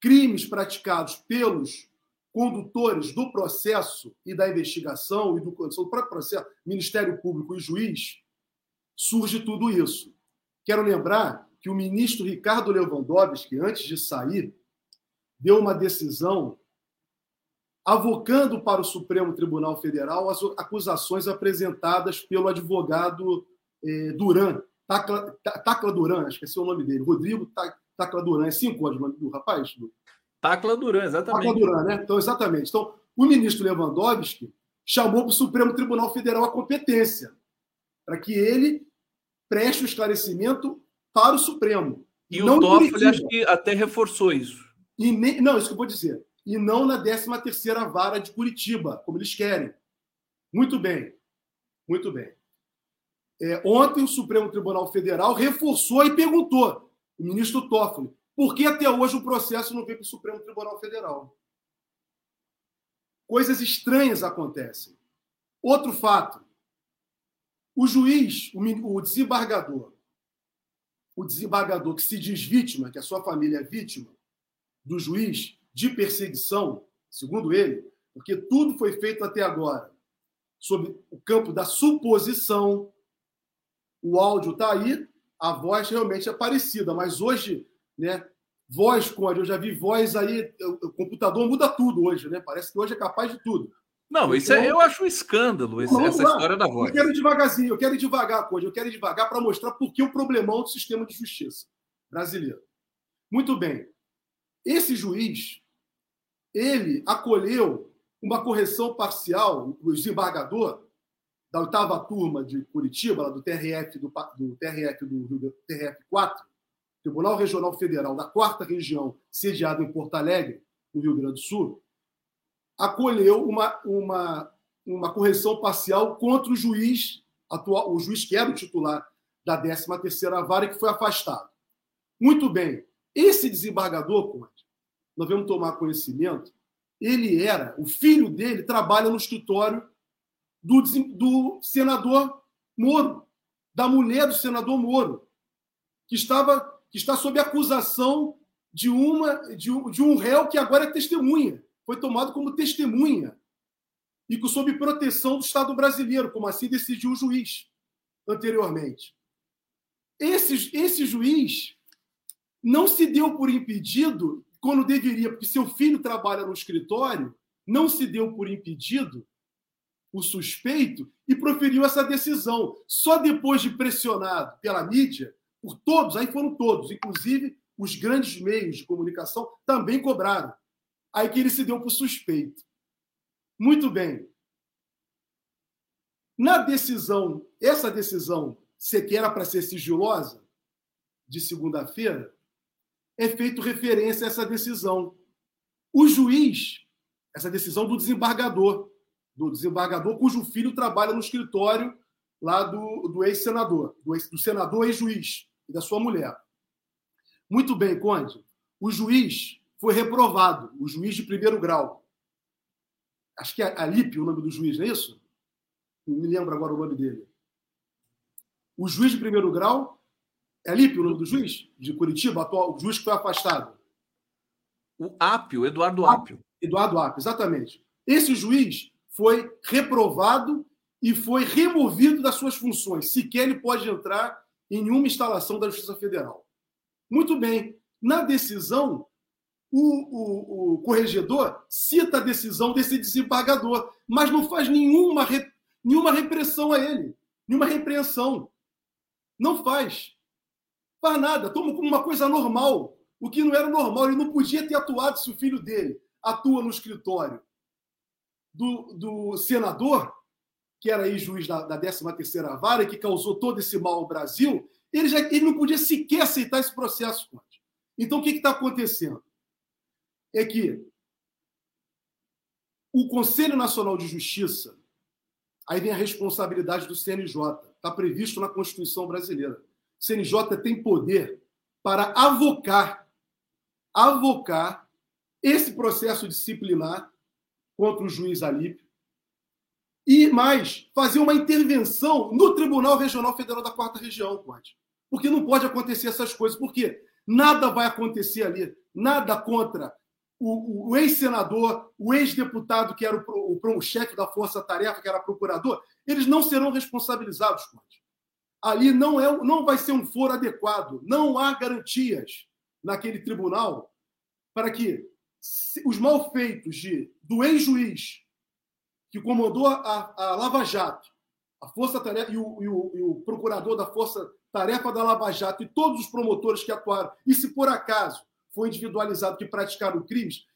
crimes praticados pelos condutores do processo e da investigação e do, do próprio processo, Ministério Público e juiz, surge tudo isso. Quero lembrar que o ministro Ricardo Lewandowski, antes de sair, deu uma decisão avocando para o Supremo Tribunal Federal as acusações apresentadas pelo advogado eh, Duran, Tacla, Tacla Duran, é o nome dele, Rodrigo Tacla Duran, é cinco anos o nome do rapaz? Tacla Duran, exatamente. Tacla Duran, né? Então, exatamente. Então, o ministro Lewandowski chamou para o Supremo Tribunal Federal a competência, para que ele preste o esclarecimento para o Supremo. E o Toffoli acho que até reforçou isso. E nem, não, isso que eu vou dizer. E não na 13ª vara de Curitiba, como eles querem. Muito bem. Muito bem. É, ontem o Supremo Tribunal Federal reforçou e perguntou, o ministro Toffoli, por que até hoje o processo não veio para o Supremo Tribunal Federal? Coisas estranhas acontecem. Outro fato. O juiz, o desembargador, o desembargador que se diz vítima, que a sua família é vítima do juiz de perseguição, segundo ele, porque tudo foi feito até agora sob o campo da suposição. O áudio está aí, a voz realmente é parecida, mas hoje, né, voz, Conde, eu já vi voz aí, o computador muda tudo hoje, né? Parece que hoje é capaz de tudo. Não, isso é, então, eu acho um escândalo, esse, essa lá. história da voz. Eu quero ir devagarzinho, eu quero devagar, Conde, eu quero ir devagar para mostrar por que o problemão do sistema de justiça brasileiro. Muito bem. Esse juiz, ele acolheu uma correção parcial, o desembargador da oitava turma de Curitiba, do TRF do, do TRF do, do TRF 4, Tribunal Regional Federal da quarta região, sediado em Porto Alegre, no Rio Grande do Sul, acolheu uma, uma, uma correção parcial contra o juiz atual, o juiz que era o titular da 13ª vara que foi afastado. Muito bem. Esse desembargador, nós vamos tomar conhecimento, ele era, o filho dele trabalha no escritório do, do senador Moro, da mulher do senador Moro, que estava que está sob acusação de uma de um, de um réu que agora é testemunha foi tomado como testemunha e sob proteção do Estado brasileiro, como assim decidiu o juiz anteriormente. Esse, esse juiz não se deu por impedido quando deveria, porque seu filho trabalha no escritório, não se deu por impedido o suspeito e proferiu essa decisão. Só depois de pressionado pela mídia, por todos, aí foram todos, inclusive os grandes meios de comunicação também cobraram aí que ele se deu por suspeito. Muito bem. Na decisão, essa decisão, que era para ser sigilosa, de segunda-feira, é feito referência a essa decisão. O juiz, essa decisão do desembargador, do desembargador cujo filho trabalha no escritório lá do, do ex-senador, do, ex, do senador ex-juiz e da sua mulher. Muito bem, Conde. O juiz foi reprovado, o juiz de primeiro grau. Acho que é Alípio o nome do juiz, não é isso? Não me lembro agora o nome dele. O juiz de primeiro grau é Alípio o nome do juiz? De Curitiba, atual, o juiz que foi afastado. O Ápio, Eduardo Ápio. Eduardo Ápio, exatamente. Esse juiz foi reprovado e foi removido das suas funções. Sequer ele pode entrar em nenhuma instalação da Justiça Federal. Muito bem. Na decisão, o, o, o, corregedor cita a decisão desse desembargador, mas não faz nenhuma, re, nenhuma repressão a ele, nenhuma repreensão. Não faz. Faz nada, toma como uma coisa normal. O que não era normal. Ele não podia ter atuado se o filho dele atua no escritório do, do senador, que era aí juiz da, da 13ª Vara, que causou todo esse mal ao Brasil, ele, já, ele não podia sequer aceitar esse processo. Então, o que está acontecendo? É que o Conselho Nacional de Justiça, aí vem a responsabilidade do CNJ, está previsto na Constituição brasileira. O CNJ tem poder para avocar, avocar esse processo disciplinar contra o juiz Alípio e mais, fazer uma intervenção no Tribunal Regional Federal da Quarta Região, pode. Porque não pode acontecer essas coisas, porque nada vai acontecer ali, nada contra o, o ex-senador, o ex-deputado que era o, o, o chefe da Força Tarefa, que era procurador, eles não serão responsabilizados, pode. Ali não, é, não vai ser um foro adequado, não há garantias naquele tribunal para que os malfeitos de, do ex-juiz que comandou a, a Lava Jato, a Força Tarefa e o, e, o, e o, procurador da Força Tarefa da Lava Jato e todos os promotores que atuaram, e se por acaso foi individualizado que praticaram crimes,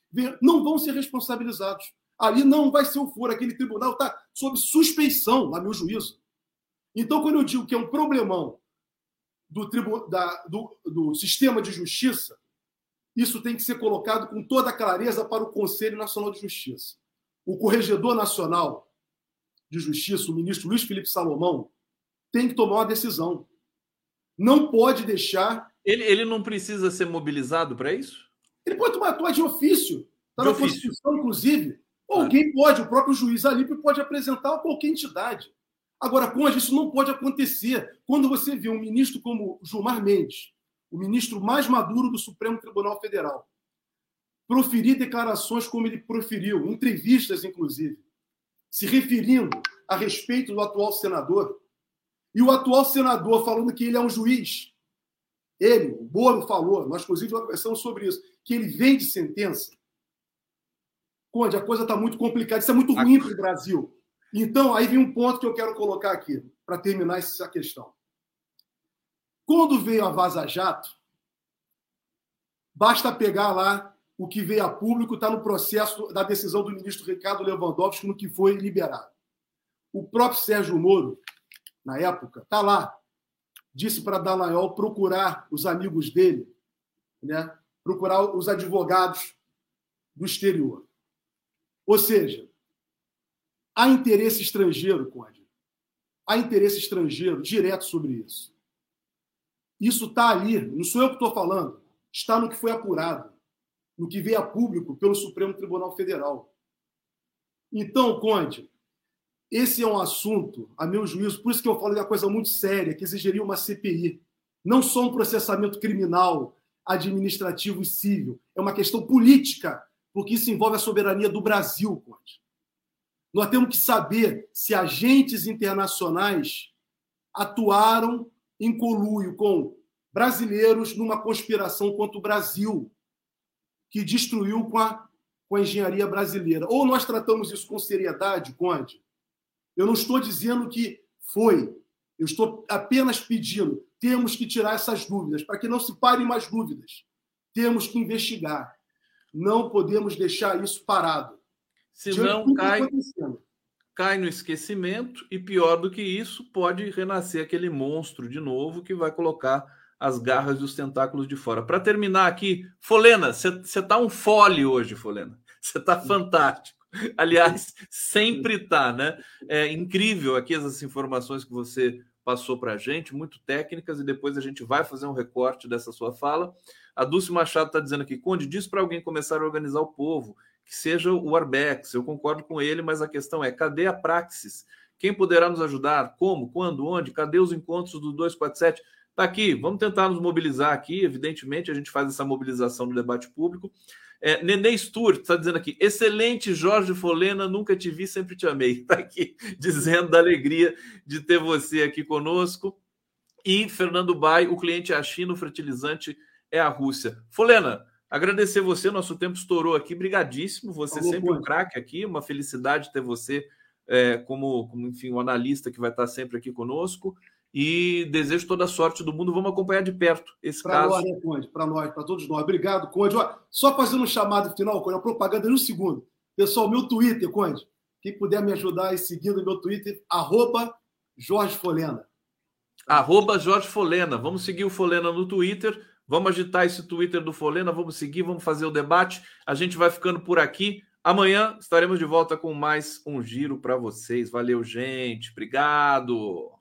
não vão ser responsabilizados. Ali não vai ser o foro, aquele tribunal está sob suspeição, a meu juízo. Então, quando eu digo que é um problemão do, tribu, da, do, do sistema de justiça, isso tem que ser colocado com toda clareza para o Conselho Nacional de Justiça o Corregedor Nacional de Justiça, o ministro Luiz Felipe Salomão, tem que tomar uma decisão. Não pode deixar. Ele, ele não precisa ser mobilizado para isso? Ele pode tomar atuar de ofício. Está na ofício. Constituição, inclusive. Ou alguém pode, o próprio juiz ali pode apresentar a qualquer entidade. Agora, Conde, isso não pode acontecer. Quando você vê um ministro como Gilmar Mendes, o ministro mais maduro do Supremo Tribunal Federal, proferir declarações como ele proferiu, entrevistas, inclusive, se referindo a respeito do atual senador. E o atual senador falando que ele é um juiz. Ele, o Boro falou, nós inclusive conversamos sobre isso, que ele vende sentença. Conde, a coisa está muito complicada, isso é muito ruim para o Brasil. Então, aí vem um ponto que eu quero colocar aqui, para terminar essa questão. Quando veio a Vaza Jato, basta pegar lá o que veio a público está no processo da decisão do ministro Ricardo Lewandowski no que foi liberado. O próprio Sérgio Moro, na época, está lá. Disse para Dallagnol procurar os amigos dele, né? procurar os advogados do exterior. Ou seja, há interesse estrangeiro, Conde. Há interesse estrangeiro direto sobre isso. Isso está ali, não sou eu que estou falando, está no que foi apurado no que veio a público pelo Supremo Tribunal Federal. Então, Conde, esse é um assunto, a meu juízo, por isso que eu falo de uma coisa muito séria, que exigiria uma CPI. Não só um processamento criminal, administrativo e civil. É uma questão política, porque isso envolve a soberania do Brasil, Conde. Nós temos que saber se agentes internacionais atuaram em conluio com brasileiros numa conspiração contra o Brasil que destruiu com a, com a engenharia brasileira. Ou nós tratamos isso com seriedade, Conde? Eu não estou dizendo que foi. Eu estou apenas pedindo. Temos que tirar essas dúvidas, para que não se parem mais dúvidas. Temos que investigar. Não podemos deixar isso parado. Senão cai, cai no esquecimento e, pior do que isso, pode renascer aquele monstro de novo que vai colocar as garras e os tentáculos de fora. Para terminar aqui, Folena, você tá um fole hoje, Folena. Você tá fantástico. Aliás, [laughs] sempre tá, né? É incrível aqui essas informações que você passou para a gente, muito técnicas, e depois a gente vai fazer um recorte dessa sua fala. A Dulce Machado está dizendo aqui, Conde, diz para alguém começar a organizar o povo, que seja o Arbex. Eu concordo com ele, mas a questão é, cadê a praxis? Quem poderá nos ajudar? Como? Quando? Onde? Cadê os encontros do 247? Está aqui, vamos tentar nos mobilizar aqui. Evidentemente, a gente faz essa mobilização no debate público. É, Nenê Sturt está dizendo aqui: excelente Jorge Folena, nunca te vi, sempre te amei. Está [laughs] aqui dizendo da alegria de ter você aqui conosco. E Fernando Bai, o cliente é a China, o fertilizante é a Rússia. Folena, agradecer você, nosso tempo estourou aqui, brigadíssimo. Você Falou, sempre um craque aqui, uma felicidade ter você é, como, como, enfim, um analista que vai estar sempre aqui conosco. E desejo toda a sorte do mundo. Vamos acompanhar de perto esse pra caso. Nós, né, Conde? Para nós, para todos nós. Obrigado, Conde. Ó, só fazendo um chamado final, Conde, a propaganda em um segundo. Pessoal, meu Twitter, Conde. Quem puder me ajudar aí seguindo meu Twitter, arroba Jorge Folena. Arroba Jorge Folena. Vamos seguir o Folena no Twitter. Vamos agitar esse Twitter do Folena, vamos seguir, vamos fazer o debate. A gente vai ficando por aqui. Amanhã estaremos de volta com mais um giro para vocês. Valeu, gente. Obrigado.